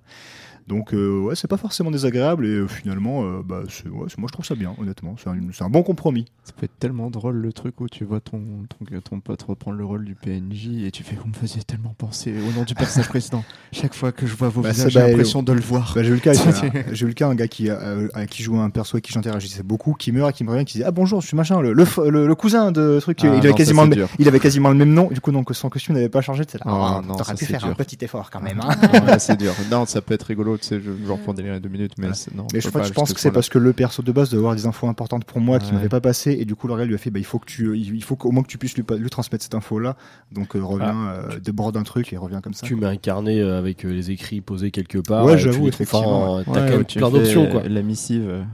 Donc euh, ouais, c'est pas forcément désagréable et euh, finalement, euh, bah, c'est- ouais, c'est- moi je trouve ça bien, honnêtement. C'est un, c'est un bon compromis. Ça peut être tellement drôle le truc où tu vois ton, ton, ton pote reprendre le rôle du PNJ et tu fais Vous me faisiez tellement penser au nom du personnage précédent. Chaque fois que je vois vos Bah, visages, j'ai bah, l'impression de le voir. Bah, j'ai eu le cas, *laughs* avec- j'ai eu le cas un gars qui, euh, qui jouait un perso et qui j'interagissais beaucoup, qui meurt et qui me revient, qui disait ah bonjour, je suis machin, le, le, f- le- le cousin de truc. Ah, il, avait non, quasiment le, il avait quasiment le même nom. Du coup donc son costume n'avait pas changé. Là, Ah, oh, non, t'aurais pu faire un petit effort quand même. *laughs* hein. Ouais, c'est dur. Non, ça peut être rigolo, tu sais, je- genre pour délire deux minutes, mais Voilà. c'est- non. Mais on je, pas pense que ce c'est parce que le perso de base doit avoir des infos importantes pour moi qui Ouais. m'avait pas passé et du coup L'Oréal lui a fait bah, il faut que tu il faut qu'au moins que tu puisses lui, transmettre cette info là donc euh, reviens euh, déborde un truc et reviens comme ça. Tu mets un carnet euh, avec euh, les écrits posés quelque part. Ouais, j'avoue, effectivement, T'as quand même plein d'options, quoi. La missive.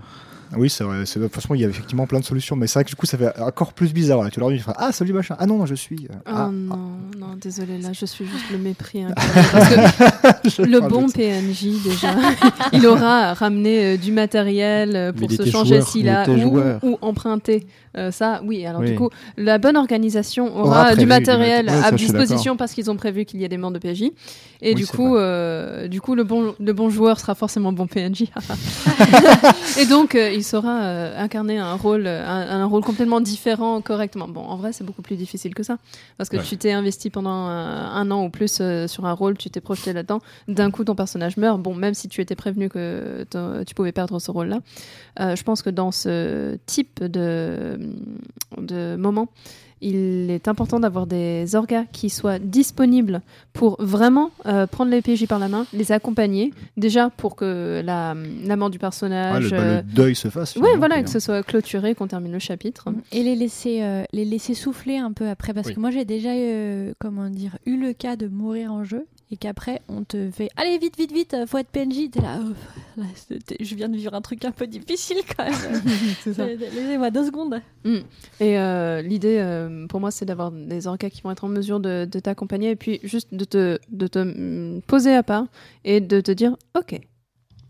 Oui c'est vrai franchement il y a effectivement plein de solutions mais c'est vrai que du coup ça fait encore plus bizarre là tu leur dis tu feras, ah salut machin ah non non je suis euh, Oh ah, non, non, désolé, là je suis juste le mépris. *laughs* incarné, Parce que le bon de. PNJ, déjà, *laughs* il aura ramené euh, du matériel euh, Mais pour se changer s'il il a ou, ou emprunté. Euh, ça, oui, alors Oui. du coup, la bonne organisation aura, Aura prévu du matériel Ouais, à disposition parce qu'ils ont prévu qu'il y ait des membres de PNJ. Et Oui, du, coup, euh, du coup, le bon, le bon joueur sera forcément bon PNJ. *laughs* Et donc, euh, il saura euh, incarner un rôle, euh, un, un rôle complètement différent correctement. Bon, en vrai, c'est beaucoup plus difficile que ça. Parce que Ouais. tu t'es investi pendant un, un an ou plus euh, sur un rôle, tu t'es projeté là-dedans. D'un coup, ton personnage meurt. Bon, même si tu étais prévenu que tu pouvais perdre ce rôle-là, euh, je pense que dans ce type de, de moment, il est important d'avoir des orgas qui soient disponibles pour vraiment euh, prendre les PJ par la main, les accompagner, déjà pour que la, la mort du Ouais, personnage... le, bah, euh, le deuil se fasse Ouais, finalement, voilà, que ce soit clôturé, qu'on termine le chapitre. Et les laisser, euh, les laisser souffler un peu après. Parce Oui. que moi, j'ai déjà euh, comment dire, eu le cas de mourir en jeu et qu'après, on te fait Allez, vite, vite, vite, euh, faut être PNJ. T'es là, oh, *laughs* là, je viens de vivre un truc un peu difficile quand même. *laughs* C'est ça. Laissez-moi deux secondes. Et euh, l'idée, euh, pour moi, c'est d'avoir des orgas qui vont être en mesure de, de t'accompagner et puis juste de te, de te mm, poser à part et de te dire Ok,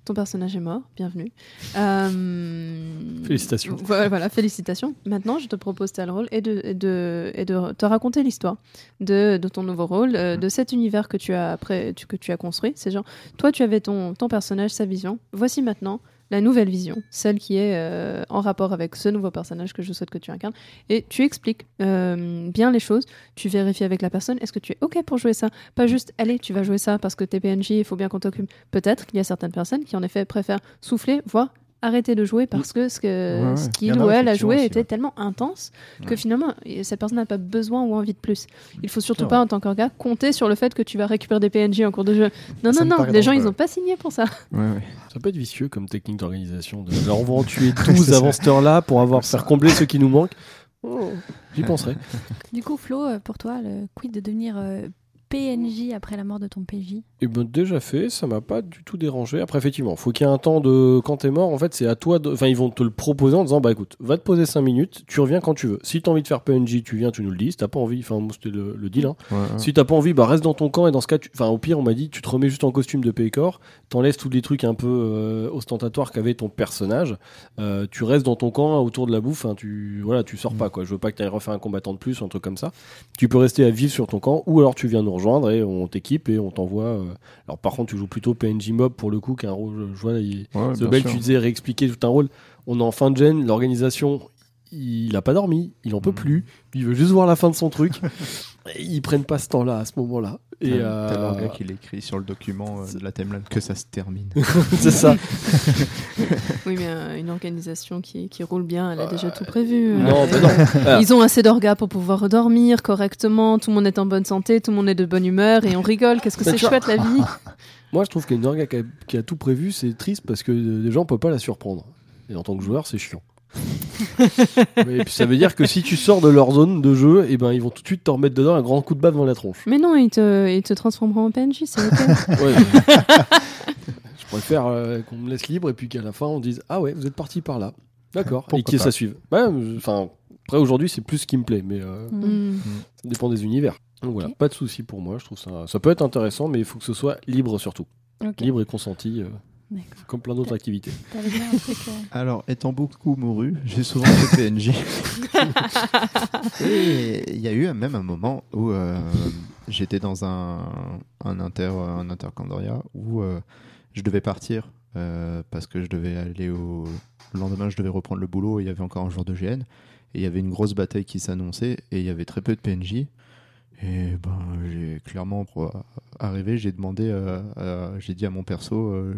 ton personnage est mort, bienvenue. Euh, Félicitations. Voilà, voilà, félicitations. Maintenant, je te propose tel rôle et de, et de, et de te raconter l'histoire de, de ton nouveau rôle, euh, de cet univers que tu as, après, tu, que tu as construit. C'est genre, toi, tu avais ton, ton personnage, sa vision. Voici maintenant la nouvelle vision, celle qui est euh, en rapport avec ce nouveau personnage que je souhaite que tu incarnes. Et tu expliques euh, bien les choses, tu vérifies avec la personne, est-ce que tu es OK pour jouer ça? Pas juste, allez, tu vas jouer ça parce que t'es PNJ, il faut bien qu'on t'occupe. Peut-être qu'il y a certaines personnes qui en effet préfèrent souffler, voire arrêter de jouer parce que ce que- Ouais, ce qu'il en a ou elle a joué aussi, était ouais. tellement intense que Ouais. finalement, cette personne n'a pas besoin ou envie de plus. Il faut surtout pas, en tant qu'orga, compter sur le fait que tu vas récupérer des PNJ en cours de jeu. Non, Ça non, non, les gens, ils n'ont pas signé pour ça. Ouais, ouais. Ça peut être vicieux comme technique d'organisation. De... Alors, on va en *laughs* tuer 12 C'est avant cette heure-là pour avoir faire combler ceux qui nous manquent. Oh, J'y *laughs* penserai. Du coup, Flo, euh, pour toi, le quid de devenir euh, PNJ après la mort de ton PJ Et ben déjà fait, ça m'a pas du tout dérangé. Après effectivement, faut qu'il y ait un temps de quand t'es mort, en fait, c'est à toi de enfin ils vont te le proposer en disant bah écoute, va te poser 5 minutes, tu reviens quand tu veux. Si t'as envie de faire PNJ, tu viens, tu nous le dis. Si t'as pas envie, enfin moi, c'était le, le deal hein. Ouais, ouais. Si t'as pas envie, bah reste dans ton camp et dans ce cas, tu- enfin au pire on m'a dit tu te remets juste en costume de Pécor, t'enlèves tous les trucs un peu euh, ostentatoires qu'avait ton personnage, euh, tu restes dans ton camp autour de la bouffe, hein, tu voilà tu sors pas quoi. Je veux pas que t'ailles refaire un combattant de plus ou un truc comme ça. Tu peux rester à vivre sur ton camp ou alors tu viens nous rejoindre et on t'équipe et on t'envoie. euh, Alors par contre tu joues plutôt PNJ mob pour le coup qu'un rôle. Je vois il... Ouais, sûr. tu disais réexpliquer tout un rôle. On est en fin de gen, l'organisation, il a pas dormi, il en peut Mhm. plus, il veut juste voir la fin de son truc. Ils prennent pas ce temps-là à ce moment-là. Et Ouais, euh, T'as l'orga qui l'écrit sur le document euh, de la timeline que ça se termine. *laughs* c'est ça. *laughs* Oui, mais euh, une organisation qui, qui roule bien, elle a déjà tout prévu. Euh, Non, Euh, mais non. *laughs* Ah, Ils ont assez d'orgas pour pouvoir dormir correctement, tout le monde est en bonne santé, tout le monde est de bonne humeur et on rigole. Qu'est-ce que Mais c'est chouette la vie Moi, je trouve qu'une orga qui a, qui a tout prévu, c'est triste parce que des gens peuvent pas la surprendre. Et en tant que joueur, c'est chiant. *laughs* Mais puis ça veut dire que si tu sors de leur zone de jeu, et ben ils vont tout de suite te remettre dedans un grand coup de baffe dans la tronche. Mais non, ils te, ils te transformeront en PNJ, c'est ok. *laughs* Ouais. *laughs* je préfère euh, qu'on me laisse libre et puis qu'à la fin on dise ah ouais vous êtes parti par là. D'accord. Et qui ça suive. Ouais, euh, enfin après aujourd'hui c'est plus ce qui me plaît, mais euh, Mm. ça dépend des univers. Donc voilà, pas de souci pour moi. Je trouve ça ça peut être intéressant, mais il faut que ce soit libre surtout, libre et consenti, euh. Comme plein d'autres activités. Un truc. euh, Alors, étant beaucoup mouru, j'ai souvent fait PNJ. *laughs* Et il y a eu même un moment où euh, j'étais dans un, un, inter, un intercandoria où euh, je devais partir euh, parce que je devais aller au. Le lendemain, je devais reprendre le boulot et il y avait encore un jour de GN. Et il y avait une grosse bataille qui s'annonçait et il y avait très peu de PNJ. Et ben, j'ai clairement, pour arriver, j'ai demandé, euh, j'ai dit à mon perso euh,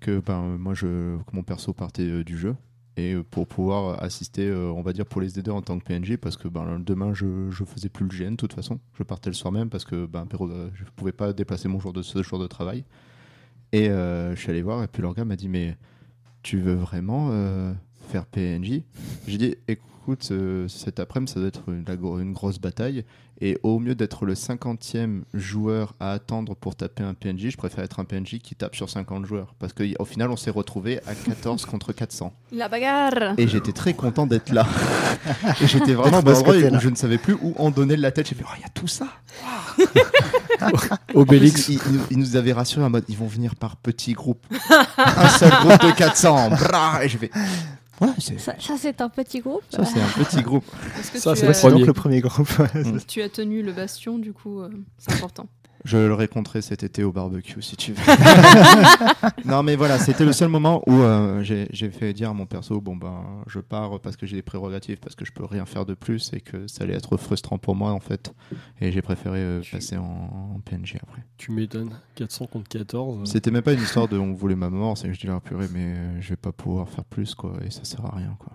que ben, moi, je, que mon perso partait euh, du jeu. Et euh, pour pouvoir assister, euh, on va dire, pour les aider en tant que PNJ, parce que ben, demain, je, je faisais plus le GN de toute façon. Je partais le soir même parce que ben, je pouvais pas déplacer mon jour de, ce jour de travail. Et je suis allé voir, et puis le gars m'a dit Mais tu veux vraiment faire PNJ J'ai dit Écoute, euh, cet après-midi, ça doit être une, grosse bataille. Et au mieux d'être le 50e joueur à attendre pour taper un PNJ, je préfère être un PNJ qui tape sur 50 joueurs. Parce qu'au final, on s'est retrouvé à 14 *laughs* contre 400. La bagarre Et j'étais très content d'être là. *laughs* Et j'étais vraiment dans où je ne savais plus où en donner de la tête. J'ai fait, oh, il y a tout ça. *laughs* Obélix. Il, il nous- il nous avait rassuré en mode, ils vont venir par petits groupes. un seul groupe de 400. Brah Et j'ai fait, Ça, ça, c'est un petit groupe. ça, c'est un petit groupe. Est-ce que Ça, tu, c'est as, donc premier. le premier groupe. tu as tenu le bastion, du coup, euh, c'est important. Je le raconterai cet été au barbecue si tu veux. *laughs* non mais voilà, c'était le seul moment où euh, j'ai fait dire à mon perso bon ben je pars parce que j'ai des prérogatives, parce que je peux rien faire de plus et que ça allait être frustrant pour moi en fait. Et j'ai préféré euh, passer en, en PNJ après. Tu m'étonnes. 400 contre 14. C'était même pas une histoire de on voulait ma mort, c'est que je dis là purée mais euh, je vais pas pouvoir faire plus quoi et ça sert à rien quoi.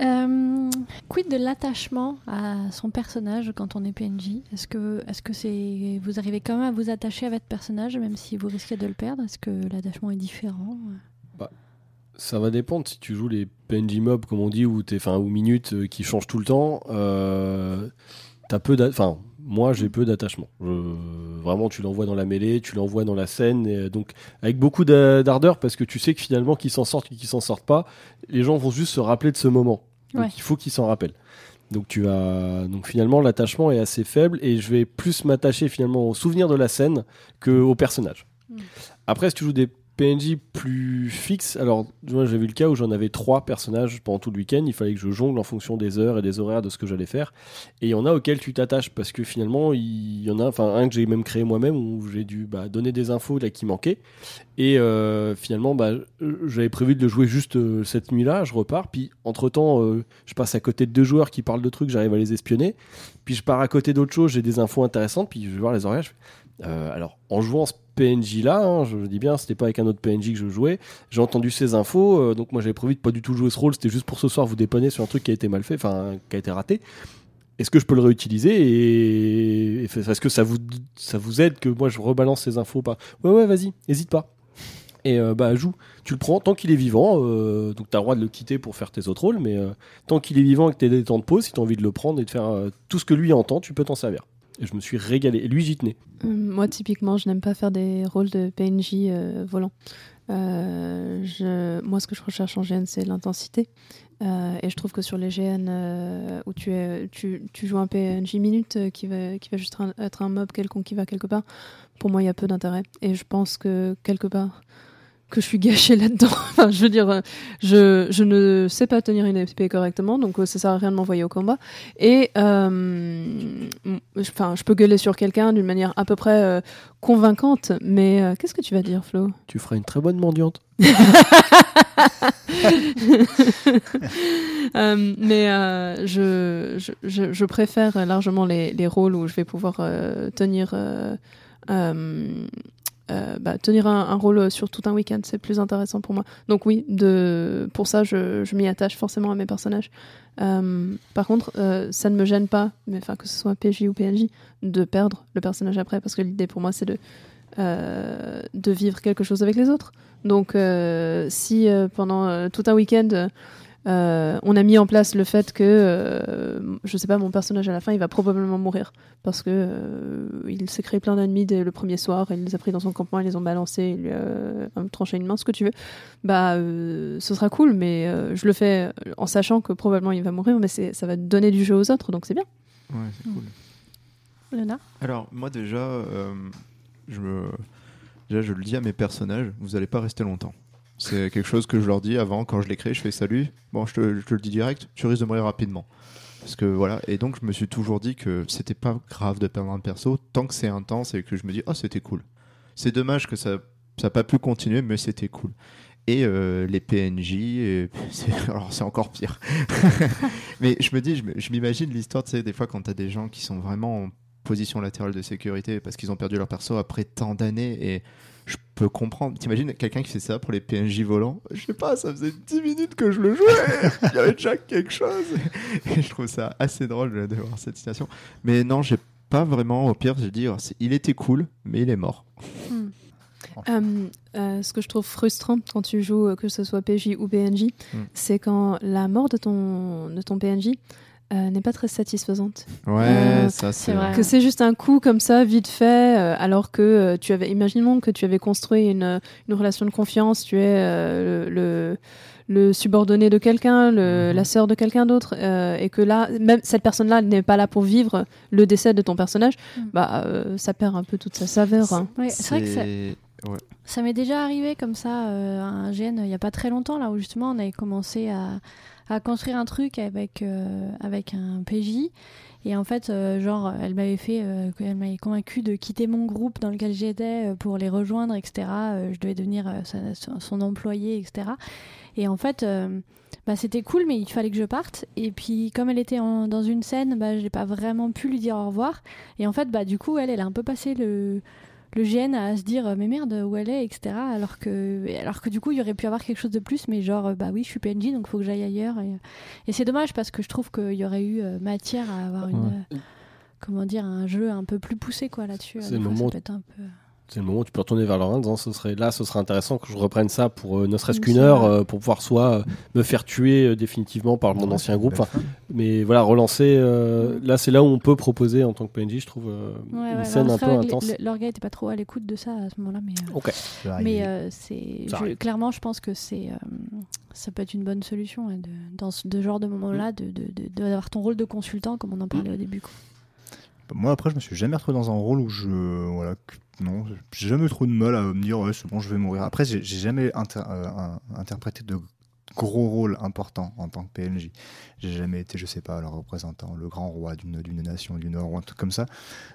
Euh, quid de l'attachement à son personnage quand on est PNJ Est-ce que, est-ce que c'est, vous arrivez quand même à vous attacher à votre personnage même si vous risquez de le perdre? Est-ce que l'attachement est différent? Ça va dépendre si tu joues les PNJ mobs, comme on dit, ou, minutes euh, qui changent tout le temps. Euh, t'as peu moi, j'ai peu d'attachement. Vraiment, tu l'envoies dans la mêlée, tu l'envoies dans la scène, donc avec beaucoup d'a- d'ardeur, parce que tu sais que finalement, qu'ils s'en sortent ou qu'ils s'en sortent pas, les gens vont juste se rappeler de ce moment. Donc, Ouais. il faut qu'ils s'en rappellent. Donc, tu vas... donc finalement, l'attachement est assez faible, et je vais plus m'attacher finalement au souvenir de la scène qu'au personnage. Mm. Après, si tu joues des PNJ plus fixes, alors moi j'avais eu le cas où j'en avais trois personnages pendant tout le week-end, il fallait que je jongle en fonction des heures et des horaires de ce que j'allais faire. Et il y en a auxquels tu t'attaches parce que finalement il y en a, enfin un que j'ai même créé moi-même où j'ai dû bah, donner des infos là qui manquaient. Et euh, finalement bah, j'avais prévu de le jouer juste euh, cette nuit-là, je repars, puis entre-temps euh, je passe à côté de deux joueurs qui parlent de trucs, j'arrive à les espionner, puis je pars à côté d'autres choses, j'ai des infos intéressantes, puis je vais voir les horaires. alors, en jouant PNJ là, hein, je dis bien, c'était pas avec un autre PNJ que je jouais. J'ai entendu ces infos, euh, donc moi j'avais prévu de pas du tout jouer ce rôle. C'était juste pour ce soir vous dépanner sur un truc qui a été mal fait, enfin qui a été raté. Est-ce que je peux le réutiliser et, est-ce que ça vous aide que moi je rebalance ces infos pas? Ouais ouais, vas-y, hésite pas. Et euh, bah joue, tu le prends tant qu'il est vivant, euh, donc t'as le droit de le quitter pour faire tes autres rôles, mais tant qu'il est vivant et que t'as des temps de pause, si t'as envie de le prendre et de faire tout ce que lui entend, tu peux t'en servir. Et je me suis régalé. Et lui, j'y tenais. Euh, Moi, typiquement, je n'aime pas faire des rôles de PNJ euh, volants. Euh. Moi, ce que je recherche en GN, c'est l'intensité. Euh, et je trouve que sur les GN où tu, es, tu, tu joues un PNJ minute qui, va, juste être un mob quelconque qui va quelque part, pour moi, il y a peu d'intérêt. Et je pense que quelque part, que je suis gâchée là-dedans. *laughs* enfin, je veux dire, je, je ne sais pas tenir une épée correctement, donc euh, ça sert à rien de m'envoyer au combat. Et euh, enfin, je peux gueuler sur quelqu'un d'une manière à peu près euh, convaincante, mais euh, qu'est-ce que tu vas dire, Flo? Tu feras une très bonne mendiante. *laughs* Euh, mais euh, je, je, je, je préfère largement les, les rôles où je vais pouvoir euh, tenir, euh, bah, tenir un, rôle sur tout un week-end. C'est plus intéressant pour moi. Donc oui, de, pour ça, je, m'y attache forcément à mes personnages. Euh, par contre, euh, ça ne me gêne pas, mais que ce soit PJ ou PNJ, de perdre le personnage après, parce que l'idée pour moi, c'est de de vivre quelque chose avec les autres. Donc, si pendant tout un week-end, euh, on a mis en place le fait que, euh, je sais pas, mon personnage à la fin, il va probablement mourir parce que euh, il s'est créé plein d'ennemis dès le premier soir, il les a pris dans son campement, ils les ont balancés, il lui a euh, tranché une main, ce que tu veux. Bah, euh, ce sera cool, mais euh, je le fais en sachant que probablement il va mourir, mais c'est- ça va donner du jeu aux autres, donc c'est bien. Ouais, c'est cool. Léna? Alors, moi déjà, euh, je, me- déjà, je le dis à mes personnages, vous n'allez pas rester longtemps. C'est quelque chose que je leur dis avant, quand je les crée, je fais salut. Bon, je te, je te le dis direct, tu risques de mourir rapidement. Parce que voilà, et donc je me suis toujours dit que c'était pas grave de perdre un perso tant que c'est intense et que je me dis, oh, c'était cool. C'est dommage que ça n'a pas pu continuer, mais c'était cool. Et euh, les PNJ, *laughs* alors c'est encore pire. *laughs* mais je me dis, je m'imagine l'histoire, tu sais, des fois quand tu as des gens qui sont vraiment en position latérale de sécurité parce qu'ils ont perdu leur perso après tant d'années et je peux comprendre. T'imagines quelqu'un qui fait ça pour les PNJ volants? Je sais pas, ça faisait 10 minutes que je le jouais. Il y avait déjà quelque chose. Et je trouve ça assez drôle de voir cette situation. Mais non, j'ai pas vraiment. Au pire, j'ai dit, oh, il était cool, mais il est mort. Euh, euh, ce que je trouve frustrant quand tu joues, euh, que ce soit PJ ou PNJ, Mm. c'est quand la mort de ton, de ton PNJ euh, n'est pas très satisfaisante. Ouais, Euh, ça c'est vrai. Que c'est juste un coup comme ça, vite fait, euh, alors que euh, tu avais, imaginons que tu avais construit une, une relation de confiance, tu es euh, le, le, le subordonné de quelqu'un, Mhm. la sœur de quelqu'un d'autre, euh, et que là, même cette personne-là n'est pas là pour vivre le décès de ton personnage, Mhm. bah euh, ça perd un peu toute sa saveur. hein. Ouais, c'est vrai que ça, ça m'est déjà arrivé comme ça euh, à un GN il n'y a pas très longtemps, là où justement on avait commencé à, à construire un truc avec, euh, avec un PJ. Et en fait, euh, genre, elle m'avait fait, euh, elle m'avait convaincu de quitter mon groupe dans lequel j'étais pour les rejoindre, etc. Je devais devenir son, employé, etc. Et en fait, bah, c'était cool, mais il fallait que je parte. Et puis, comme elle était en- dans une scène, bah, j'ai pas vraiment pu lui dire au revoir. Et en fait, bah, du coup, elle, elle a un peu passé le, le GN à se dire, mais merde, où elle est, etc. Alors que, alors que du coup, il y aurait pu avoir quelque chose de plus, mais genre, euh, bah oui, je suis PNJ, donc faut que j'aille ailleurs. Et, et c'est dommage parce que je trouve qu'il y aurait eu euh, matière à avoir une. Ouais. euh, Comment dire, un jeu un peu plus poussé quoi là-dessus. C'est Des le moment- peu- C'est le moment où tu peux retourner vers leur en disant ce serait là, ce serait intéressant que je reprenne ça pour euh, ne serait-ce Mm, qu'une heure euh, pour pouvoir soit euh, me faire tuer euh, définitivement par mon Ouais, ancien groupe, mais voilà relancer. euh, là, c'est là où on peut proposer en tant que PNJ, je trouve euh, Ouais, une ouais, scène un peu intense. L'orga était pas trop à l'écoute de ça à ce moment-là, mais. euh, euh, c'est je- clairement, je pense que c'est euh, ça peut être une bonne solution de, dans ce de genre de moment-là, de de- de- d'avoir ton rôle de consultant, comme on en parlait au début. quoi. Moi, après, je me suis jamais retrouvé dans un rôle où je. Voilà, non, j'ai jamais eu trop de mal à me dire, ouais, c'est bon, je vais mourir. Après, j'ai jamais euh, interprété de gros rôles importants en tant que PNJ. J'ai jamais été, je sais pas, le représentant, le grand roi d'une nation du Nord ou un truc comme ça.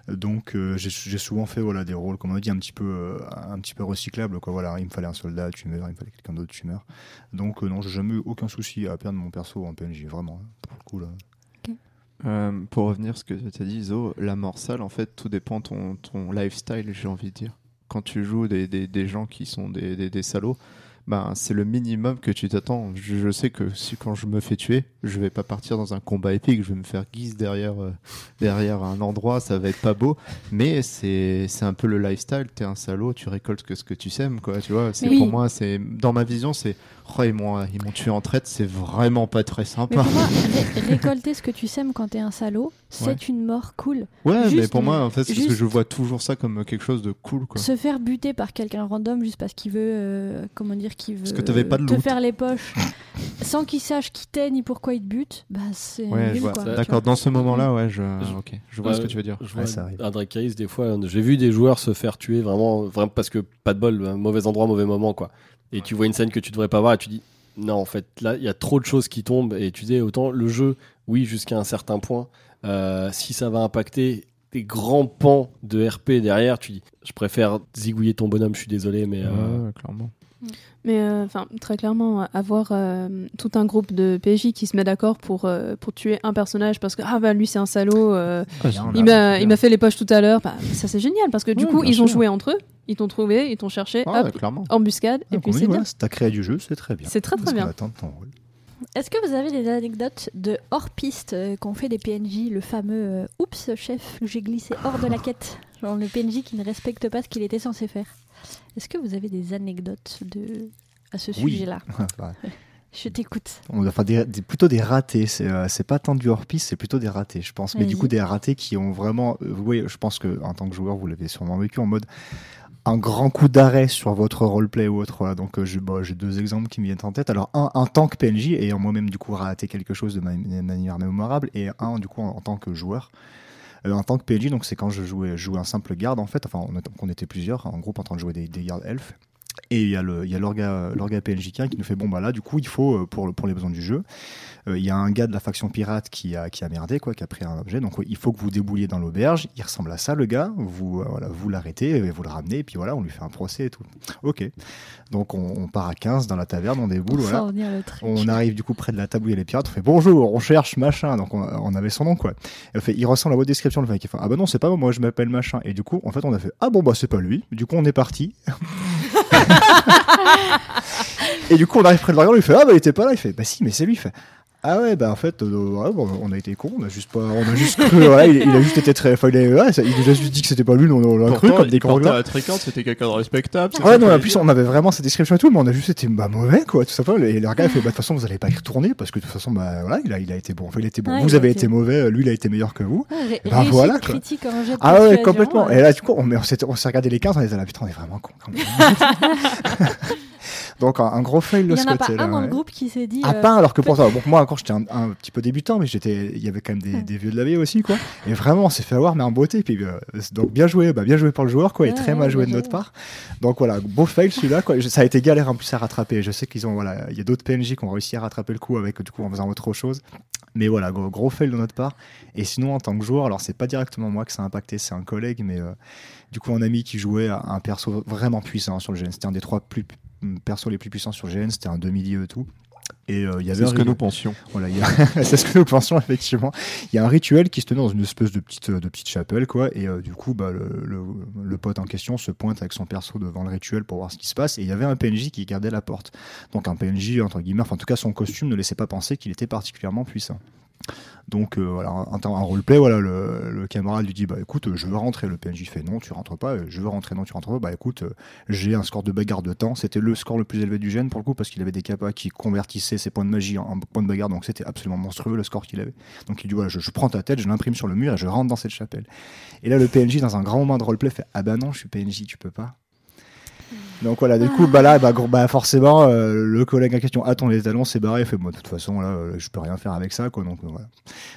Donc, euh, j'ai souvent fait voilà, des rôles, comme on dit, un petit peu, euh, un petit peu recyclables. Quoi. Voilà, il me fallait un soldat, tu meurs, il me fallait quelqu'un d'autre, tu meurs. Donc, euh, non, j'ai jamais eu aucun souci à perdre mon perso en PNJ, vraiment. hein, Pour le coup, là. Euh, pour revenir à ce que tu as dit, Zo, la morsale, en fait, tout dépend ton, ton lifestyle, j'ai envie de dire. Quand tu joues des, des, des gens qui sont des, des salauds, ben, c'est le minimum que tu t'attends. Je, je sais que si quand je me fais tuer, je vais pas partir dans un combat épique, je vais me faire guise derrière, euh, derrière un endroit, ça va être pas beau. Mais c'est c'est un peu le lifestyle, t'es un salaud, tu récoltes que ce que tu sèmes, quoi, tu vois. C'est pour moi, c'est dans ma vision, c'est oh, ils m'ont ils m'ont tué en traite, c'est vraiment pas très Mais sympa. pour moi, *laughs* ré- récolter ce que tu sèmes quand t'es un salaud, c'est Ouais. une mort cool. Ouais, mais pour moi, en fait, c'est parce que je vois toujours ça comme quelque chose de cool, quoi. Se faire buter par quelqu'un random juste parce qu'il veut, euh, comment dire, qu'il veut Parce que t'avais pas de te faire les poches, *laughs* sans qu'il sache qui t'es ni pourquoi il te bute, bah c'est Ouais, tu D'accord, dans ce moment-là, ouais, je, Je- ok, je vois ce que Ouais, tu veux dire. Je Ouais, vois ça arrive. à Drakeis, des fois, j'ai vu des joueurs se faire tuer vraiment, vraiment parce que pas de bol, mauvais endroit, mauvais moment, quoi. Et tu vois une scène que tu devrais pas voir et tu dis, non, en fait, là, il y a trop de choses qui tombent. Et tu dis, autant le jeu, oui, jusqu'à un certain point, euh, si ça va impacter des grands pans de RP derrière, tu dis, je préfère zigouiller ton bonhomme, je suis désolé, mais. euh, Ouais, clairement. Mais euh, enfin, très clairement, avoir euh, tout un groupe de PJ qui se met d'accord pour, euh, pour tuer un personnage parce que ah bah lui c'est un salaud, euh, il m'a c'est il m'a fait les poches tout à l'heure, bah, ça c'est génial parce que du Ouais, coup ils ont joué entre eux, ils t'ont trouvé, ils t'ont cherché, Ouais, hop, clairement. embuscade et Ah, puis comme c'est bien. t'as créé du jeu, c'est très bien. C'est très très bien. attend ton rôle. Est-ce que vous avez des anecdotes de hors-piste euh, qu'ont fait des PNJ, le fameux euh, Oups, chef, j'ai glissé hors de la quête Genre le PNJ qui ne respecte pas ce qu'il était censé faire. Est-ce que vous avez des anecdotes de... à ce Oui. sujet-là *laughs* *laughs* Je t'écoute. enfin, des- des- plutôt des ratés. C'est euh, pas tant du hors-piste, c'est plutôt des ratés, je pense. Mais du coup, des ratés qui ont vraiment. euh, oui, je pense que en tant que joueur, vous l'avez sûrement vécu en mode un grand coup d'arrêt sur votre roleplay ou autre. Voilà. Donc, euh, j'ai deux exemples qui me viennent en tête. Alors, un, en tant que PNJ, ayant moi-même du coup raté quelque chose de ma- de manière mémorable, et un du coup en, en tant que joueur. Euh, en tant que PNJ, donc c'est quand je jouais, jouais un simple garde en fait. Enfin, on, était- plusieurs en groupe en train de jouer des, des gardes elfes. Et il y a l'orga, PNJ qui nous fait bon bah là du coup il faut euh, pour pour les besoins du jeu, il y a un gars de la faction pirate qui a qui a merdé quoi, qui a pris un objet, donc il faut que vous débouliez dans l'auberge. Il ressemble à ça le gars, vous euh, voilà, vous l'arrêtez, et vous le ramenez, et puis voilà, on lui fait un procès et tout. Ok. Donc on, on part à 15 dans la taverne, on déboule, Pour voilà. On arrive du coup près de la table où il y a les pirates, on fait bonjour, on cherche machin, donc on, on avait son nom quoi. Elle fait, il ressemble à votre description, le mec il fait ah bah non c'est pas moi, moi je m'appelle machin. Et du coup en fait on a fait ah bon bah c'est pas lui. Du coup on est parti. *laughs* et du coup on arrive près de l'organe, il fait ah bah il était pas là, il fait bah si mais c'est lui, il fait ah ouais bah en fait euh, ouais, bon, on a été con, on a juste pas, on a juste cru, voilà, il, il a juste été très, enfin, il, a, ouais, il a juste dit que c'était pas lui, on, on l'a cru comme des tricante, c'était quelqu'un de respectable. Ouais, non, en plus, on avait vraiment cette description et tout, mais on a juste été bah, mauvais, quoi, tout simplement. Et le gars, il fait, bah, de toute façon, vous allez pas y retourner, parce que de toute façon, bah, voilà, il a, il a été bon. Enfin, il a été bon. Ouais, vous a avez été- mauvais, lui, il a été meilleur que vous. Ah, ré- Bah, voilà, quoi. en Ah ouais, complètement. Et là, du coup, on, mais on s'est, on s'est regardé les 15, on était là, putain, on est vraiment con quand même. *laughs* Donc, un, un gros fail de Il y ce en a pas côté-là. un dans le groupe qui s'est dit. À euh, pas, alors que pourtant, bon, moi encore j'étais un, un petit peu débutant, mais j'étais, il y avait quand même des, vieux de la vie aussi, quoi. Et vraiment, on s'est fait avoir, mais en beauté. Puis, euh, donc bien joué, bah, bien joué par le joueur, quoi, et Ouais, très ouais, mal joué de notre part. Donc voilà, beau fail celui-là, quoi. Ça a été galère en plus à rattraper. Je sais qu'ils ont, voilà, il y a d'autres PNJ qui ont réussi à rattraper le coup avec, du coup, en faisant autre chose. Mais voilà, gros, gros fail de notre part. Et sinon, en tant que joueur, alors c'est pas directement moi que ça a impacté, c'est un collègue, mais euh, du coup, un ami qui jouait à un perso vraiment puissant sur le GN. C'était un des trois plus persos les plus puissants sur GN, c'était un demi-dieu et tout. Et euh, il y avait C'est ce que nous pensions. voilà, a- *laughs* c'est ce que nous pensions effectivement. Il y a un rituel qui se tenait dans une espèce de petite de petite chapelle quoi, et euh, du coup bah le, le, le pote en question se pointe avec son perso devant le rituel pour voir ce qui se passe, et il y avait un PNJ qui gardait la porte. Donc un PNJ entre guillemets, enfin en tout cas son costume ne laissait pas penser qu'il était particulièrement puissant. Donc euh, voilà, temps- en roleplay, voilà, le, camarade lui dit bah écoute, je veux rentrer. Le PNJ fait non, tu rentres pas. Euh, Je veux rentrer, non, tu rentres pas. Bah écoute, euh, j'ai un score de bagarre de temps. C'était le score le plus élevé du gène pour le coup parce qu'il avait des capas qui convertissaient ses points de magie en, en points de bagarre. Donc c'était absolument monstrueux le score qu'il avait. Donc il dit voilà, je, je prends ta tête, je l'imprime sur le mur et je rentre dans cette chapelle. Et là le PNJ dans un grand moment de roleplay fait ah bah non, je suis PNJ, tu peux pas. Donc voilà, du coup, bah là, bah, bah forcément, euh, le collègue en question attend les talons, c'est barré, il fait, moi, de toute façon, là, euh, je peux rien faire avec ça, quoi. Donc euh, voilà.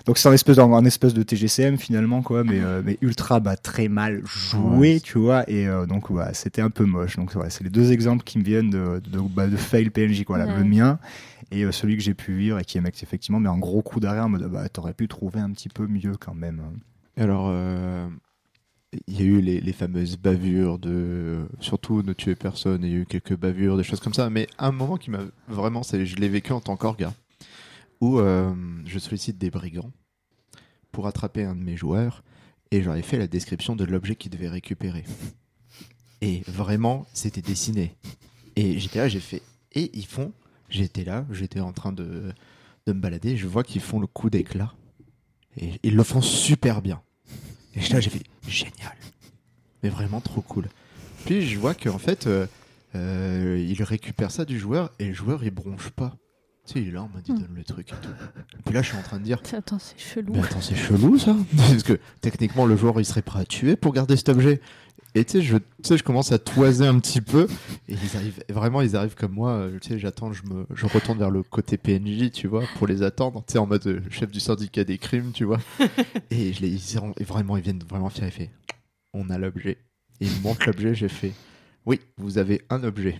Donc c'est un espèce, de, un espèce de TGCM finalement, quoi, mais, euh, mais ultra, bah, très mal joué, Ouais. tu vois. Et euh, donc, voilà, c'était un peu moche. Donc voilà, c'est les deux exemples qui me viennent de, de, bah, de fail PNJ, quoi. Ouais. Le mien et euh, celui que j'ai pu vivre et qui est mec, effectivement, mais un gros coup d'arrêt en mode, bah, t'aurais pu trouver un petit peu mieux quand même. Alors, euh, il y a eu les, fameuses bavures de. Surtout ne tuer personne, il y a eu quelques bavures, des choses comme ça. Mais un moment qui m'a vraiment. Je l'ai vécu en tant qu'orga. Où euh, je sollicite des brigands pour attraper un de mes joueurs. Et j'aurais fait la description de l'objet qu'ils devaient récupérer. Et vraiment, c'était dessiné. Et j'étais là, j'ai fait. Et ils font. J'étais là, j'étais en train de, de me balader. Je vois qu'ils font le coup d'éclat. Et ils le font super bien. Et là, j'ai fait génial. Mais vraiment trop cool. Puis je vois qu'en fait, euh, euh, il récupère ça du joueur et le joueur il bronche pas. Tu sais, il est là, on m'a dit donne le truc et tout. Puis là, je suis en train de dire Attends, c'est chelou. mais attends, c'est chelou ça *laughs* Parce que techniquement, le joueur il serait prêt à tuer pour garder cet objet. Et tu sais, je, commence à toiser un petit peu. Et ils arrivent, vraiment, ils arrivent comme moi. euh, Tu sais, j'attends, je, me, je retourne vers le côté PNJ, tu vois, pour les attendre. Tu sais, en mode euh, chef du syndicat des crimes, tu vois. *laughs* et je les, ils, vraiment, ils viennent vraiment fiers. Ils font On a l'objet. Et ils me montrent l'objet. J'ai fait Oui, vous avez un objet.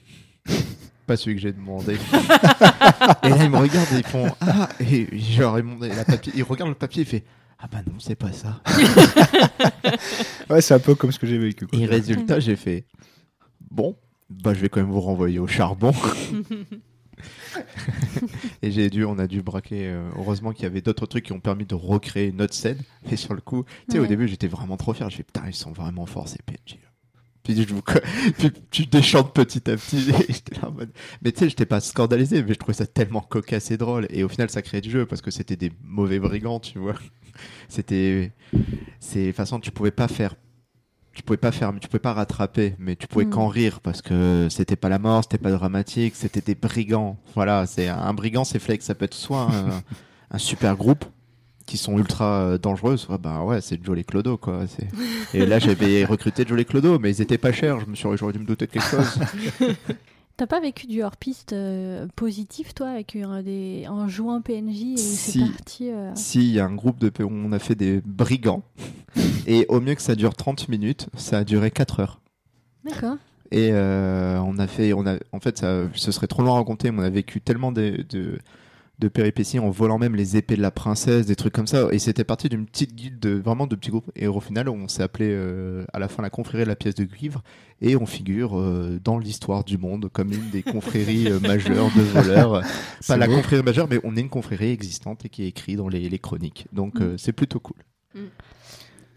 Pas celui que j'ai demandé. et là, ils me regardent et ils font Ah Et la papier. Ils regardent le papier et fait Ah bah non, c'est pas ça. *laughs* Ouais, c'est un peu comme ce que j'ai vécu. quoi. Et résultat, j'ai fait Bon, bah je vais quand même vous renvoyer au charbon. *laughs* et j'ai dû, on a dû braquer. euh, heureusement qu'il y avait d'autres trucs qui ont permis de recréer une autre scène. Et sur le coup, tu sais, au début, j'étais vraiment trop fier. J'ai fait putain, ils sont vraiment forts ces PNJ. Puis, je vous... Puis tu déchantes petit à petit. *laughs* Et j'étais là en mode- Mais tu sais, j'étais pas scandalisé, mais je trouvais ça tellement cocasse et drôle. Et au final, ça créait du jeu parce que c'était des mauvais brigands, tu vois. C'était. C'est. De toute façon, tu pouvais pas faire tu pouvais pas faire, tu pouvais pas rattraper, mais tu pouvais Mm. qu'en rire parce que c'était pas la mort, c'était pas dramatique, c'était des brigands. Voilà, c'est un brigand, c'est flex, ça peut être soit un, *laughs* un super groupe qui sont ultra euh, dangereux, soit bah ouais, c'est Joel et Clodo quoi. c'est- Et là j'avais recruté Joel et Clodo, mais ils étaient pas chers. Je me suis, j'aurais dû me douter de quelque chose. *laughs* T'as pas vécu du hors-piste euh, positif, toi, avec un des... en jouant PNJ et c'est Si. parti. euh, si il y a un groupe de, on a fait des brigands, *laughs* et au mieux que ça dure 30 minutes, ça a duré 4 heures. D'accord. Et euh, on a fait, on a, en fait, ça, ce serait trop long à raconter, mais on a vécu tellement de, de, de péripéties en volant même les épées de la princesse, des trucs comme ça. Et c'était parti d'une petite guilde, de, vraiment de petits groupes. Et au final, on s'est appelé euh, à la fin la confrérie de la pièce de cuivre. Et on figure euh, dans l'histoire du monde comme une des confréries euh, majeures de voleurs. *laughs* Pas la confrérie majeure, mais on est une confrérie existante et qui est écrite dans les, les chroniques. Donc euh, c'est plutôt cool.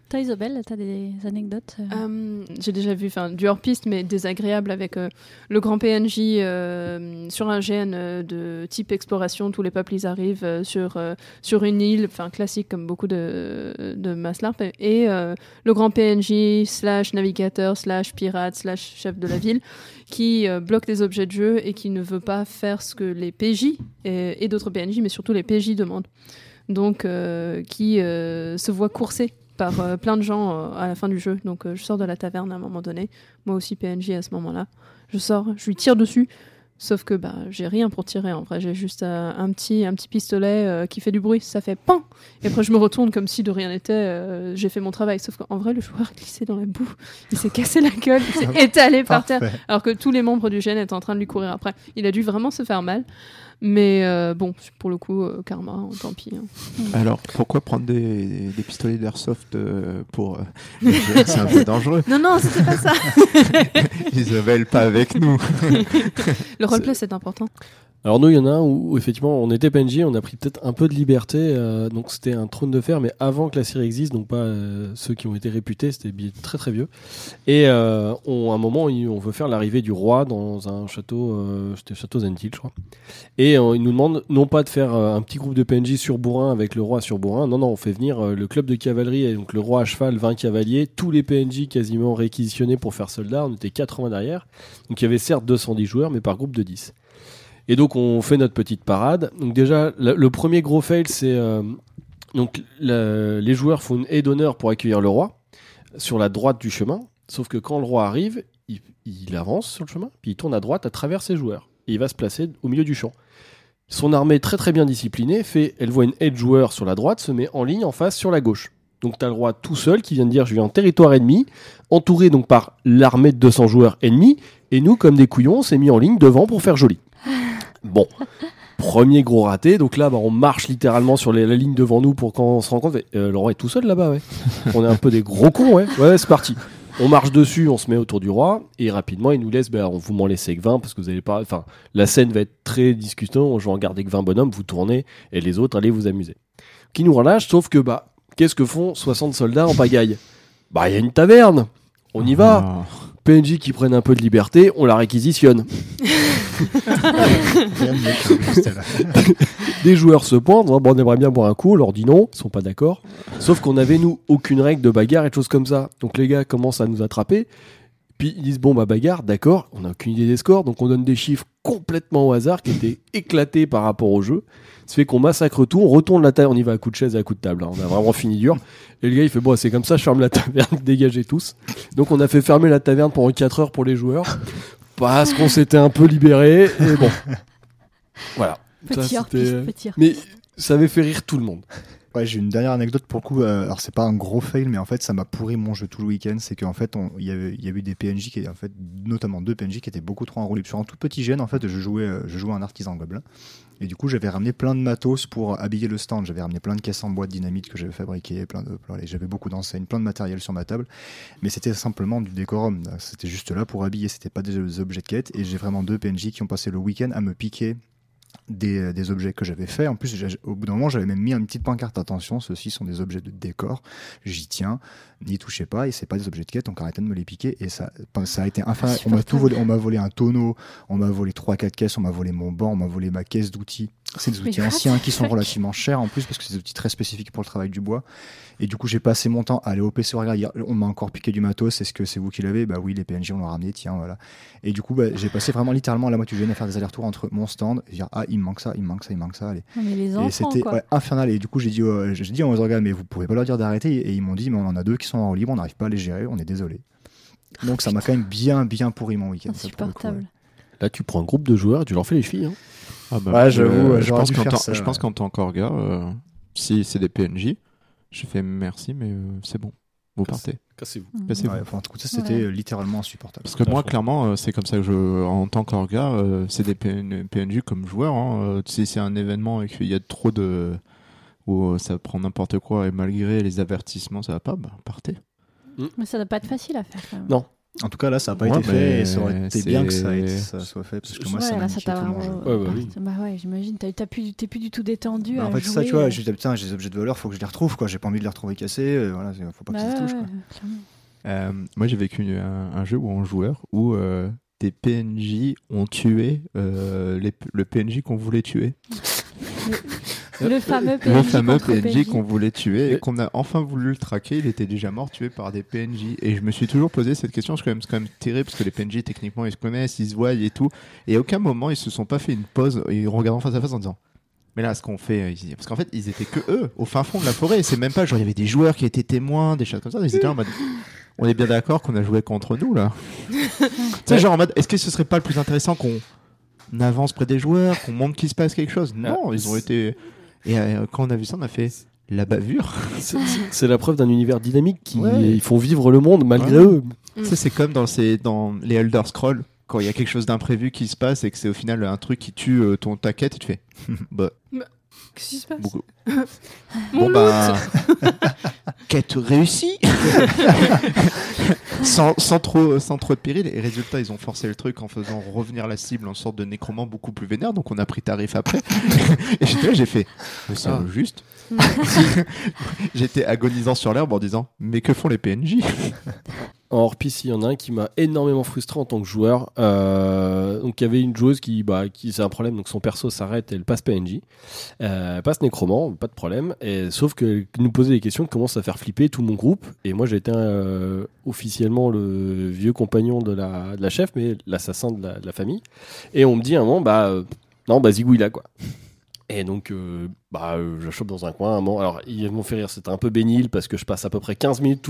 Toi, Isobel, t'as des anecdotes euh Euh, J'ai déjà vu du hors-piste, mais désagréable avec euh, le grand PNJ euh, sur un GN de type exploration. Tous les peuples, ils arrivent sur, sur une île, enfin classique comme beaucoup de, de Maslarp. Et le grand PNJ slash navigateur slash pirate slash chef de la *laughs* ville qui bloque des objets de jeu et qui ne veut pas faire ce que les PJ et, et d'autres PNJ, mais surtout les PJ demandent. Donc, qui se voit coursé par euh, plein de gens euh, à la fin du jeu. Donc euh, je sors de la taverne à un moment donné, moi aussi PNJ à ce moment-là. Je sors, je lui tire dessus, sauf que bah j'ai rien pour tirer en vrai, j'ai juste un petit un petit pistolet qui fait du bruit, ça fait pan. Et après je me retourne comme si de rien n'était, j'ai fait mon travail. Sauf qu'en vrai le joueur a glissé dans la boue, il s'est cassé la gueule, il s'est étalé par terre, alors que tous les membres du GN étaient en train de lui courir après. Il a dû vraiment se faire mal. Mais euh, bon, pour le coup, euh, karma, hein, tant pis. hein. *laughs* Alors pourquoi prendre des, des pistolets d'airsoft euh, pour euh, *laughs* les jeux? C'est un peu dangereux. Non, non, c'était pas ça. *laughs* Isabelle, pas avec nous. Le roleplay, c'est important. Alors nous, il y en a un où, effectivement on était PNJ, on a pris peut-être un peu de liberté. euh, donc c'était un trône de fer, mais avant que la série existe, donc pas euh, ceux qui ont été réputés, c'était très très vieux. Et euh, on, à un moment, on veut faire l'arrivée du roi dans un château, euh, c'était château Zentil, je crois. Et euh, il nous demande non pas de faire euh, un petit groupe de PNJ sur bourrin avec le roi sur bourrin, non non, on fait venir le club de cavalerie et donc le roi à cheval, 20 cavaliers, tous les PNJ quasiment réquisitionnés pour faire soldat. On était 80 derrière, donc il y avait certes 210 joueurs, mais par groupe de 10. Et donc on fait notre petite parade. Donc déjà, le, premier gros fail, c'est euh, donc les joueurs font une haie d'honneur pour accueillir le roi sur la droite du chemin. Sauf que quand le roi arrive, il, avance sur le chemin, puis il tourne à droite à travers ses joueurs. Et il va se placer au milieu du champ. Son armée très très bien disciplinée fait, elle voit une haie de joueurs sur la droite, se met en ligne en face sur la gauche. Donc tu as le roi tout seul qui vient de dire je viens en territoire ennemi, entouré donc par l'armée de 200 joueurs ennemis, et nous comme des couillons on s'est mis en ligne devant pour faire joli. *laughs* Bon, premier gros raté. Donc là, bah, on marche littéralement sur les- la ligne devant nous pour quand on se rend compte. euh, Laurent est tout seul là-bas, ouais. *laughs* on est un peu des gros cons, ouais. Ouais, c'est parti. On marche dessus, on se met autour du roi et rapidement il nous laisse. Ben, on vous m'en laissez que 20 parce que vous allez pas. Enfin, la scène va être très discutante. Je vais en garder que 20 bonhommes. Vous tournez et les autres allez vous amuser. Qui nous relâche, sauf que bah, qu'est-ce que font 60 soldats en pagaille? Bah, il y a une taverne. On y va. Ah. PNJ qui prennent un peu de liberté, on la réquisitionne. *laughs* *laughs* Des joueurs se pointent, bon, on aimerait bien boire un coup, on leur dit non, ils sont pas d'accord. Sauf qu'on avait, nous, aucune règle de bagarre et de choses comme ça. Donc les gars commencent à nous attraper. Puis ils disent, bon, bah bagarre, d'accord, on n'a aucune idée des scores, donc on donne des chiffres complètement au hasard qui étaient éclatés par rapport au jeu. Ça fait qu'on massacre tout, on retourne la table, on y va à coup de chaise et à coup de table. hein. On a vraiment fini dur. Et le gars, il fait, bon, c'est comme ça, je ferme la *laughs* taverne, dégagez tous. Donc on a fait fermer la taverne pendant 4 heures pour les joueurs. Parce qu'on s'était un peu libéré. Et bon. Voilà. Ça, Petit hors- mais ça avait fait rire tout le monde. Ouais, j'ai une dernière anecdote pour le coup. euh, alors c'est pas un gros fail, mais en fait ça m'a pourri mon jeu tout le week-end. C'est qu'en fait il y avait y avait des PNJ qui en fait notamment deux PNJ qui étaient beaucoup trop enroulés sur un tout petit gène. En fait je jouais euh, je jouais un artisan gobelin et du coup j'avais ramené plein de matos pour habiller le stand. J'avais ramené plein de caisses en bois de dynamite que j'avais fabriqué, plein de j'avais beaucoup d'enseignes, plein de matériel sur ma table. Mais c'était simplement du décorum. C'était juste là pour habiller. C'était pas des objets de quête. Et j'ai vraiment deux PNJ qui ont passé le week-end à me piquer des, des objets que j'avais fait. En plus, au bout d'un moment, j'avais même mis une petite pancarte attention, ceux-ci sont des objets de décor. J'y tiens, n'y touchez pas, et c'est pas des objets de quête, donc arrêtez de me les piquer. Et ça, ça a été infernal. On m'a tout volé, on m'a volé un tonneau, on m'a volé 3-4 caisses, on m'a volé mon banc, on m'a volé ma caisse d'outils. C'est des outils anciens qui sont *laughs* relativement chers en plus, parce que c'est des outils très spécifiques pour le travail du bois. Et du coup, j'ai passé mon temps à aller au PC regarder. On m'a encore piqué du matos. Est-ce que c'est vous qui l'avez? Bah oui, les PNJ, on l'a ramené. Tiens, voilà. Et du coup, bah, j'ai passé vraiment littéralement la moitié du week-end à faire des allers-retours entre mon stand et dire ah, il me manque ça, il me manque ça, il me manque ça. Allez. Non, mais les Et c'était ouais, infernal. Et du coup, j'ai dit, euh, j'ai dit aux organes, mais vous pouvez pas leur dire d'arrêter. Et ils m'ont dit, mais on en a deux qui sont en libre, on n'arrive pas à les gérer, on est désolé. Donc ça m'a quand même bien, bien pourri mon week-end. ça, pour le coup, ouais. Insupportable. Là, tu prends un groupe de joueurs et tu leur fais les chevilles. hein. Ah bah, Ouais, j'avoue, je pense qu'en faire tant- ça, je pense ouais. qu'en tant qu'orga, euh, si c'est des PNJ, je fais merci, mais euh, c'est bon. vous partez. Cassez-vous. Cassez-vous. Ouais, enfin, en tout cas, c'était Ouais. euh, littéralement insupportable. Parce que moi, clairement, euh, c'est comme ça que je, en tant qu'orga, euh, c'est des PN PNJ comme joueur. Hein, euh, si c'est un événement et qu'il y a trop de. où euh, ça prend n'importe quoi et malgré les avertissements, ça va pas, bah, partez. Mais ça doit pas être facile à faire quand même. Non. En tout cas, là, ça n'a pas Ouais, été fait et ça aurait été bien que ça, ça soit fait parce que moi, ouais, ça m'a ça jeu. Ouais, bah oui. Bah ouais, j'imagine. Plus- T'es plus du tout détendu. Bah, à en fait, c'est jouer, ça, tu vois, euh. j'ai dit, putain, j'ai des objets de valeur, faut que je les retrouve, quoi. J'ai pas envie de les retrouver cassés, euh, voilà, faut pas Bah qu'ils se quoi. ouais, clairement. Euh, moi, j'ai vécu un, un jeu où en joueur où euh, des PNJ ont tué euh, les- le PNJ qu'on voulait tuer. *laughs* Le fameux PNJ. le fameux PNJ qu'on voulait tuer et qu'on a enfin voulu le traquer. Il était déjà mort, tué par des PNJ. Et je me suis toujours posé cette question. C'est quand même, quand même terrible parce que les PNJ, techniquement, ils se connaissent, ils se voient et tout. Et à aucun moment, ils se sont pas fait une pause et regardant face à face en disant. Mais là, ce qu'on fait, euh, ils- parce qu'en fait, ils étaient que eux, au fin fond de la forêt. C'est même pas genre, il y avait des joueurs qui étaient témoins, des choses comme ça. Ils étaient là en mode, on est bien d'accord qu'on a joué contre nous, là. tu sais, genre en mode, est-ce que ce serait pas le plus intéressant qu'on avance près des joueurs, qu'on montre qu'il se passe quelque chose? Non, Ah, ils ont été. Et euh, quand on a vu ça, on a fait la bavure. *laughs* C'est- la preuve d'un univers dynamique qui Ouais. ils font vivre le monde malgré Ouais. eux. Mm. Ça, c'est comme dans, ces, dans les Elder Scrolls, quand il y a quelque chose d'imprévu qui se passe et que c'est au final un truc qui tue euh, ton ta quête et tu fais. *laughs* bah, Qu'est-ce qui se passe beaucoup. *laughs* Mon Bon, bah. *laughs* quête réussie *laughs* sans, sans, trop, sans trop de péril. Et résultat, ils ont forcé le truc en faisant revenir la cible en sorte de nécromant beaucoup plus vénère. Donc on a pris tarif après. et j'étais là, j'ai fait. Mais c'est Ah. juste. J'étais agonisant sur l'herbe en disant Mais que font les PNJ En hors piste, il y en a un qui m'a énormément frustré en tant que joueur. Euh, donc, il y avait une joueuse qui, bah, qui c'est un problème. Donc, son perso s'arrête elle passe PNJ. Euh, passe nécromant, pas de problème. Et, sauf qu'elle nous posait des questions qui commencent à faire flipper tout mon groupe. Et moi, j'étais euh, officiellement le vieux compagnon de la, chef, mais l'assassin de la, famille. Et on me dit à un moment, bah, euh, non, bah, zigouille quoi. Et donc, euh, bah, je la chope dans un coin. Un moment. Alors, ils m'ont fait rire. C'était un peu bénil parce que je passe à peu près 15 minutes.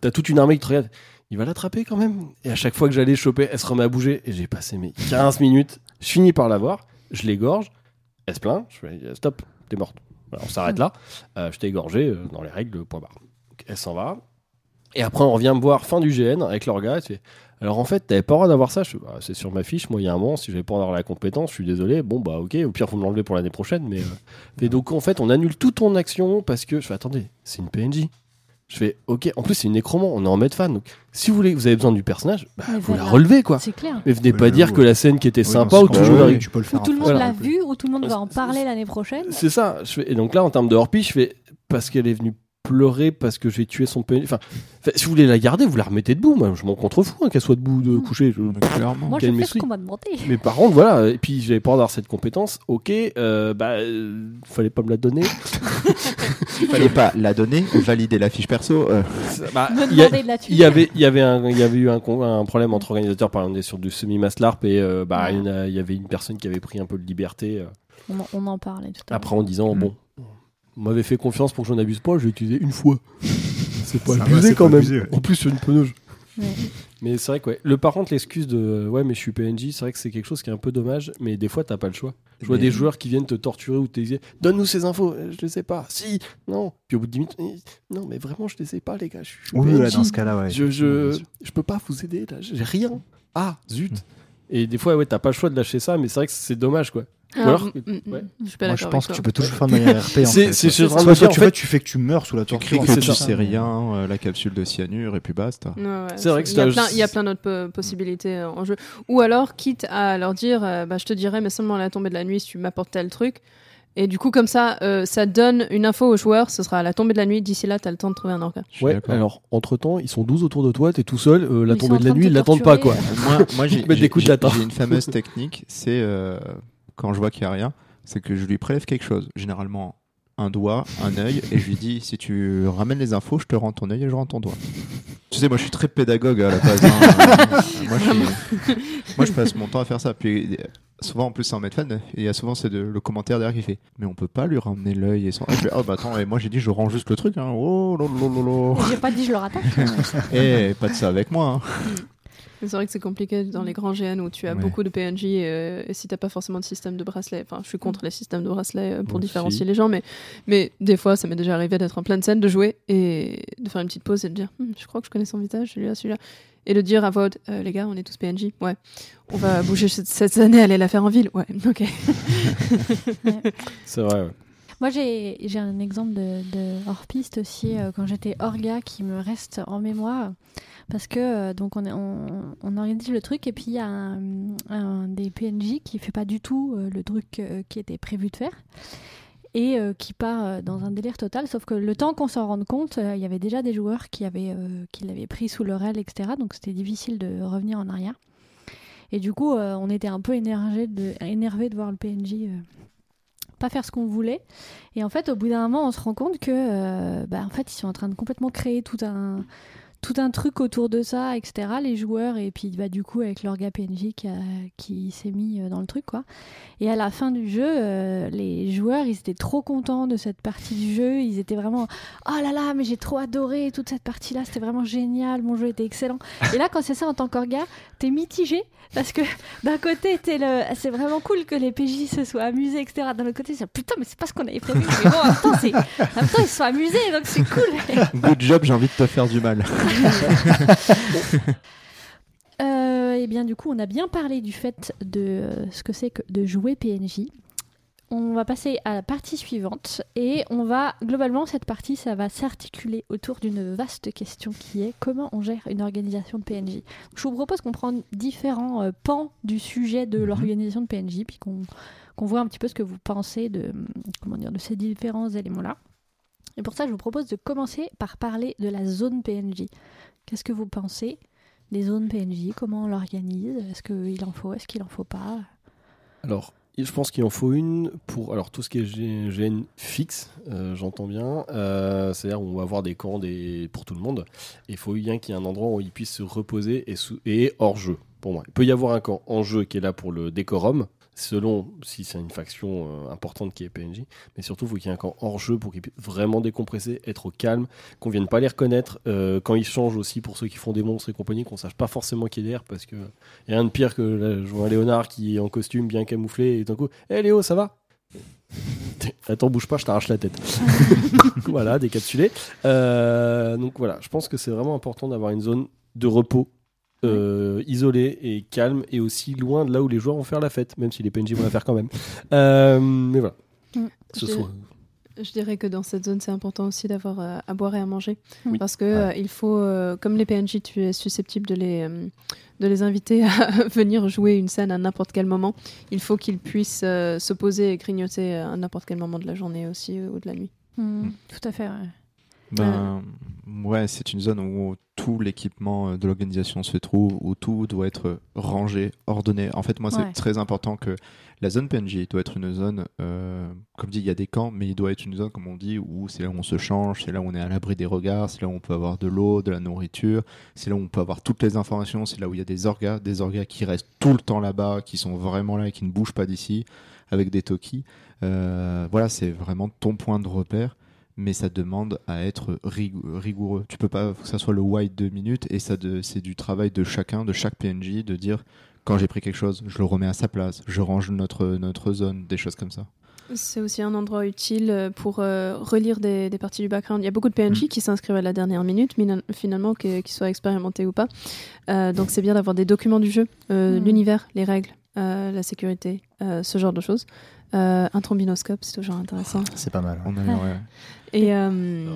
T'as toute une armée qui te regarde. Il va l'attraper quand même. Et à chaque fois que j'allais choper, elle se remet à bouger. Et j'ai passé mes 15 minutes. Je finis par l'avoir. Je l'égorge. Elle se plaint. Je fais euh, stop, t'es morte. On s'arrête là. Euh, je t'ai égorgé euh, dans les règles, point barre. Elle s'en va. Et après, on revient me voir fin du GN avec. Elle fait, Alors en fait, t'avais pas le droit d'avoir ça. Bah, c'est sur ma fiche. Moi, il y a un moment, si j'avais pas avoir la compétence, je suis désolé. Bon, bah ok. Au pire, faut me l'enlever pour l'année prochaine. Mais et donc en fait, on annule toute ton action parce que je fais attendez, c'est une PNJ. Je fais ok. En plus, c'est une nécromant. On est en mode fan. Donc si vous voulez, vous avez besoin du personnage, bah, Mais Ah, vous la relevez quoi. C'est clair. Mais venez pas dire que la scène qui était sympa ou c'est toujours pas- la tu peux le Où tout le monde l'a vu, où tout le monde va en parler l'année prochaine. C'est ça. Je fais- Et donc là, en termes de hors je fais parce qu'elle est venue pleurer parce que j'ai tué son PNJ. Enfin, si vous voulez la garder, vous la remettez debout. Moi, je m'en contrefous hein, qu'elle soit debout, de coucher. Je- Clairement. Moi, je fais ce qu'on m'a demandé. Mais par contre, voilà. Et puis, j'avais pas d'avoir cette compétence. Ok, euh, bah, euh, fallait pas me la donner. *laughs* Fallait pas la donner, valider la fiche perso. euh, Bah, Me il y a- demander de la tuer. Il y avait, il y avait, un, il y avait eu un, problème entre organisateurs. Par exemple, on est sur du semi-maslarp et euh, bah, il y avait une personne qui avait pris un peu de liberté euh, On en, on en parlait tout à l'heure. après en disant Mm. bon, on m'avait fait confiance pour que j'en abuse pas, je l'ai utilisé une fois. *laughs* C'est pas Ça abusé quand pas même. abusé, ouais. En plus sur une peneuse. Ouais. Mais c'est vrai que ouais. le par contre l'excuse de ouais mais je suis PNJ, c'est vrai que c'est quelque chose qui est un peu dommage. Mais des fois t'as pas le choix. Je vois Mais- des joueurs qui viennent te torturer ou te dire donne-nous ces infos, Euh, je les sais pas. Si, non. Puis au bout de 10 minutes, eh, non mais vraiment je les sais pas les gars. Je suis Oui, PNJ. là, dans ce cas-là, ouais. je, je, je peux pas vous aider là, j'ai rien. Ah zut. Et des fois ouais t'as pas le choix de lâcher ça, mais c'est vrai que c'est dommage quoi. Ou Ah, alors- mm, mm, ouais. Je suis pas Moi, je pense que toi. tu peux toujours faire de *laughs* manière RP. en C'est- fait. c'est- Soit soit tu en fais, fait- tu fais que tu meurs sous la Tu torture. cries en que fait, tu ça. sais rien, euh, la capsule de cyanure et puis basta. Ouais, ouais, C'est vrai que il y a c'est- plein, il y a plein d'autres po- possibilités euh, en jeu. Ou alors, quitte à leur dire, euh, bah, je te dirai, mais seulement à la tombée de la nuit si tu m'apportes tel truc. Et du coup, comme ça, euh, ça donne une info aux joueurs. Ce sera à la tombée de la nuit. D'ici là, t'as le temps de trouver un suis Ouais, alors entre temps, ils sont 12 autour de toi, t'es tout seul, euh, la Ils sont tombée en de la train de nuit, te ils l'attendent pas quoi. torturer. Moi, *laughs* moi j'ai Mettre des j'ai- coups de j'ai- latin. j'ai une fameuse technique, c'est euh, quand je vois qu'il n'y a rien, c'est que je lui prélève quelque chose, généralement un doigt, un œil, et je lui dis si tu ramènes les infos, je te rends ton œil et je rends ton doigt. Tu sais, moi je suis très pédagogue à la base. hein. *laughs* moi, je suis- moi, je passe mon temps à faire ça. Puis souvent en plus c'est en mode fan, et il y a souvent c'est de- le commentaire derrière qui fait mais on peut pas lui ramener l'œil et son. Et je fais, oh bah attends, et moi j'ai dit je rends juste le truc. Hein. Oh lolo lolo. J'ai pas dit je le rattache. *laughs* Eh, pas de ça avec moi. hein. C'est vrai que c'est compliqué dans les grands GN où tu as Ouais. beaucoup de PNJ euh, et si t'as pas forcément de système de bracelet. Enfin, je suis contre les systèmes de bracelet euh, pour différencier les gens, mais, mais des fois, ça m'est déjà arrivé d'être en pleine scène, de jouer et de faire une petite pause et de dire Hmm, Je crois que je connais son visage, celui-là, celui-là. Et de dire à voix haute Euh, Les gars, on est tous PNJ. Ouais. On va bouger cette, année, aller la faire en ville. Ouais, ok. C'est vrai, ouais. Moi, j'ai j'ai un exemple de, de hors-piste aussi, euh, quand j'étais orga, qui me reste en mémoire. Parce que, euh, donc, on, est- on, on organise le truc, et puis il y a un, un des PNJ qui fait pas du tout euh, le truc euh, qui était prévu de faire. Et euh, qui part euh, dans un délire total, sauf que le temps qu'on s'en rende compte, euh, il y avait déjà des joueurs qui, avaient, qui l'avaient pris sous leur aile, etc. Donc c'était difficile de revenir en arrière. Et du coup, on était un peu énervé de, voir le PNJ pas faire ce qu'on voulait. Et en fait, au bout d'un moment, on se rend compte que, bah, en fait, ils sont en train de complètement créer tout un tout un truc autour de ça, etc. Les joueurs et puis bah, du coup avec leur gars PNJ qui, a- qui s'est mis euh, dans le truc quoi. Et à la fin du jeu, euh, les joueurs ils étaient trop contents de cette partie du jeu. Ils étaient vraiment oh là là mais j'ai trop adoré toute cette partie là, c'était vraiment génial, mon jeu était excellent. Et là quand c'est ça en tant qu'orga, t'es mitigé parce que d'un côté t'es le c'est vraiment cool que les PJ se soient amusés etc. D'un autre côté c'est putain mais c'est pas ce qu'on avait prévu. Mais bon en même temps c'est en même temps ils se sont amusés donc c'est cool. Good job, j'ai envie de te faire du mal. *laughs* Euh, et bien du coup, on a bien parlé du fait de euh, ce que c'est que de jouer PNJ. On va passer à la partie suivante et on va globalement cette partie ça va s'articuler autour d'une vaste question qui est comment on gère une organisation de PNJ. Je vous propose qu'on prenne différents euh, pans du sujet de Mhm. l'organisation de PNJ puis qu'on qu'on voit un petit peu ce que vous pensez de hum, comment dire de ces différents éléments là. Et pour ça, je vous propose de commencer par parler de la zone PNJ. Qu'est-ce que vous pensez des zones PNJ, comment on l'organise? Est-ce qu'il en faut, est-ce qu'il en faut pas? Alors, je pense qu'il en faut une pour alors tout ce qui est GN fixe, euh, j'entends bien. Euh, C'est-à-dire on va avoir des camps pour tout le monde. Il faut bien qu'il y ait un endroit où ils puissent se reposer et, et hors jeu. Pour moi, il peut y avoir un camp en jeu qui est là pour le décorum, selon si c'est une faction euh, importante qui est PNJ. Mais surtout, il faut qu'il y ait un camp hors jeu pour qu'ils puissent vraiment décompresser, être au calme, qu'on vienne pas les reconnaître euh, quand ils changent aussi pour ceux qui font des monstres et compagnie, qu'on sache pas forcément qui est derrière parce que y a rien de pire que là, je vois un Léonard qui est en costume bien camouflé et d'un coup, hé Léo, ça va? *laughs* Attends, bouge pas, je t'arrache la tête. *laughs* *laughs* voilà, décapsulé. Euh, donc voilà, je pense que c'est vraiment important d'avoir une zone de repos euh, isolée et calme et aussi loin de là où les joueurs vont faire la fête, même si les PNJ vont la faire quand même. Euh, mais voilà. Mm. Ce Je- soit- Je dirais que dans cette zone, c'est important aussi d'avoir euh, à boire et à manger. Oui. Parce que euh, il faut, euh, comme les PNJ, tu es susceptible de les, euh, de les inviter à *laughs* venir jouer une scène à n'importe quel moment. Il faut qu'ils puissent euh, se poser et grignoter à n'importe quel moment de la journée aussi ou de la nuit. Hmm, Tout à fait. ouais. Ben, ouais, c'est une zone où tout l'équipement euh, de l'organisation se trouve, où tout doit être rangé, ordonné. En fait, moi, c'est Ouais. très important que la zone PNJ doit être une zone, euh, comme dit, il y a des camps, mais il doit être une zone, comme on dit, où c'est là où on se change, c'est là où on est à l'abri des regards, c'est là où on peut avoir de l'eau, de la nourriture, c'est là où on peut avoir toutes les informations, c'est là où il y a des orgas, des orgas qui restent tout le temps là-bas, qui sont vraiment là et qui ne bougent pas d'ici, avec des tokis. Euh, voilà, c'est vraiment ton point de repère mais ça demande à être rig- rigoureux. Tu peux pas faut que ça soit le white de minutes et ça c'est du travail de chacun, de chaque PNJ, de dire quand j'ai pris quelque chose, je le remets à sa place, je range notre notre zone, des choses comme ça. C'est aussi un endroit utile euh, pour euh, relire des, des parties du background. Il y a beaucoup de PNJ Mm. qui s'inscrivent à la dernière minute, finalement, qu'ils soient expérimentés ou pas. Euh, donc c'est bien d'avoir des documents du jeu, euh, Mm. l'univers, les règles, euh, la sécurité, euh, ce genre de choses. Euh, un trombinoscope, c'est toujours intéressant. C'est pas mal. ouais. On a ouais. *laughs* Et euh,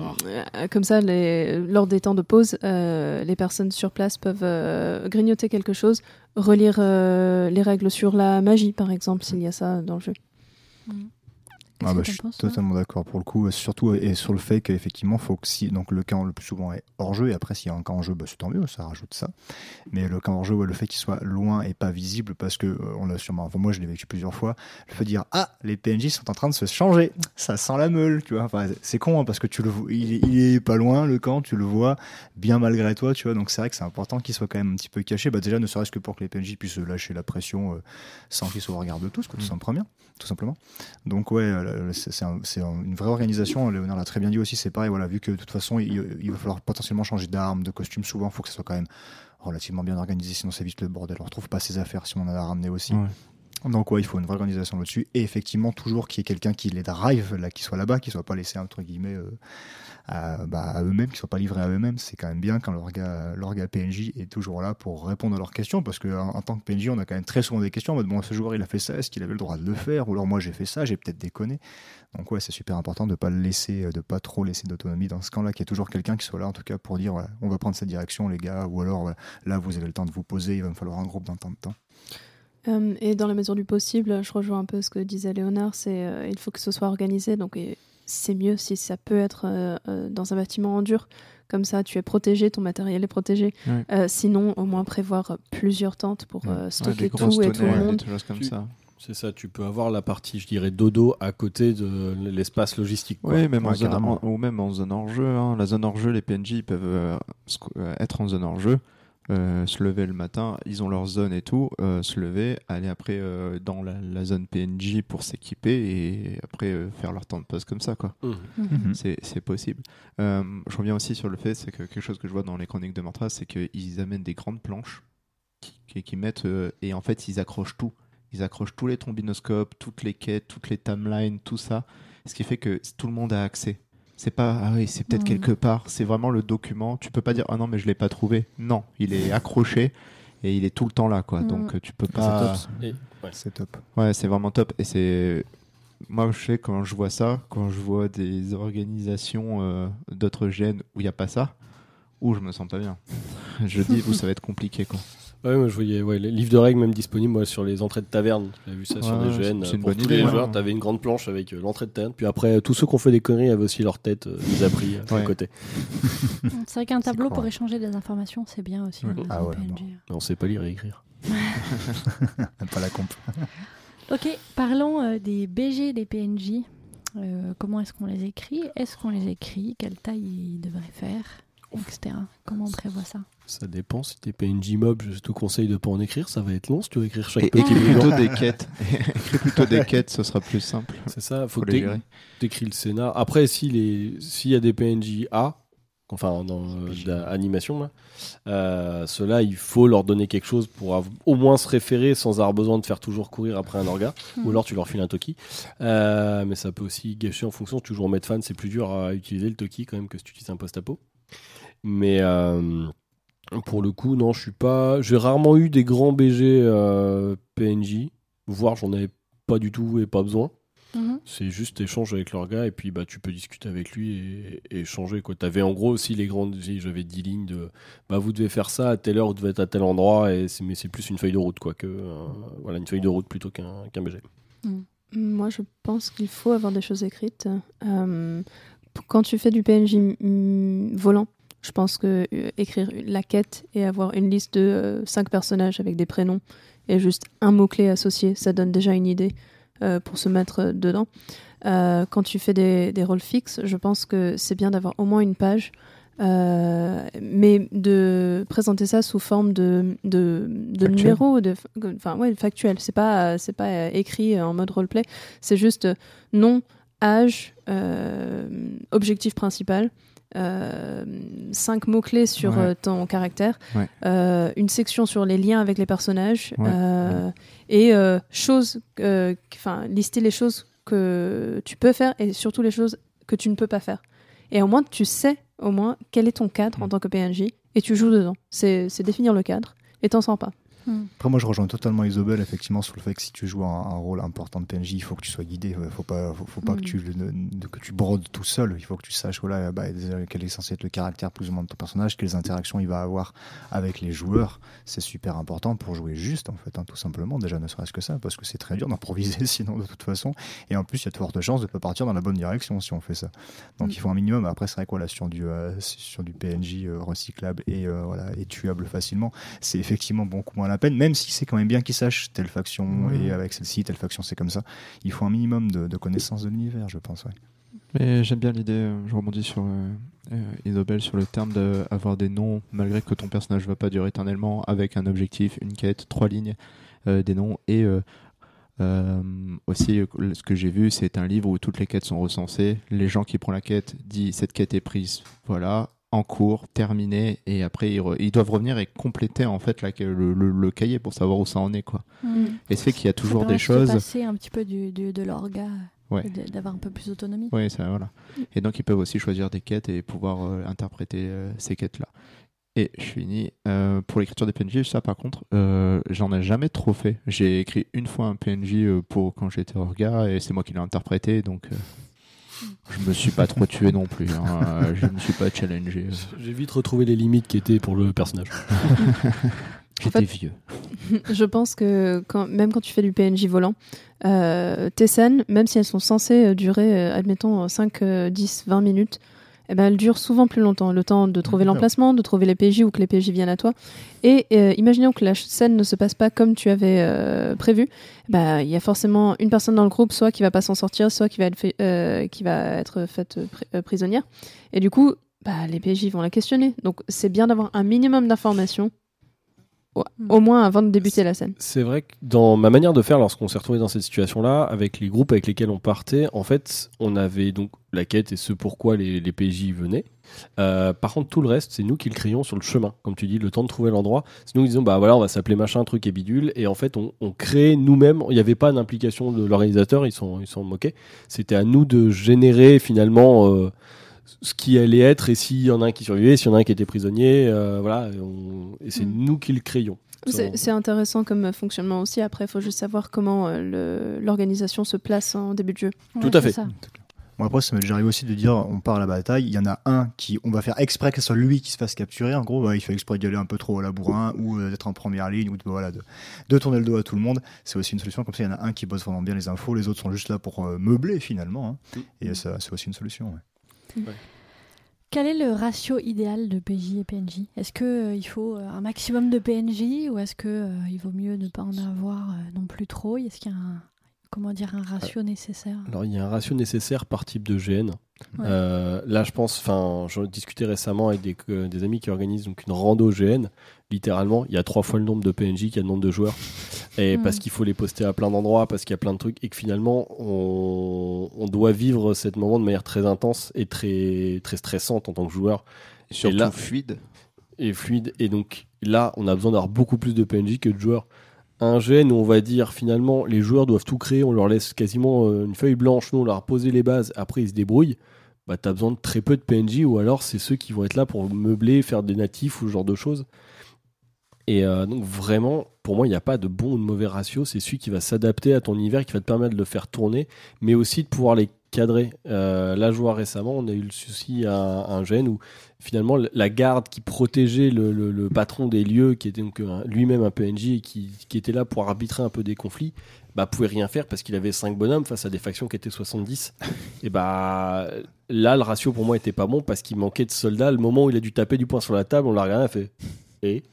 comme ça, les, lors des temps de pause, euh, les personnes sur place peuvent euh, grignoter quelque chose, relire euh, les règles sur la magie, par exemple, s'il y a ça dans le jeu. Qu'est-ce Ah bah, je suis penses, totalement d'accord pour le coup, euh, surtout et sur le fait qu'effectivement, faut que si donc le camp le plus souvent est hors jeu et après s'il y a un camp en jeu, bah, c'est tant mieux, ça rajoute ça. Mais le camp hors jeu, ouais, le fait qu'il soit loin et pas visible parce que euh, on l'a sûrement, enfin, moi je l'ai vécu plusieurs fois, le fait de dire ah les PNJ sont en train de se changer, ça sent la meule, tu vois. Enfin, c'est con hein, parce que tu le vois, il, est- il est pas loin le camp, tu le vois bien malgré toi, tu vois. Donc c'est vrai que c'est important qu'il soit quand même un petit peu caché. Bah déjà ne serait-ce que pour que les PNJ puissent lâcher la pression euh, sans qu'ils soient au regard de tous, quoi, tout Mm. simplement, tout simplement. Donc ouais, euh, c'est c'est un- c'est un- une vraie organisation. Léonard l'a très bien dit aussi. C'est pareil, voilà, vu que de toute façon, il, va falloir potentiellement changer d'armes, de costume souvent, il faut que ce soit quand même relativement bien organisé, sinon c'est vite le bordel. On retrouve pas ses affaires si on en a ramené aussi. Donc ouais, il faut une vraie organisation là-dessus et effectivement toujours qu'il y ait quelqu'un qui les drive, là, qui soit là-bas, qui soit pas laissé entre guillemets euh, à, bah, à eux-mêmes, qui soit pas livrés à eux-mêmes. C'est quand même bien quand l'orga, PNJ est toujours là pour répondre à leurs questions parce que en, tant que PNJ, on a quand même très souvent des questions en mode bon, ce joueur il a fait ça, est-ce qu'il avait le droit de le faire? Ou alors moi j'ai fait ça, j'ai peut-être déconné. Donc ouais, c'est super important de pas le laisser, euh, de pas trop laisser d'autonomie dans ce camp-là, qu'il y ait toujours quelqu'un qui soit là en tout cas pour dire on va prendre cette direction les gars, ou alors là vous avez le temps de vous poser, il va me falloir un groupe dans tant de temps. Euh, et dans la mesure du possible, je rejoins un peu ce que disait Léonard, c'est euh, il faut que ce soit organisé, donc c'est mieux si ça peut être euh, euh, dans un bâtiment en dur, comme ça tu es protégé, ton matériel est protégé. Ouais. Euh, sinon, au moins prévoir plusieurs tentes pour Ouais. euh, Ouais, stocker des grosses tout et tout le monde. des choses comme Tu- ça. C'est ça, tu peux avoir la partie, je dirais, dodo à côté de l'espace logistique. quoi. Oui, même en Ouais, zone, en- ou même en zone hors jeu. hein. La zone hors jeu, les PNJ ils peuvent être en zone hors jeu, euh, se lever le matin, ils ont leur zone et tout, euh, se lever, aller après euh, dans la, la zone PNJ pour s'équiper et après euh, faire leur temps de pause comme ça, quoi. Mhm. Mhm. C'est c'est possible. Euh, je reviens aussi sur le fait, c'est que quelque chose que je vois dans les chroniques de Mantra, c'est qu'ils amènent des grandes planches qui, qui- qui mettent euh, et en fait ils accrochent tout. Ils accrochent tous les trombinoscopes, toutes les quêtes, toutes les timelines, tout ça, ce qui fait que tout le monde a accès. C'est pas ah oui c'est peut-être Mhm. quelque part, c'est vraiment le document. Tu peux pas dire ah non mais je l'ai pas trouvé. Non, il est accroché et il est tout le temps là quoi. Mhm. Donc euh, tu peux C'est pas. top. Et- ouais. C'est top. Ouais, c'est vraiment top. Et c'est. Moi, je sais, quand je vois ça, quand je vois des organisations euh, d'autres gènes où il n'y a pas ça, où je me sens pas bien. *laughs* je dis, où ça va être compliqué, quoi. Ouais, moi je voyais ouais, les livres de règles même disponibles moi, sur les entrées de taverne. J'avais vu ça sur des GN. c'est une Pour bonne tous idée, les ouais. joueurs, t'avais une grande planche avec euh, l'entrée de taverne. Puis après, tous ceux qui ont fait des conneries avaient aussi leur tête euh, mise à prix euh, à Ouais. côté. *laughs* C'est vrai qu'un tableau pour échanger des informations, c'est bien aussi. Ah ouais, PNJ. Mais on sait pas lire et écrire. *laughs* Pas la comp. *laughs* Ok, parlons euh, des BG des PNJ. Euh, comment est-ce qu'on les écrit? Est-ce qu'on les écrit? Quelle taille ils devraient faire? Etc. Comment on prévoit ça Ça dépend. Si t'es PNJ mob, je te conseille de pas en écrire. Ça va être long si tu veux écrire chaque Et petit plutôt des *laughs* quêtes. écris plutôt des quêtes, ce sera plus simple. C'est ça, faut Faut que les t'é- gérer. t'écris le scénar. Après, si les- s'il y a des PNJ A, enfin dans euh, PJ. l'animation, là, euh, ceux-là, il faut leur donner quelque chose pour au moins se référer sans avoir besoin de faire toujours courir après un orga. Mhm. Ou alors tu leur files un Toki. Euh, mais ça peut aussi gâcher en fonction. Tu joues en maître fan, c'est plus dur à utiliser le Toki quand même que si tu utilises un post-apo. Mais euh, pour le coup, non, je suis pas. J'ai rarement eu des grands BG euh, PNJ. Voire j'en avais pas du tout et pas besoin. Mhm. C'est juste échange avec leur gars et puis bah tu peux discuter avec lui et, échanger quoi. T'avais en gros aussi les grandes, j'avais 10 lignes de bah vous devez faire ça à telle heure, vous devez être à tel endroit et c'est mais c'est plus une feuille de route quoi que euh, voilà une feuille de route plutôt qu'un BG. Moi, je pense qu'il faut avoir des choses écrites. Euh, quand tu fais du PNJ mm, volant, je pense que euh, écrire la quête et avoir une liste de euh, cinq personnages avec des prénoms et juste un mot-clé associé, ça donne déjà une idée euh, pour se mettre dedans. Quand tu fais des, des rôles fixes, je pense que c'est bien d'avoir au moins une page, mais de présenter ça sous forme de, de, de Factuel. numéros, de, enfin ouais, factuel. C'est pas, c'est pas écrit en mode roleplay. C'est juste nom, âge, objectif principal, euh, cinq mots-clés sur Ouais. euh, ton caractère, Ouais. euh, une section sur les liens avec les personnages, Ouais. euh, et choses, enfin, lister les choses que tu peux faire et surtout les choses que tu ne peux pas faire. Et au moins, tu sais au moins quel est ton cadre en Mm. tant que PNJ et tu joues dedans. C'est c'est définir le cadre et t'en sors pas. Après, moi, je rejoins totalement Isobel, effectivement, sur le fait que si tu joues un, un rôle important de PNJ, il faut que tu sois guidé. Il faut pas, faut, faut pas que, Mm. tu, ne- que tu brodes tout seul. Il faut que tu saches voilà, bah, quel est censé être le caractère plus ou moins de ton personnage, quelles interactions il va avoir avec les joueurs. C'est super important pour jouer juste, en fait, hein, tout simplement. Déjà, ne serait-ce que ça, parce que c'est très dur d'improviser *laughs* sinon, de toute façon. Et en plus, il y a de fortes chances de ne pas partir dans la bonne direction si on fait ça. Donc, Mm. il faut un minimum. Après, c'est vrai quoi, là, sur du, euh, sur du PNJ euh, recyclable et, euh, voilà, et tuable facilement, c'est effectivement beaucoup moins la peine, même si c'est quand même bien qu'ils sachent telle faction Mhm. et avec celle-ci, telle faction c'est comme ça. Il faut un minimum de, de connaissance de l'univers, je pense. Ouais. Mais j'aime bien l'idée, euh, je rebondis sur euh, euh, Isobel, sur le terme d'avoir des noms, malgré que ton personnage ne va pas durer éternellement, avec un objectif, une quête, trois lignes, euh, des noms. Et aussi, ce que j'ai vu, c'est un livre où toutes les quêtes sont recensées. Les gens qui prennent la quête disent cette quête est prise, voilà. En cours, terminés, et après ils, re- ils doivent revenir et compléter en fait la- le, le- le cahier pour savoir où ça en est quoi. Mm. Et ce fait qu'il y a toujours des permet de se choses. passer un petit peu du, du- de l'orga, Ouais. d'avoir un peu plus d'autonomie. Oui, ça voilà. Et donc ils peuvent aussi choisir des quêtes et pouvoir euh, interpréter euh, ces quêtes-là. Et je finis. Euh, pour l'écriture des PNJ, ça par contre, euh, j'en ai jamais trop fait. J'ai écrit une fois un PNJ pour quand j'étais orga et c'est moi qui l'ai interprété, donc euh, je me suis pas trop tué non plus. hein. Euh, Je me suis pas challengé. J'ai vite retrouvé les limites qui étaient pour le personnage. *laughs* J'étais fait- vieux. *laughs* Je pense que quand, même quand tu fais du PNJ volant, euh, tes scènes, même si elles sont censées euh, durer, admettons, 5, euh, 10, 20 minutes, eh ben, elles durent souvent plus longtemps. Le temps de trouver l'emplacement, de trouver les PJ ou que les PJ viennent à toi. Et euh, imaginons que la scène ne se passe pas comme tu avais euh, prévu. ben, Il y a forcément une personne dans le groupe, soit qui va pas s'en sortir, soit qui va être, fait- euh, qui va être faite euh, prisonnière. Et du coup, bah, les PJ vont la questionner. Donc c'est bien d'avoir un minimum d'informations, au, Mm. au moins avant de débuter la scène. C'est vrai que dans ma manière de faire, lorsqu'on s'est retrouvé dans cette situation-là, avec les groupes avec lesquels on partait, en fait, on avait donc la quête et ce pourquoi les, les PJ venaient. Euh, par contre, tout le reste, c'est nous qui le créions sur le chemin. Comme tu dis, le temps de trouver l'endroit. C'est nous qui disons, bah voilà, on va s'appeler machin, truc et bidule. Et en fait, on, on crée nous-mêmes. Il n'y avait pas d'implication de l'organisateur, ils s'en ils s'en moquaient. C'était à nous de générer finalement euh, ce qui allait être et s'il y en a un qui survivait, s'il y en a un qui était prisonnier. euh, voilà, et, on- et c'est Mm. nous qui le créions. C'est c'est intéressant comme fonctionnement aussi. Après, il faut juste savoir comment euh, le- l'organisation se place en début de jeu. Tout à fait. ça. Bon, après, ça m'est déjà arrivé aussi de dire on part à la bataille, il y en a un qui, on va faire exprès que ce soit lui qui se fasse capturer. En gros, bah, il fait exprès d'y aller un peu trop à la bourrin ou euh, d'être en première ligne ou de, voilà, de, de tourner le dos à tout le monde. C'est aussi une solution. Comme ça, il y en a un qui bosse vraiment bien les infos, les autres sont juste là pour euh, meubler finalement. hein. Et ça, c'est aussi une solution. ouais. Quel est le ratio idéal de PJ et PNJ Est-ce qu'il faut euh, un maximum de PNJ ou est-ce qu'il vaut mieux ne pas en avoir euh, non plus trop? Est-ce qu'il y a un, comment dire, un ratio nécessaire? Alors, il y a un ratio nécessaire par type de GN. Ouais. Euh, là, je pense, enfin, j'en discutais récemment avec des, euh, des amis qui organisent donc une rando GN. Littéralement, il y a trois fois le nombre de PNJ qu'il y a le nombre de joueurs. Et *laughs* Mm. parce qu'il faut les poster à plein d'endroits, parce qu'il y a plein de trucs, et que finalement, on, on doit vivre cet moment de manière très intense et très, très stressante en tant que joueur Surtout là- fluide. et fluide. Et donc là, on a besoin d'avoir beaucoup plus de PNJ que de joueurs. Un GN où on va dire finalement les joueurs doivent tout créer, on leur laisse quasiment euh, une feuille blanche, nous on leur a les bases, après ils se débrouillent. Bah t'as besoin de très peu de PNJ ou alors c'est ceux qui vont être là pour meubler, faire des natifs ou ce genre de choses. Et euh, donc vraiment, pour moi, il n'y a pas de bon ou de mauvais ratio. C'est celui qui va s'adapter à ton univers, qui va te permettre de le faire tourner, mais aussi de pouvoir les cadrer. Euh, là, je vois récemment, on a eu le souci à un, un gène où finalement la garde qui protégeait le, le- le patron des lieux, qui était donc un- lui-même un PNJ et qui, qui était là pour arbitrer un peu des conflits, bah pouvait rien faire parce qu'il avait 5 bonhommes face à des factions qui étaient 70. *laughs* et bah là, le ratio pour moi était pas bon parce qu'il manquait de soldats. Le moment où il a dû taper du poing sur la table, on l'a regardé, il a fait Et?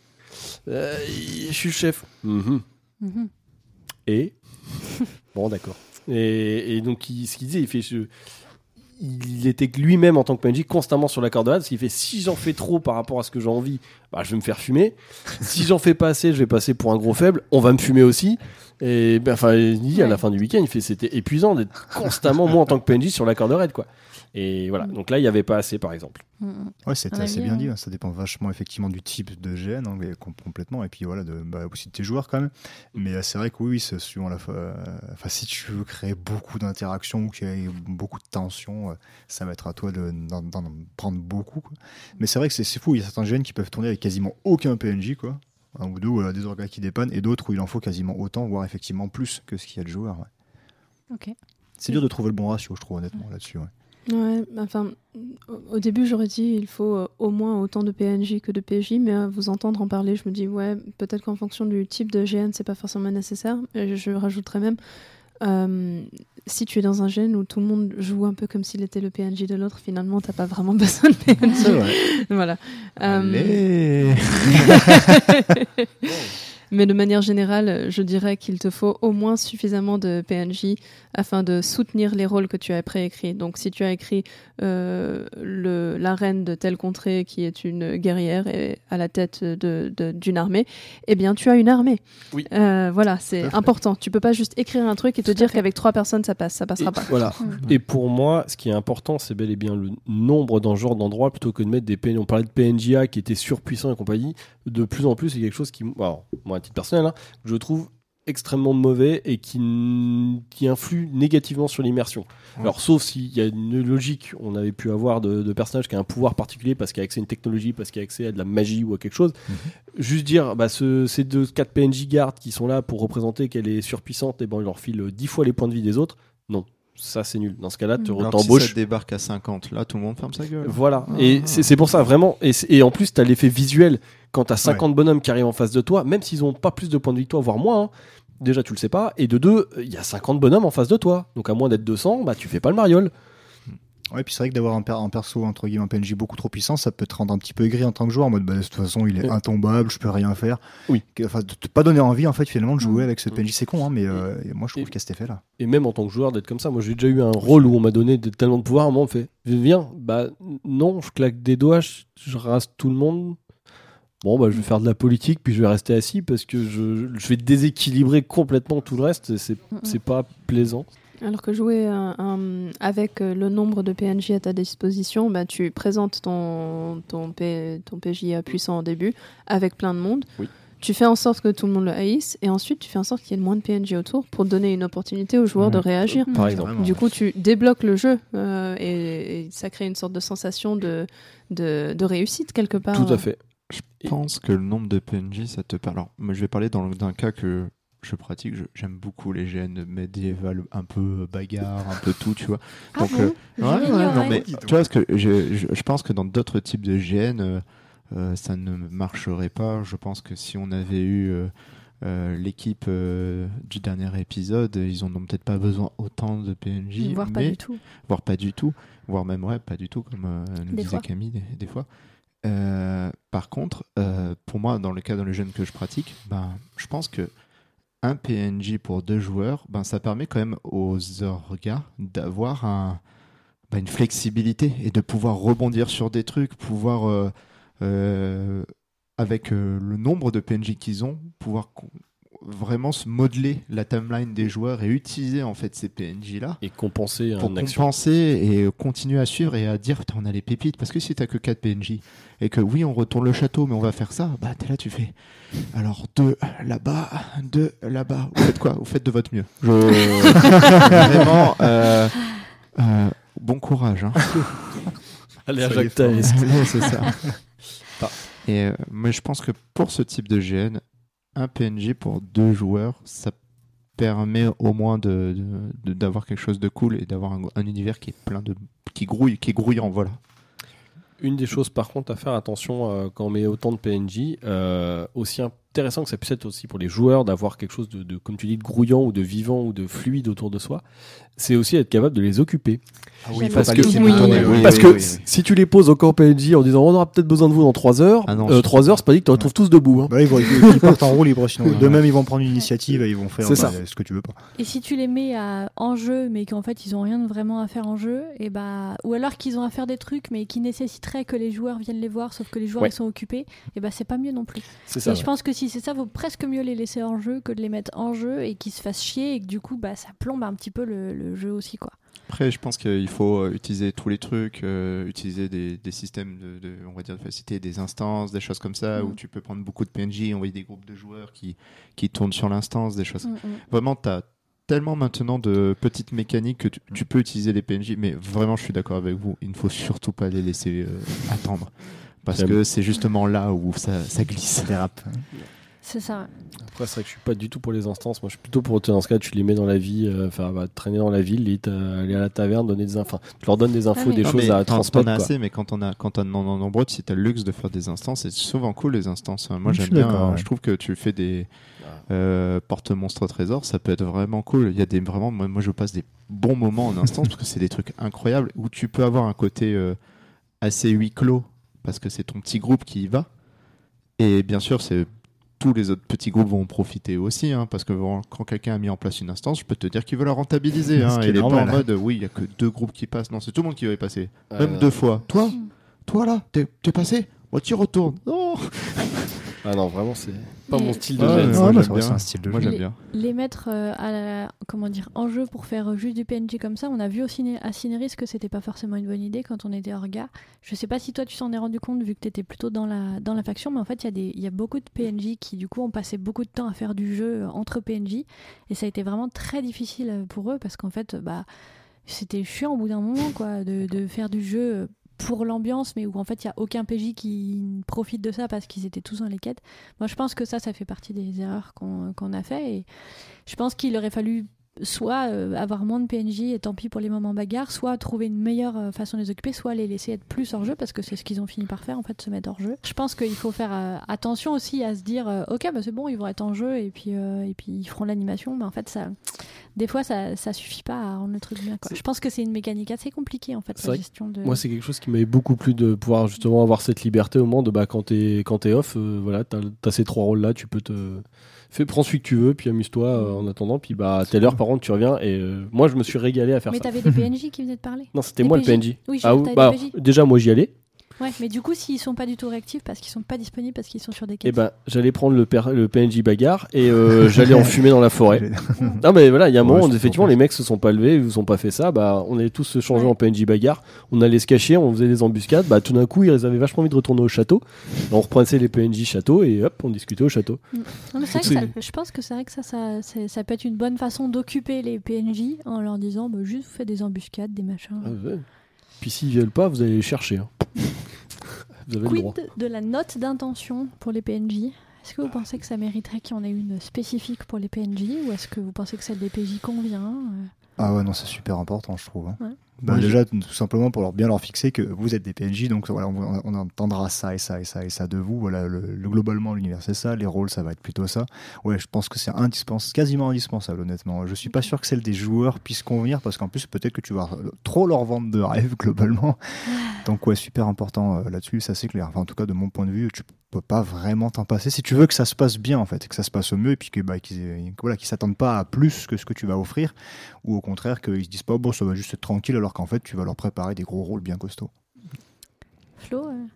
Euh, Je suis le chef. Mhm. Mhm. Et? Bon, d'accord. Et, et donc, il- ce qu'il disait, il fait. je- il était lui-même en tant que PNJ constamment sur la corde raide, parce qu'il fait si j'en fais trop par rapport à ce que j'ai envie, bah, je vais me faire fumer. si j'en fais pas assez, je vais passer pour un gros faible. On va me fumer aussi. Et ben, enfin, il dit à la fin du week-end, il fait c'était épuisant d'être constamment moi en tant que PNJ sur la corde raide, quoi. Et voilà. Donc là, il y avait pas assez, par exemple. Mhm. Ouais, c'était assez bien hein. dit. hein. Ça dépend vachement effectivement du type de GN hein, complètement. Et puis voilà, de, bah, aussi de tes joueurs quand même. Mais euh, c'est vrai que oui, oui, c'est suivant la. euh, Enfin, si tu veux créer beaucoup d'interactions ou qu'il y ait beaucoup de tensions, euh, ça va être à toi de- d'en d'en prendre beaucoup. quoi. Mais c'est vrai que c'est fou. Il y a certains GN qui peuvent tourner avec quasiment aucun PNJ, quoi. Un ou deux, ou euh, des orgas qui dépannent, et d'autres où il en faut quasiment autant, voire effectivement plus que ce qu'il y a de joueurs. ouais. Ok. C'est dur de trouver le bon ratio, je trouve, honnêtement, là-dessus. ouais. Ouais, enfin, au- début, j'aurais dit il faut euh, au moins autant de PNJ que de PJ, mais à vous entendre en parler, je me dis, ouais, peut-être qu'en fonction du type de GN, c'est pas forcément nécessaire. Et je, rajouterais même, euh, si tu es dans un GN où tout le monde joue un peu comme s'il était le PNJ de l'autre, finalement, t'as pas vraiment *laughs* besoin de PNJ. Voilà. Euh, *laughs* *laughs* Mais de manière générale, je dirais qu'il te faut au moins suffisamment de PNJ afin de soutenir les rôles que tu as préécrits. Donc, si tu as écrit euh, le, la reine de telle contrée qui est une guerrière et à la tête de- de- d'une armée, eh bien, tu as une armée. Oui. Euh, voilà, c'est important. Tu peux pas juste écrire un truc et te dire qu'avec trois personnes, ça passe. Ça passera Et pas. Voilà. Et pour moi, ce qui est important, c'est bel et bien le nombre d'un genre d'endroits plutôt que de mettre des PNJ. On parlait de PNJA qui étaient surpuissants et compagnie. De plus en plus, c'est quelque chose qui, alors, moi, à titre personnel, hein, je trouve extrêmement mauvais et qui, qui influe négativement sur l'immersion. Ouais. Alors, sauf s'il y a une logique, on avait pu avoir de, de personnages qui a un pouvoir particulier parce qu'il a accès à une technologie, parce qu'il a accès à de la magie ou à quelque chose. Juste dire, bah, ce- ces deux, quatre PNJ gardes qui sont là pour représenter qu'elle est surpuissante, et ben, il leur file 10 fois les points de vie des autres. Ça c'est nul. Dans ce cas-là, tu que si t'embauches. ça débarque à 50, là, tout le monde ferme sa gueule. Voilà, et c'est c'est pour ça vraiment. Et, et en plus, tu as l'effet visuel quand tu as 50 bonhommes qui arrivent en face de toi, même s'ils ont pas plus de points de victoire, voire moins. hein. Déjà, tu le sais pas. Et de deux, il y a 50 bonhommes en face de toi. Donc, à moins d'être 200, bah, tu fais pas le mariole. Ouais, puis c'est vrai que d'avoir un, per- un perso, entre guillemets, un PNJ beaucoup trop puissant, ça peut te rendre un petit peu aigri en tant que joueur, en mode, bah, de toute façon, il est intombable, je peux rien faire. Oui. Enfin, de te pas donner envie, en fait, finalement, de jouer Mm. avec ce PNJ, c'est con, hein, mais euh, et moi, je trouve qu'il y a cet effet-là. Et même en tant que joueur, d'être comme ça. Moi, j'ai déjà eu un rôle où on m'a donné de- tellement de pouvoir. À un moment, on fait Viens, bah non, je claque des doigts, je, je rase tout le monde. Bon, bah, je vais faire de la politique, puis je vais rester assis parce que je, je vais déséquilibrer complètement tout le reste. et C'est Mm, mm. c'est pas plaisant. Alors que jouer un- un- avec euh, le nombre de PNJ à ta disposition, bah, tu présentes ton, ton, P- ton PJ puissant au début avec plein de monde. Oui. Tu fais en sorte que tout le monde le haïsse et ensuite tu fais en sorte qu'il y ait le moins de PNJ autour pour donner une opportunité aux joueurs de Ouais. réagir. Par Mm. exemple. Du coup, tu débloques le jeu euh, et, et ça crée une sorte de sensation de, de, de réussite quelque part. Tout à fait. Je pense que le nombre de PNJ, ça te parle. Alors, moi, je vais parler d'un cas que je pratique. Je- J'aime beaucoup les GN médiévales, un peu bagarre, un peu tout, tu vois. Ah Donc, bon? euh, Je Ouais, ouais, non, mais tu vois, parce que je, je, je pense que dans d'autres types de GN, euh, euh, ça ne marcherait pas. Je pense que si on avait eu euh, euh, l'équipe euh, du dernier épisode, ils en ont peut-être pas besoin autant de PNJ, Voire pas du tout. voire pas du tout, voire même ouais, pas du tout, comme euh, nous Des disait fois. Camille des, des fois. Euh, par contre, euh, pour moi, dans le cas dans le jeu que je pratique, ben, je pense que un PNJ pour deux joueurs, ben, ça permet quand même aux orgas d'avoir ben, une flexibilité et de pouvoir rebondir sur des trucs, pouvoir, euh, euh, avec euh, le nombre de PNJ qu'ils ont, pouvoir vraiment se modeler la timeline des joueurs et utiliser en fait ces PNJ là Et compenser pour un action. compenser et continuer à suivre et à dire putain on a les pépites parce que si t'as que 4 PNJ et que oui on retourne le château mais on va faire ça bah t'es là tu fais alors deux là-bas deux là-bas. Vous faites quoi? Vous faites de votre mieux. Je *laughs* vraiment euh, *laughs* euh, bon courage hein. *laughs* Allez, à Jacques c'est ça. Et euh, mais je pense que pour ce type de GN un PNJ pour deux joueurs ça permet au moins d'avoir quelque chose de cool et d'avoir un, un univers qui est plein de qui grouille qui est grouillant voilà. Une des choses par contre à faire attention euh, quand on met autant de PNJ, euh, aussi intéressant que ça puisse être aussi pour les joueurs d'avoir quelque chose de, de, comme tu dis, de grouillant ou de vivant ou de fluide autour de soi, c'est aussi être capable de les occuper. Ah oui, parce que- pas laisser oui, boutonner, oui, Parce oui, que oui, oui. si tu les poses encore PNJ en disant on aura peut-être besoin de vous dans 3 heures, Ah non, euh, je- 3 heures c'est pas dit que tu retrouves tous debout. hein. Bah, ils, vont, ils, ils partent en roue libre, sinon. *laughs* De même, ils vont prendre une initiative et ils vont faire bah, ça. ce que tu veux pas. Et si tu les mets à, en jeu, mais qu'en fait ils ont rien de vraiment à faire en jeu, et bah, ou alors qu'ils ont à faire des trucs, mais qui nécessiteraient que les joueurs viennent les voir, sauf que les joueurs Ouais. ils sont occupés, et bah c'est pas mieux non plus. C'est ça. et je pense que si c'est ça, vaut presque mieux les laisser en jeu que de les mettre en jeu et qu'ils se fassent chier et que du coup bah ça plombe un petit peu le, le jeu aussi quoi. Après, je pense qu'il faut euh, utiliser tous les trucs, euh, utiliser des, des systèmes de, de- on va dire, de facilité, des instances, des choses comme ça, Mm. où tu peux prendre beaucoup de PNJ, envoyer des groupes de joueurs qui, qui tournent sur l'instance, des choses. Mm, mm. Vraiment, tu as tellement maintenant de petites mécaniques que tu, tu peux utiliser les PNJ, mais vraiment, je suis d'accord avec vous, il ne faut surtout pas les laisser euh, attendre. Parce que c'est justement là où ça, ça glisse. Ça dérape. C'est ça. Après, c'est vrai que je suis pas du tout pour les instances. Moi, je suis plutôt pour, dans ce cas, tu les mets dans la vie, euh, enfin, bah, traîner dans la ville, limite, euh, aller à la taverne, donner des infos. Tu leur donnes des infos, Ah, des Non, choses à transmettre. T'en as assez, mais quand on a quand on en a nombreux, si t'as le luxe de faire des instances, c'est souvent cool les instances. Moi j'aime bien. euh, ouais. Je trouve que tu fais des Ah. euh, porte monstre trésor, ça peut être vraiment cool. Il y a des vraiment, moi, moi, je passe des bons moments en instance parce que c'est des trucs incroyables où tu peux avoir un côté euh, assez huis clos parce que c'est ton petit groupe qui y va. Et bien sûr, c'est tous les autres petits groupes vont en profiter aussi, hein, parce que quand quelqu'un a mis en place une instance, je peux te dire qu'il veut la rentabiliser. *laughs* Hein, et il est pas en mode, oui, il y a que deux groupes qui passent. Non, c'est tout le monde qui va y passer. Même non. deux fois. Toi, toi là, t'es t'es passé? Moi, tu retournes. Non. Ah non, vraiment, c'est pas mon style de jeu. moi, j'aime c'est un style de Moi, jeu. j'aime bien. les mettre euh, à la, comment dire en jeu pour faire juste du PNJ comme ça on a vu au ciné à Cinéris que c'était pas forcément une bonne idée quand on était orga je sais pas si toi tu t'en es rendu compte vu que tu étais plutôt dans la dans la faction mais en fait il y a des il y a beaucoup de PNJ qui du coup ont passé beaucoup de temps à faire du jeu euh, entre PNJ et ça a été vraiment très difficile euh, pour eux parce qu'en fait bah c'était chiant au bout d'un moment quoi de, de faire du jeu pour l'ambiance mais où en fait il y a aucun PJ qui profite de ça parce qu'ils étaient tous dans les quêtes. Moi je pense que ça ça fait partie des erreurs qu'on qu'on a fait et je pense qu'il aurait fallu soit euh, avoir moins de PNJ et tant pis pour les moments bagarres, soit trouver une meilleure euh, façon de les occuper, soit les laisser être plus hors jeu parce que c'est ce qu'ils ont fini par faire en fait, se mettre hors jeu. Je pense qu'il faut faire euh, attention aussi à se dire ok bah c'est bon ils vont être en jeu et puis et puis ils feront l'animation, mais en fait ça, des fois ça ça suffit pas à rendre le truc bien quoi. Je pense que c'est une mécanique assez compliquée en fait la gestion de. Moi, c'est quelque chose qui m'avait beaucoup plu de pouvoir justement avoir cette liberté au moment de bah, quand t'es quand t'es off, voilà, t'as as ces trois rôles là, tu peux te fais prends celui que tu veux, puis amuse-toi euh, en attendant, puis bah à telle heure par contre tu reviens et euh, moi je me suis régalé à faire mais ça. t'avais des PNJ qui venaient de parler. Non, c'était moi PJ. le PNJ. Oui, Ah, bah, déjà moi j'y allais. Ouais, mais du coup s'ils sont pas du tout réactifs parce qu'ils sont pas disponibles parce qu'ils sont sur des Et quêtes. ben j'allais prendre le, per- le PNJ bagarre et euh, *laughs* j'allais en fumer dans la forêt. *laughs* Non mais voilà, il y a un Ouais, moment, effectivement, les mecs se sont pas levés, ils vous ont pas fait ça, bah on allait tous se changer Ouais. en PNJ bagarre, on allait se cacher, on faisait des embuscades, bah tout d'un coup ils avaient vachement envie de retourner au château, on reprenait les PNJ château et hop, on discutait au château. Non, mais c'est vrai que C'est- ça- je pense que c'est vrai que ça, ça, c'est- ça peut être une bonne façon d'occuper les PNJ en leur disant bah, juste vous faites des embuscades, des machins. Ah ouais. Puis s'ils viennent pas, vous allez les chercher. hein. vous avez le droit. Quid de la note d'intention pour les PNJ Est-ce que vous pensez que ça mériterait qu'il y en ait une spécifique pour les PNJ ou est-ce que vous pensez que celle des PJ convient? Ah ouais, non, c'est super important, je trouve. hein. Ouais. Bah, déjà, tout simplement pour leur bien leur fixer que vous êtes des PNJ, donc voilà, on, on entendra ça et ça et ça et ça de vous. Voilà, le, le- globalement, l'univers c'est ça, les rôles ça va être plutôt ça. Ouais, je pense que c'est indispensable, quasiment indispensable, honnêtement. Je suis pas sûr que celle des joueurs puisse convenir parce qu'en plus, peut-être que tu vas trop leur vendre de rêve *laughs* globalement. Donc ouais, super important euh, là-dessus, ça c'est clair. Enfin, en tout cas, de mon point de vue, tu peux pas vraiment t'en passer si tu veux que ça se passe bien en fait, que ça se passe au mieux et puis que bah, qu'ils voilà, qu'ils s'attendent pas à plus que ce que tu vas offrir ou au contraire qu'ils se disent pas bon ça va juste être tranquille alors qu'en fait tu vas leur préparer des gros rôles bien costauds. Flo euh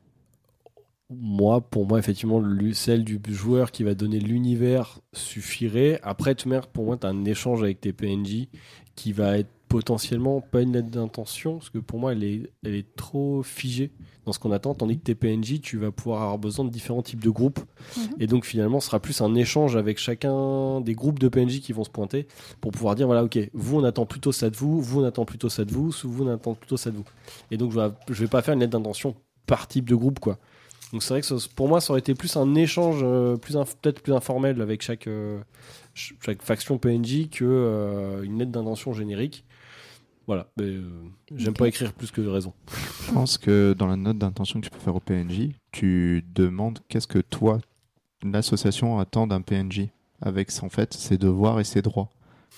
Moi, pour moi, effectivement, le- celle du joueur qui va donner l'univers suffirait. Après, pour moi, tu as un échange avec tes PNJ qui va être potentiellement pas une lettre d'intention, parce que pour moi, elle est, elle est trop figée dans ce qu'on attend, tandis que tes PNJ, tu vas pouvoir avoir besoin de différents types de groupes. Mhm. Et donc, finalement, ce sera plus un échange avec chacun des groupes de PNJ qui vont se pointer pour pouvoir dire voilà, ok, vous, on attend plutôt ça de vous, vous, on attend plutôt ça de vous, vous, on attend plutôt ça de vous. Et donc, je vais, je vais pas faire une lettre d'intention par type de groupe, quoi. Donc c'est vrai que ça- pour moi, ça aurait été plus un échange, euh, plus peut-être plus informel avec chaque, euh, chaque faction PNJ que euh, une lettre d'intention générique. Voilà, mais euh, j'aime pas écrire plus que raison. Je pense que dans la note d'intention que tu peux faire au PNJ, tu demandes qu'est-ce que toi, l'association attend d'un PNJ avec en fait ses devoirs et ses droits.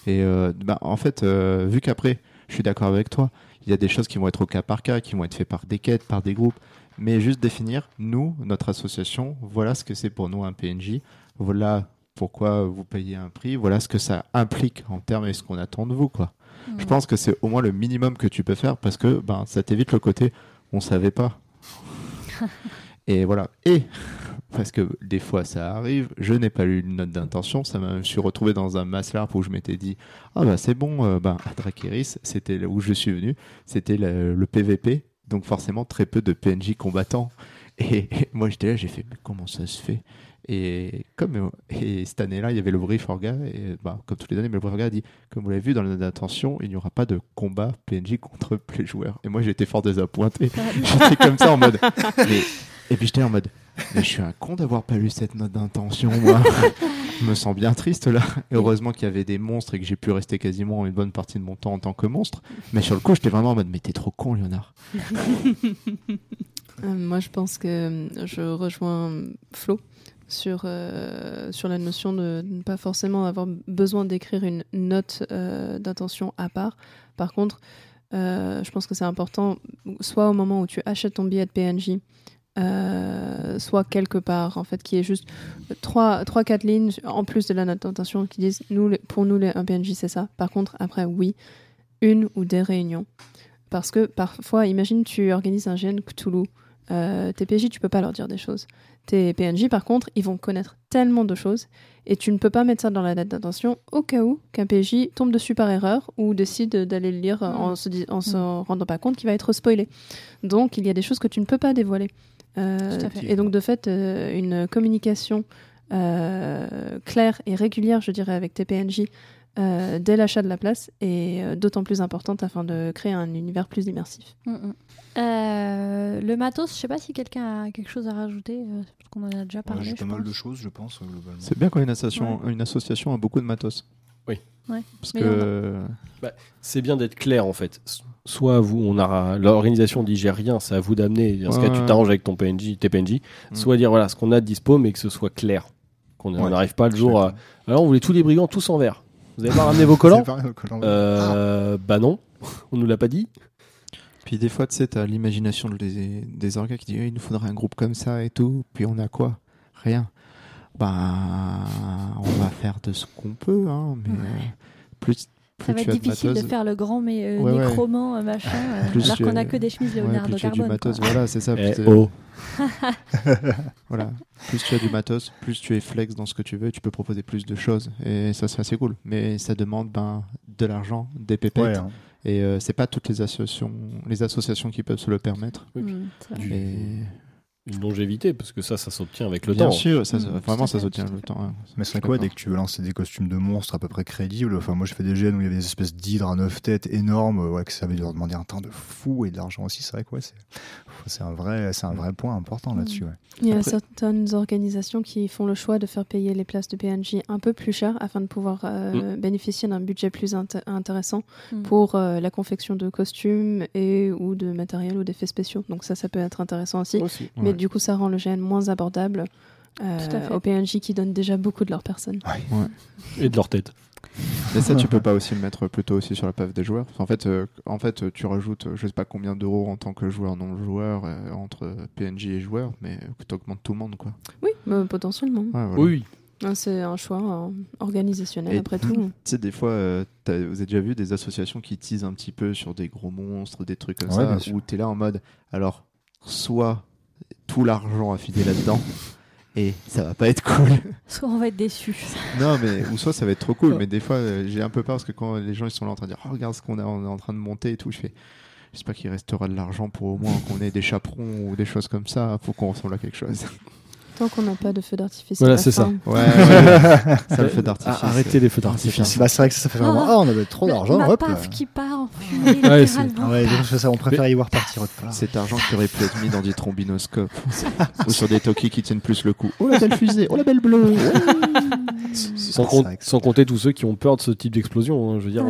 Et euh, bah, en fait, euh, vu qu'après, je suis d'accord avec toi, il y a des choses qui vont être au cas par cas, qui vont être faites par des quêtes, par des groupes, mais juste définir, nous, notre association, voilà ce que c'est pour nous un PNJ, voilà pourquoi vous payez un prix, voilà ce que ça implique en termes et ce qu'on attend de vous, quoi. Je pense que c'est au moins le minimum que tu peux faire parce que ben, ça t'évite le côté on savait pas. *laughs* et voilà. Et parce que des fois ça arrive, je n'ai pas lu une note d'intention, ça m'a, je me suis retrouvé dans un maslarp où je m'étais dit ah bah c'est bon, euh, ben, à Drakeris, c'était là où je suis venu, c'était le, le PVP, donc forcément très peu de PNJ combattants. Et, et moi j'étais là, j'ai fait mais comment ça se fait? Et comme euh, et cette année-là, il y avait le brief orga et bah, comme toutes les années, mais le brief orga a dit comme vous l'avez vu dans d'intention, il n'y aura pas de combat PNJ contre *laughs* les joueurs. Et moi j'étais fort désappointé. *laughs* J'étais comme ça en mode. *laughs* mais- Et puis j'étais en mode. Mais je suis un con d'avoir pas lu cette note d'intention, moi. je me sens bien triste là. Et heureusement qu'il y avait des monstres et que j'ai pu rester quasiment une bonne partie de mon temps en tant que monstre. Mais sur le coup, j'étais vraiment en mode. Mais t'es trop con, Léonard. Euh, moi, je pense que je rejoins Flo sur, euh, sur la notion de ne pas forcément avoir besoin d'écrire une note euh, d'intention à part. Par contre, euh, je pense que c'est important, soit au moment où tu achètes ton billet de PNJ, soit quelque part, en fait, qui est juste 3-4 lignes en plus de la note d'intention qui disent nous, pour nous, un PNJ, c'est ça. Par contre, après, oui, une ou des réunions. Parce que parfois, imagine, tu organises un GN Cthulhu. Euh, tes PJ, tu peux pas leur dire des choses. Tes PNJ, par contre, ils vont connaître tellement de choses et tu ne peux pas mettre ça dans la date d'intention au cas où qu'un PJ tombe dessus par erreur ou décide d'aller le lire euh, en se, en se rendant pas compte qu'il va être spoilé. Donc, il y a des choses que tu ne peux pas dévoiler. Euh, et donc, de fait, euh, une communication claire et régulière, je dirais, avec tes PNJ euh, dès l'achat de la place est euh, d'autant plus importante afin de créer un univers plus immersif. Mm, mm. Euh, le matos, je sais pas si quelqu'un a quelque chose à rajouter, euh, parce qu'on en a déjà Ouais, parlé. J'ai je pas mal pense. de choses, je pense, globalement. C'est bien quand une association, une association a beaucoup de matos. Oui. Ouais. Parce Mais que C'est bien d'être clair en fait. Soit vous, on a l'organisation dit j'ai rien, c'est à vous d'amener. Dans ce Ouais, cas, tu ouais. t'arranges avec ton PNJ, tes PNJ. Mm. Soit dire voilà ce qu'on a de dispo, mais que ce soit clair. Qu'on on Ouais, n'arrive pas le jour à. Alors on voulait tous les brigands tous en vert. Vous avez pas ramené vos collants *laughs* collants. euh, Bah non, *laughs* on nous l'a pas dit. Puis des fois, tu sais, t'as l'imagination des, des orgas qui dit Eh, il nous faudrait un groupe comme ça et tout. Puis on a quoi? Rien. Bah, on va faire de ce qu'on peut, hein. Mais Ouais. euh, plus Ça va être de difficile de faire le grand mais euh, Ouais, ouais. nécromant euh, machin, *laughs* euh, Plus alors tu- qu'on a que des chemises ouais, Leonardo plus tu as du Carbone. matos, voilà, c'est ça. Eh, plus oh. *laughs* voilà. Plus tu as du matos, plus tu es flex dans ce que tu veux, tu peux proposer plus de choses. Et ça, c'est assez cool. Mais ça demande ben, de l'argent, des pépettes. Ouais, hein. Et euh, c'est pas toutes les associations, les associations qui peuvent se le permettre. Oui, Et Une longévité, parce que ça, ça s'obtient avec le bien temps. sûr, ça, se- Mm, vraiment, ça fait, se tient tout à le temps. Mais c'est quoi dès que tu veux lancer des costumes de monstres à peu près crédibles Enfin, moi, j'ai fait des GN où il y avait des espèces d'hydres à neuf têtes énormes, ouais, que ça avait leur demander un temps de fou et de l'argent aussi. C'est vrai que ouais, c'est c'est un vrai, c'est un vrai point important là-dessus. Ouais. Il y a Après- certaines organisations qui font le choix de faire payer les places de PNJ un peu plus cher afin de pouvoir euh, bénéficier d'un budget plus int- intéressant pour euh, la confection de costumes et ou de matériel ou d'effets spéciaux. Donc ça, ça peut être intéressant aussi. Aussi. Mais Ouais. du coup, ça rend le GN moins abordable euh, aux PNJ qui donnent déjà beaucoup de leur personne. Et de leur tête. Mais ça, tu peux pas aussi le mettre plutôt aussi sur la PAF des joueurs. En fait, euh, en fait, tu rajoutes, je sais pas combien d'euros en tant que joueur non joueur euh, entre PNJ et joueur, mais tu augmentes tout le monde, quoi. Oui, potentiellement. Ouais, voilà. Oui, Ah, C'est un choix euh, organisationnel Et- après tout. *laughs* Tu sais, des fois, euh, vous avez déjà vu des associations qui teasent un petit peu sur des gros monstres, des trucs comme Ouais, ça, où t'es là en mode, alors, soit tout l'argent à filer là-dedans, et ça va pas être cool. Soit on va être déçus. non, mais ou soit ça va être trop cool, mais des fois, euh, j'ai un peu peur parce que quand les gens ils sont là en train de dire, oh, regarde ce qu'on est, on est en train de monter et tout, je fais. J'espère qu'il restera de l'argent pour au moins qu'on ait des chaperons ou des choses comme ça. Faut qu'on ressemble à quelque chose. Tant qu'on n'a pas de feu d'artifice. Voilà, c'est ça. Ouais, *laughs* ouais. ça le fait d'artifice. Ah, Arrêtez les feux Ah, d'artifice. c'est Bah, c'est vrai que ça, ça fait vraiment. Ah, on avait trop d'argent, ma hop. paf qui part en fumée, Ouais. Ah ouais, donc, ça, on préfère y voir partir autre part. Cet argent qui aurait pu être mis dans des trombinoscopes *laughs* ou sur des Toki qui tiennent plus le coup. Oh la belle fusée, oh la belle bleue. Sans, com- compter tous ceux qui ont peur de ce type d'explosion. hein. Je veux dire,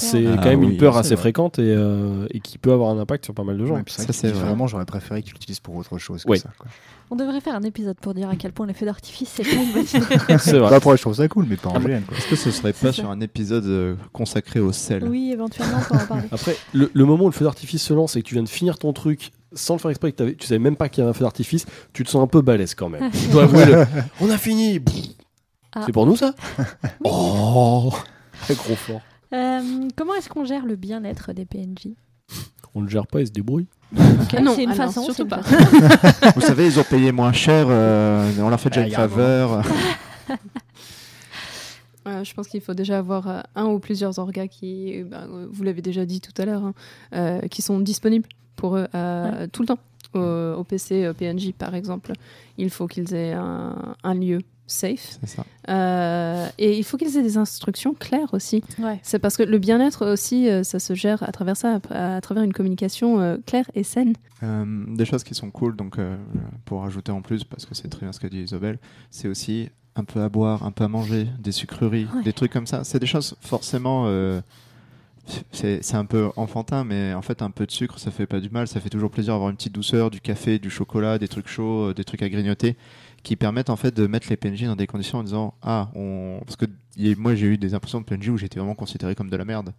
c'est Ah quand même oui, une peur c'est assez vrai. fréquente et, euh, et qui peut avoir un impact sur pas mal de gens. Ouais, Ça, c'est vrai. vraiment, j'aurais préféré qu'ils l'utilisent pour autre chose que Ouais. ça. Quoi. On devrait faire un épisode pour dire à quel point les feux d'artifice c'est idée. *laughs* c'est vrai. Bah, après, je trouve ça cool, mais pas en Ah GN. Quoi. Est-ce que ce serait pas ça. sur un épisode euh, consacré au sel Oui, éventuellement, on peut en parler. *laughs* Après, le, le moment où le feu d'artifice se lance et que tu viens de finir ton truc sans le faire exprès, que tu savais même pas qu'il y avait un feu d'artifice, tu te sens un peu balèze quand même. *laughs* Je dois avouer, le- on a fini. Ah. C'est pour nous ça Oh Très gros fort. Euh, comment est-ce qu'on gère le bien-être des PNJ On le gère pas, il se débrouille. *laughs* Ok, non, c'est une alors, façon, surtout c'est une pas. façon. *laughs* Vous savez, ils ont payé moins cher, euh, on leur fait déjà Ah, une faveur. *laughs* Euh, je pense qu'il faut déjà avoir euh, un ou plusieurs orgas qui, bah, euh, vous l'avez déjà dit tout à l'heure, hein, euh, qui sont disponibles pour eux euh, tout le temps. Au, au PC euh, PNJ, par exemple, il faut qu'ils aient un, un lieu safe. Ça. Euh, et il faut qu'ils aient des instructions claires aussi. Ouais. C'est parce que le bien-être aussi, euh, ça se gère à travers ça, à, à travers une communication euh, claire et saine. Euh, des choses qui sont cool, donc euh, pour rajouter en plus, parce que c'est très bien ce qu'a dit Isabelle, c'est aussi un peu à boire, un peu à manger, des sucreries, Ouais. des trucs comme ça. C'est des choses forcément. euh, c'est c'est un peu enfantin, mais en fait, un peu de sucre, ça fait pas du mal. Ça fait toujours plaisir d'avoir une petite douceur, du café, du chocolat, des trucs chauds, des trucs à grignoter, qui permettent en fait de mettre les PNJ dans des conditions en disant Ah, on. Parce que y- moi, j'ai eu des impressions de PNJ où j'étais vraiment considéré comme de la merde.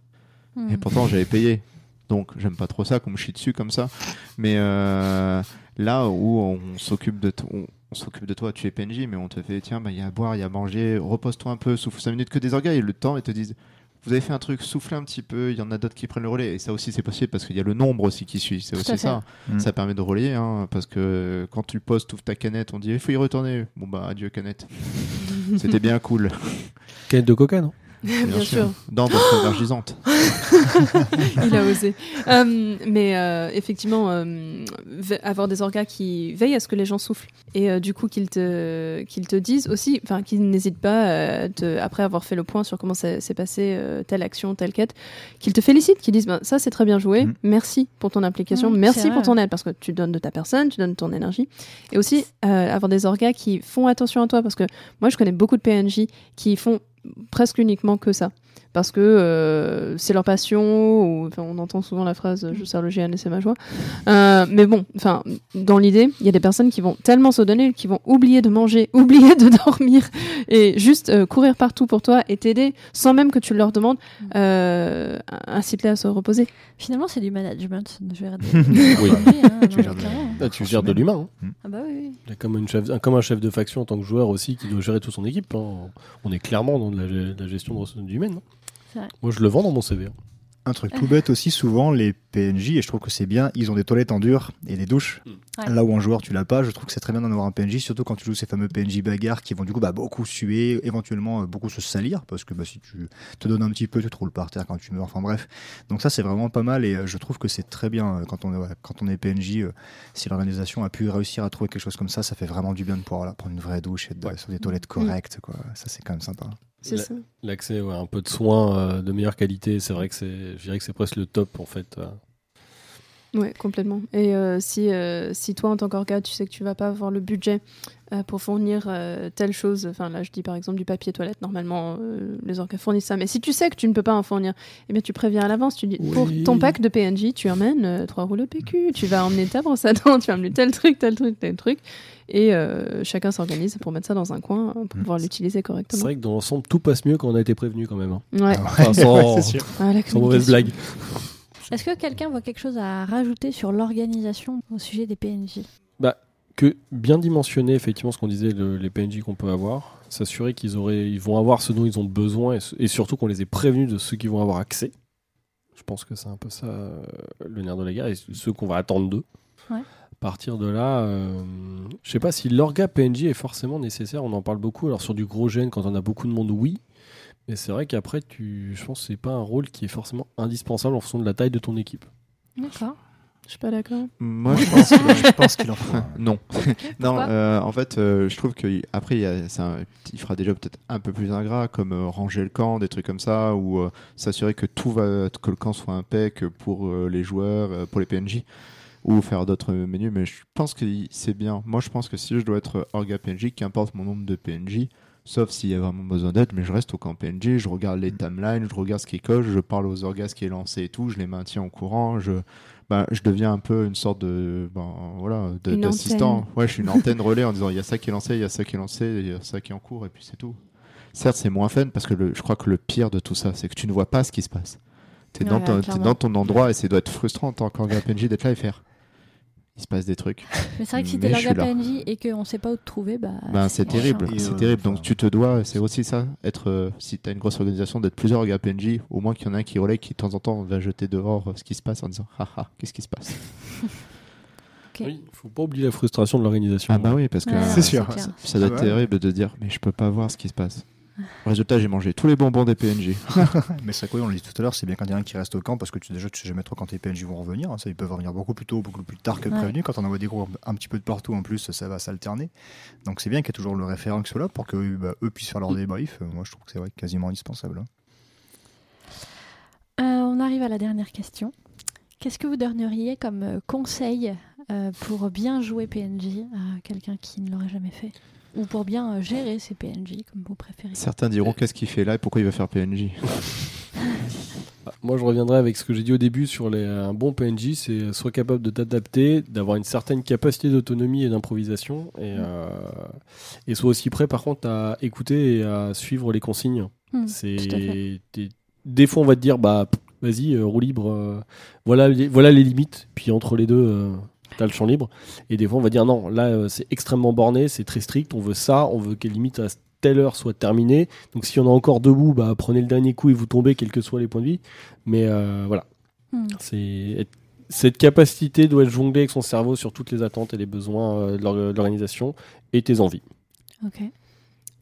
Et Hmm. pourtant, j'avais payé. Donc, j'aime pas trop ça, qu'on me chie dessus comme ça. Mais, euh, Là où on s'occupe de, on, on s'occupe de toi, tu es PNJ, mais on te fait tiens, bah, il y a à boire, il y a à manger, repose-toi un peu, souffle 5 minutes que des et le temps, ils te disent vous avez fait un truc, soufflez un petit peu, il y en a d'autres qui prennent le relais. Et ça aussi, c'est possible parce qu'il y a le nombre aussi qui suit. C'est aussi ça. Mm. Ça permet de relayer, hein, parce que quand tu postes, ouvres ta canette, on dit il faut y retourner. Bon, bah, adieu, canette. *laughs* C'était bien cool. Canette de coca, non? Bien, sûr. Dans votre énergisante. *laughs* Il a osé. *laughs* Euh, mais euh, effectivement, euh, avoir des orgas qui veillent à ce que les gens soufflent. Et euh, du coup, qu'ils te, qu'ils te disent aussi, enfin, qu'ils n'hésitent pas, euh, te- après avoir fait le point sur comment ça s'est passé, euh, telle action, telle quête, qu'ils te félicitent, qu'ils disent ben, ça c'est très bien joué, Mhm. merci pour ton implication, c'est merci pour ton aide, parce que tu donnes de ta personne, tu donnes ton énergie. Et aussi, euh, avoir des orgas qui font attention à toi, parce que moi je connais beaucoup de PNJ qui font presque uniquement que ça parce que euh, c'est leur passion, ou enfin, on entend souvent la phrase je sers le GN et c'est ma joie. Euh, mais bon, enfin, dans l'idée, il y a des personnes qui vont tellement se donner, qui vont oublier de manger, *laughs* oublier de dormir, et juste euh, courir partout pour toi et t'aider sans même que tu leur demandes, euh, incite-les à se reposer. Finalement, c'est du management. gérer des- *laughs* Oui. Oui, hein, non, Tu gères de- l'humain. hein. Ah bah oui, Comme, une chef, comme un chef de faction en tant que joueur aussi qui doit gérer toute son équipe. hein. On est clairement dans de la, de la gestion de ressources humaines. Vrai. Moi, je le vends dans mon CV. hein. Un truc tout bête aussi, souvent les PNJ, et je trouve que c'est bien, ils ont des toilettes en dur et des douches. Ouais. Là où en joueur tu l'as pas, je trouve que c'est très bien d'en avoir un PNJ, surtout quand tu joues ces fameux PNJ bagarres qui vont du coup bah, beaucoup suer, éventuellement euh, beaucoup se salir, parce que bah, si tu te donnes un petit peu, tu te roules par terre quand tu meurs, enfin bref. Donc ça c'est vraiment pas mal et euh, je trouve que c'est très bien euh, quand on est, ouais, quand on est PNJ, euh, si l'organisation a pu réussir à trouver quelque chose comme ça, ça fait vraiment du bien de pouvoir voilà, prendre une vraie douche et de, Ouais. sur des toilettes correctes, quoi. ça c'est quand même sympa. C'est La- ça. L'accès ouais, à un peu de soins euh, de meilleure qualité, c'est vrai que c'est, je dirais que c'est presque le top en fait. Ouais, complètement. Et euh, si, euh, si toi, en tant qu'orga, tu sais que tu vas pas avoir le budget euh, pour fournir euh, telle chose, enfin là, je dis par exemple du papier toilette, normalement, euh, les orgas fournissent ça. Mais si tu sais que tu ne peux pas en fournir, eh bien, tu préviens à l'avance. Tu dis, Oui. pour ton pack de PNJ, tu emmènes euh, trois rouleaux PQ, tu vas emmener ta brosse à dents, tu vas emmener tel truc, tel truc, tel truc. Et euh, chacun s'organise pour mettre ça dans un coin euh, pour Mm. pouvoir l'utiliser C'est correctement. vrai que dans l'ensemble, tout passe mieux quand on a été prévenu quand même. hein. Ouais. Enfin, sans, *laughs* c'est sûr. Ah, sans mauvaise blague. Est-ce que quelqu'un voit quelque chose à rajouter sur l'organisation au sujet des PNJ que bien dimensionner effectivement ce qu'on disait le- les PNJ qu'on peut avoir, s'assurer qu'ils auraient, ils vont avoir ce dont ils ont besoin et, surtout qu'on les ait prévenus de ceux qui vont avoir accès. Je pense que c'est un peu ça euh, le nerf de la guerre et ceux qu'on va attendre d'eux. Ouais. À partir de là, euh, je sais pas si l'orga PNJ est forcément nécessaire. On en parle beaucoup. Alors sur du gros gène, quand on a beaucoup de monde, oui. Mais c'est vrai qu'après, tu, je pense que c'est pas un rôle qui est forcément indispensable en fonction de la taille de ton équipe. D'accord. Je suis pas d'accord. Moi, *laughs* je pense qu'il- je pense qu'il en faut. non. non, euh, en fait, euh, je trouve que après, il, il fera déjà peut-être un peu plus ingrat, comme euh, ranger le camp, des trucs comme ça, ou euh, s'assurer que tout va, que le camp soit impec pour euh, les joueurs, euh, pour les PNJ, ou faire d'autres menus. Mais je pense que c'est bien. Moi, je pense que si je dois être orga PNJ, qu'importe mon nombre de PNJ. Sauf s'il y a vraiment besoin d'aide, mais je reste au camp PNJ, je regarde les timelines, je regarde ce qui coche, je parle aux orgas qui est lancé et tout, je les maintiens au courant, je, ben, je deviens un peu une sorte de ben, voilà d'assistant. Ouais, je suis une antenne relais en disant il y a ça qui est lancé, il y a ça qui est lancé, il y a ça qui est en cours et puis c'est tout. Certes, c'est moins fun parce que le, je crois que le pire de tout ça, c'est que tu ne vois pas ce qui se passe. Tu es, Ouais, dans ton endroit et ça doit être frustrant en tant qu'orga PNJ d'être là et faire. Il se passe des trucs. *laughs* Mais c'est vrai que si t'es l'orga là. PNJ et qu'on sait pas où te trouver, bah. Ben, c'est terrible, c'est euh, terrible. Donc tu te dois, c'est aussi ça, être euh, si tu as une grosse organisation, d'être plusieurs orga PNJ, au moins qu'il y en a un qui relaie, qui de temps en temps va jeter dehors euh, ce qui se passe en disant *laughs* haha, qu'est-ce qui se passe? *laughs* Ok. Oui, faut pas oublier la frustration de l'organisation. Ah bah oui, parce que Ouais, C'est sûr. clair. ça doit être terrible de dire mais je peux pas voir ce qui se passe. Résultat, j'ai mangé tous les bonbons des PNJ. *laughs* Mais c'est quoi, on l'a dit tout à l'heure, c'est bien quand il y en a un qui reste au camp parce que tu, déjà tu sais jamais trop quand tes PNJ vont revenir. hein. ça, ils peuvent revenir beaucoup plus tôt, beaucoup plus tard que Ouais. prévenu. Quand on envoie des groupes un petit peu de partout en plus, ça va s'alterner. Donc c'est bien qu'il y ait toujours le référent qui soit là pour que bah, eux puissent faire leur débrief. Euh, Moi je trouve que c'est vrai, quasiment indispensable. hein. Euh, on arrive à la dernière question. Qu'est-ce que vous donneriez comme euh, conseil euh, pour bien jouer PNJ à quelqu'un qui ne l'aurait jamais fait? Ou pour bien euh, gérer ses PNJ, comme vous préférez Certains diront qu'est-ce qu'il fait là et pourquoi il va faire PNJ. *laughs* Bah, Moi, je reviendrai avec ce que j'ai dit au début sur les, un bon PNJ, c'est soit capable de t'adapter, d'avoir une certaine capacité d'autonomie et d'improvisation, et, euh, et soit aussi prêt, par contre, à écouter et à suivre les consignes. Hmm, c'est des, des fois, on va te dire, bah, vas-y, euh, roue libre, euh, voilà, les, voilà les limites, puis entre les deux, euh, T'as le champ libre. Et des fois, on va dire non, là, euh, c'est extrêmement borné, c'est très strict, on veut ça, on veut que limite à telle heure soit terminée. Donc, si on est encore debout, bah, prenez le dernier coup et vous tombez, quels que soient les points de vie. Mais euh, voilà. Hmm. C'est cette capacité doit être jongler avec son cerveau sur toutes les attentes et les besoins euh, de l'or- de l'organisation et tes envies. Ok.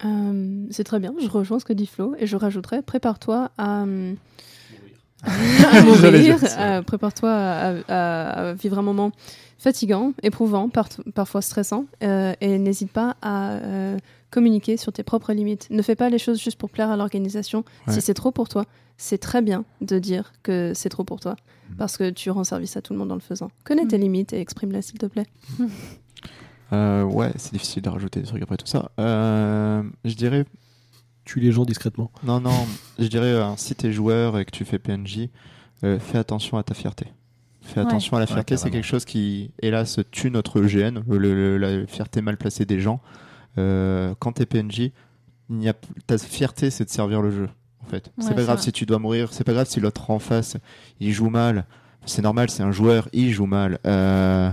Euh, c'est très bien, je rejoins ce que dit Flo et je rajouterais prépare-toi à, mourir, *laughs* *laughs* euh, prépare-toi à, à- à vivre un moment fatigant, éprouvant, par- parfois stressant euh, et n'hésite pas à euh, communiquer sur tes propres limites. Ne fais pas les choses juste pour plaire à l'organisation. Ouais. Si c'est trop pour toi, c'est très bien de dire que c'est trop pour toi Mhm. parce que tu rends service à tout le monde en le faisant. Connais tes Mhm. limites et exprime-les s'il te plaît. *laughs* Euh, ouais, c'est difficile de rajouter des trucs après tout ça. Euh, je dirais, Tue les gens discrètement. non, non, je dirais, euh, si t'es joueur et que tu fais PNJ, euh, fais attention à ta fierté. Fais Ouais. attention à la Ouais, fierté, c'est quelque chose qui, hélas, tue notre GN, le- le- la fierté mal placée des gens. Euh, quand t'es PNJ, a, ta fierté, c'est de servir le jeu. En fait, Ouais, c'est pas grave vrai. si tu dois mourir, c'est pas grave si l'autre en face, il joue mal. C'est normal, c'est un joueur, il joue mal. Euh,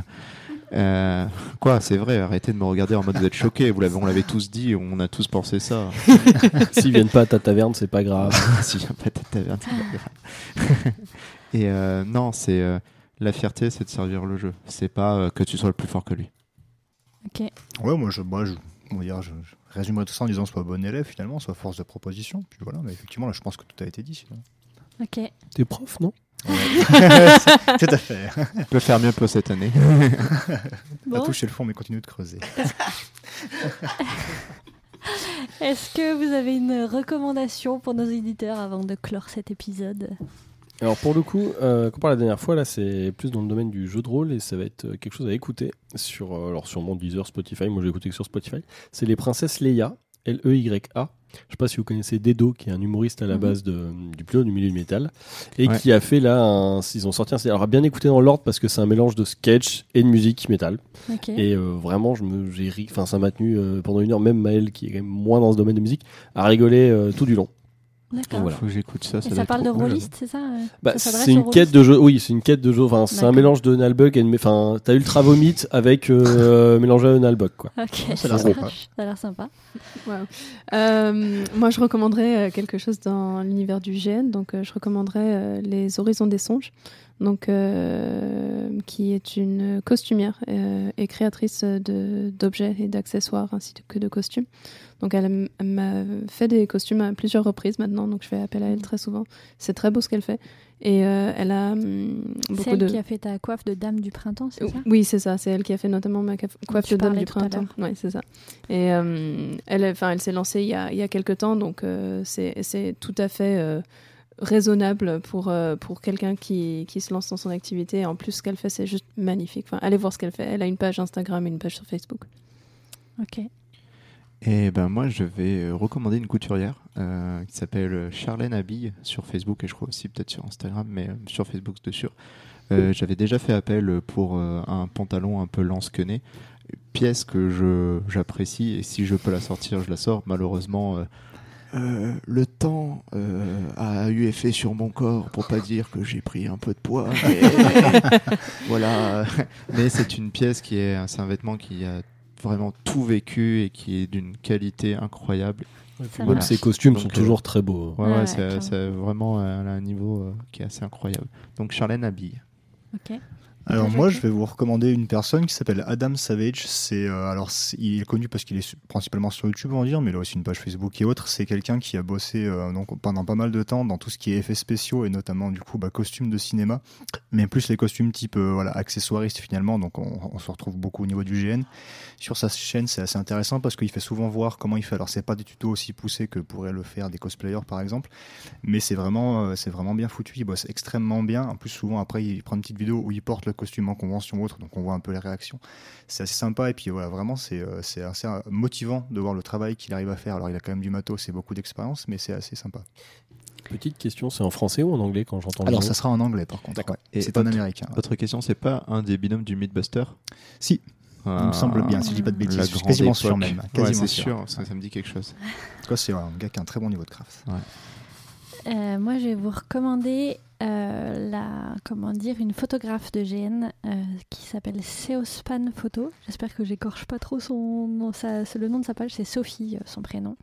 euh, quoi, c'est vrai, arrêtez de me regarder en mode vous êtes choqués, vous l'avez, on l'avait tous dit, on a tous pensé ça. *laughs* S'ils viennent pas à ta taverne, c'est pas grave. *laughs* si j'ai pas de taverne, c'est pas grave. *laughs* Et euh, non, c'est euh, la fierté, c'est de servir le jeu. C'est pas euh, que tu sois le plus fort que lui. Ouais, moi, je, moi, je, on va dire, je, je résumerai tout ça en disant sois bon élève finalement, sois force de proposition. Puis voilà, mais effectivement, là, je pense que tout a été dit. sinon. Ok. T'es prof, non? *laughs* Tout à fait. Tu peux faire mieux pour cette année. On a Bon. touché le fond, mais continue de creuser. *laughs* Est-ce que vous avez une recommandation pour nos éditeurs avant de clore cet épisode? Alors pour le coup, euh, comparé à la dernière fois, là c'est plus dans le domaine du jeu de rôle et ça va être euh, quelque chose à écouter sur, euh, alors sûrement Deezer, Spotify, moi j'ai écouté que sur Spotify. C'est les princesses Leia, L-E-Y-A. Je sais pas si vous connaissez Dedo, qui est un humoriste à la Mhm. base de, du plutôt du milieu du métal, et Ouais. qui a fait là, un, ils ont sorti un, alors à bien écouter dans l'ordre parce que c'est un mélange de sketch et de musique métal. Et euh, vraiment, je me, j'ai ri, enfin ça m'a tenu euh, pendant une heure, même Maël qui est quand même moins dans ce domaine de musique, à rigoler euh, tout du long. D'accord. voilà. Faut que j'écoute ça. Et ça parle de rôliste, c'est ça euh, Bah, ça c'est une quête de jeu. Oui, c'est une quête de jeu. Enfin, c'est un mélange de Nalbug et de- enfin, t'as Ultra Vomit avec euh, *laughs* mélangé à Nalbug quoi. Ça a l'air sympa. marche. Ça a l'air sympa. Waouh. Euh, moi, je recommanderais euh, quelque chose dans l'univers du GN. Donc, je recommanderais Les Horizons des Songes, donc, euh, qui est une costumière euh, et créatrice de- d'objets et d'accessoires ainsi que de costumes. Donc, elle, m'a fait des costumes à plusieurs reprises maintenant, donc je fais appel à elle très souvent. C'est très beau ce qu'elle fait. Et euh, elle a hum, beaucoup Celle de. qui a fait ta coiffe de dame du printemps, c'est ça? Oui, c'est ça. C'est elle qui a fait notamment ma coiffe tu de dame du printemps. Oui, c'est ça. Et euh, elle, enfin, elle s'est lancée il y a, il y a quelques temps, donc euh, c'est c'est tout à fait raisonnable pour, euh, pour quelqu'un qui, qui se lance dans son activité. En plus, ce qu'elle fait, c'est juste magnifique. Enfin, allez voir ce qu'elle fait. Elle a une page Instagram et une page sur Facebook. Ok. Et ben moi, je vais euh, recommander une couturière euh, qui s'appelle Charlène Habille sur Facebook et je crois aussi peut-être sur Instagram, mais sur Facebook de sûr. Euh, J'avais déjà fait appel pour euh, un pantalon un peu lance-quené, pièce que je j'apprécie et si je peux la sortir, je la sors. Malheureusement, euh, euh, le temps euh, a eu effet sur mon corps pour pas dire que j'ai pris un peu de poids. mais *laughs* voilà, mais c'est une pièce qui est, c'est un vêtement qui a vraiment tout vécu et qui est d'une qualité incroyable. Même ces costumes Donc, sont euh, toujours très beaux. Ouais, Ouais, ouais, c'est, vraiment euh, a un niveau euh, qui est assez incroyable. Donc Charlène Habille. Ok. Alors moi, je vais vous recommander une personne qui s'appelle Adam Savage. C'est euh, alors il est connu parce qu'il est principalement sur YouTube, on va dire, mais il a aussi une page Facebook et autres. C'est quelqu'un qui a bossé euh, donc pendant pas mal de temps dans tout ce qui est effets spéciaux et notamment du coup bah, costumes de cinéma, mais plus les costumes type euh, voilà accessoiristes finalement. Donc on, on se retrouve beaucoup au niveau du GN. Sur sa chaîne, c'est assez intéressant parce qu'il fait souvent voir comment il fait. Alors c'est pas des tutos aussi poussés que pourraient le faire des cosplayers par exemple, mais c'est vraiment euh, c'est vraiment bien foutu. Il bosse extrêmement bien. En plus souvent après il prend une petite vidéo où il porte le costume en convention ou autre, donc on voit un peu les réactions. C'est assez sympa et puis voilà vraiment c'est euh, c'est assez euh, motivant de voir le travail qu'il arrive à faire. Alors il a quand même du matos et beaucoup d'expérience, mais c'est assez sympa. Petite question, c'est en français ou en anglais quand j'entends le Alors ça sera en anglais par contre. D'accord. ouais. C'est un autre- américain. ouais. Autre question, c'est pas un des binômes du Mythbuster? Si, il me semble bien, si je dis pas de bêtises. Je suis quasiment sûr même. Quasiment c'est sûr. sûr, ça, ça me dit quelque chose. En tout cas, c'est un gars qui a un très bon niveau de craft. Euh, moi, je vais vous recommander euh, la, comment dire, une photographe de GN euh, qui s'appelle Seospan Photo. J'espère que j'écorche pas trop son, le nom de sa page, c'est Sophie, son prénom,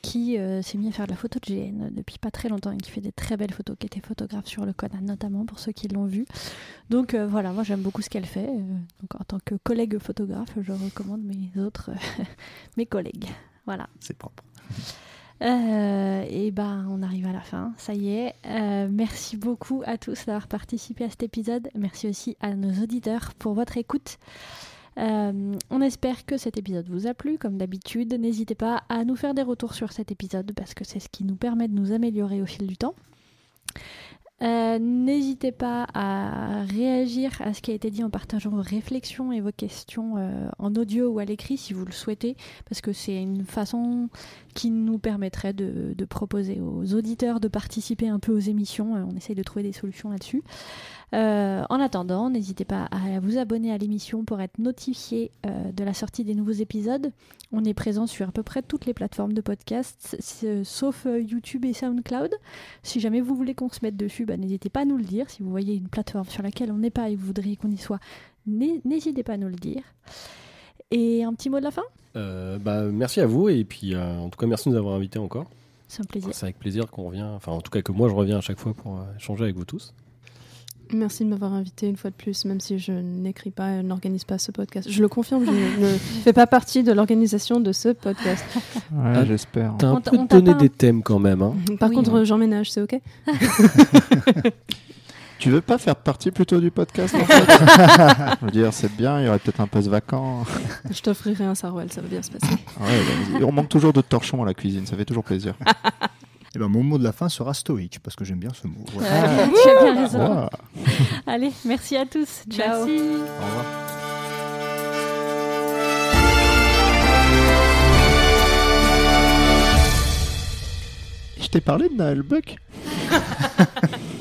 qui s'est mis à faire de la photo de GN depuis pas très longtemps et qui fait des très belles photos, qui était photographe sur le Conan notamment pour ceux qui l'ont vu. Donc voilà, moi j'aime beaucoup ce qu'elle fait. donc en tant que collègue photographe, je recommande mes autres, *laughs* mes collègues. Voilà. C'est propre. Euh, et ben, on arrive à la fin, ça y est. Euh, merci beaucoup à tous d'avoir participé à cet épisode. Merci aussi à nos auditeurs pour votre écoute. Euh, on espère que cet épisode vous a plu. Comme d'habitude, n'hésitez pas à nous faire des retours sur cet épisode parce que c'est ce qui nous permet de nous améliorer au fil du temps. Euh, N'hésitez pas à réagir à ce qui a été dit en partageant vos réflexions et vos questions euh, en audio ou à l'écrit si vous le souhaitez, parce que c'est une façon qui nous permettrait de, proposer aux auditeurs de participer un peu aux émissions. Euh, on essaye de trouver des solutions là-dessus. Euh, en attendant, n'hésitez pas à vous abonner à l'émission pour être notifié euh, de la sortie des nouveaux épisodes. On est présent sur à peu près toutes les plateformes de podcast, s- sauf euh, YouTube et SoundCloud. Si jamais vous voulez qu'on se mette dessus, bah, n'hésitez pas à nous le dire. Si vous voyez une plateforme sur laquelle on n'est pas et que vous voudriez qu'on y soit, n'hé- n'hésitez pas à nous le dire. Et un petit mot de la fin? Euh, bah, merci à vous et puis euh, en tout cas merci de nous avoir invités encore. C'est un plaisir. C'est avec plaisir qu'on revient, enfin en tout cas que moi je reviens à chaque fois pour euh, échanger avec vous tous. Merci de m'avoir invité une fois de plus, même si je n'écris pas et n'organise pas ce podcast. Je le confirme, je ne *laughs* fais pas partie de l'organisation de ce podcast. Ouais, Ah, j'espère. T'as un On peu donné des thèmes quand même. Hein. *laughs* Par Oui. contre, j'emménage, c'est ok *laughs* Tu veux pas faire partie plutôt du podcast en fait? Je veux dire, c'est bien, il y aurait peut-être un poste vacant. Je t'offrirai un sarouel, ça va bien se passer. Ouais, bah, on manque toujours de torchons à la cuisine, ça fait toujours plaisir. Et ben, mon mot de la fin sera stoïque, parce que j'aime bien ce mot. Voilà. Ah, tu as bien raison. Allez, merci à tous. Ciao. Au revoir. Je t'ai parlé de Naël Buck *laughs*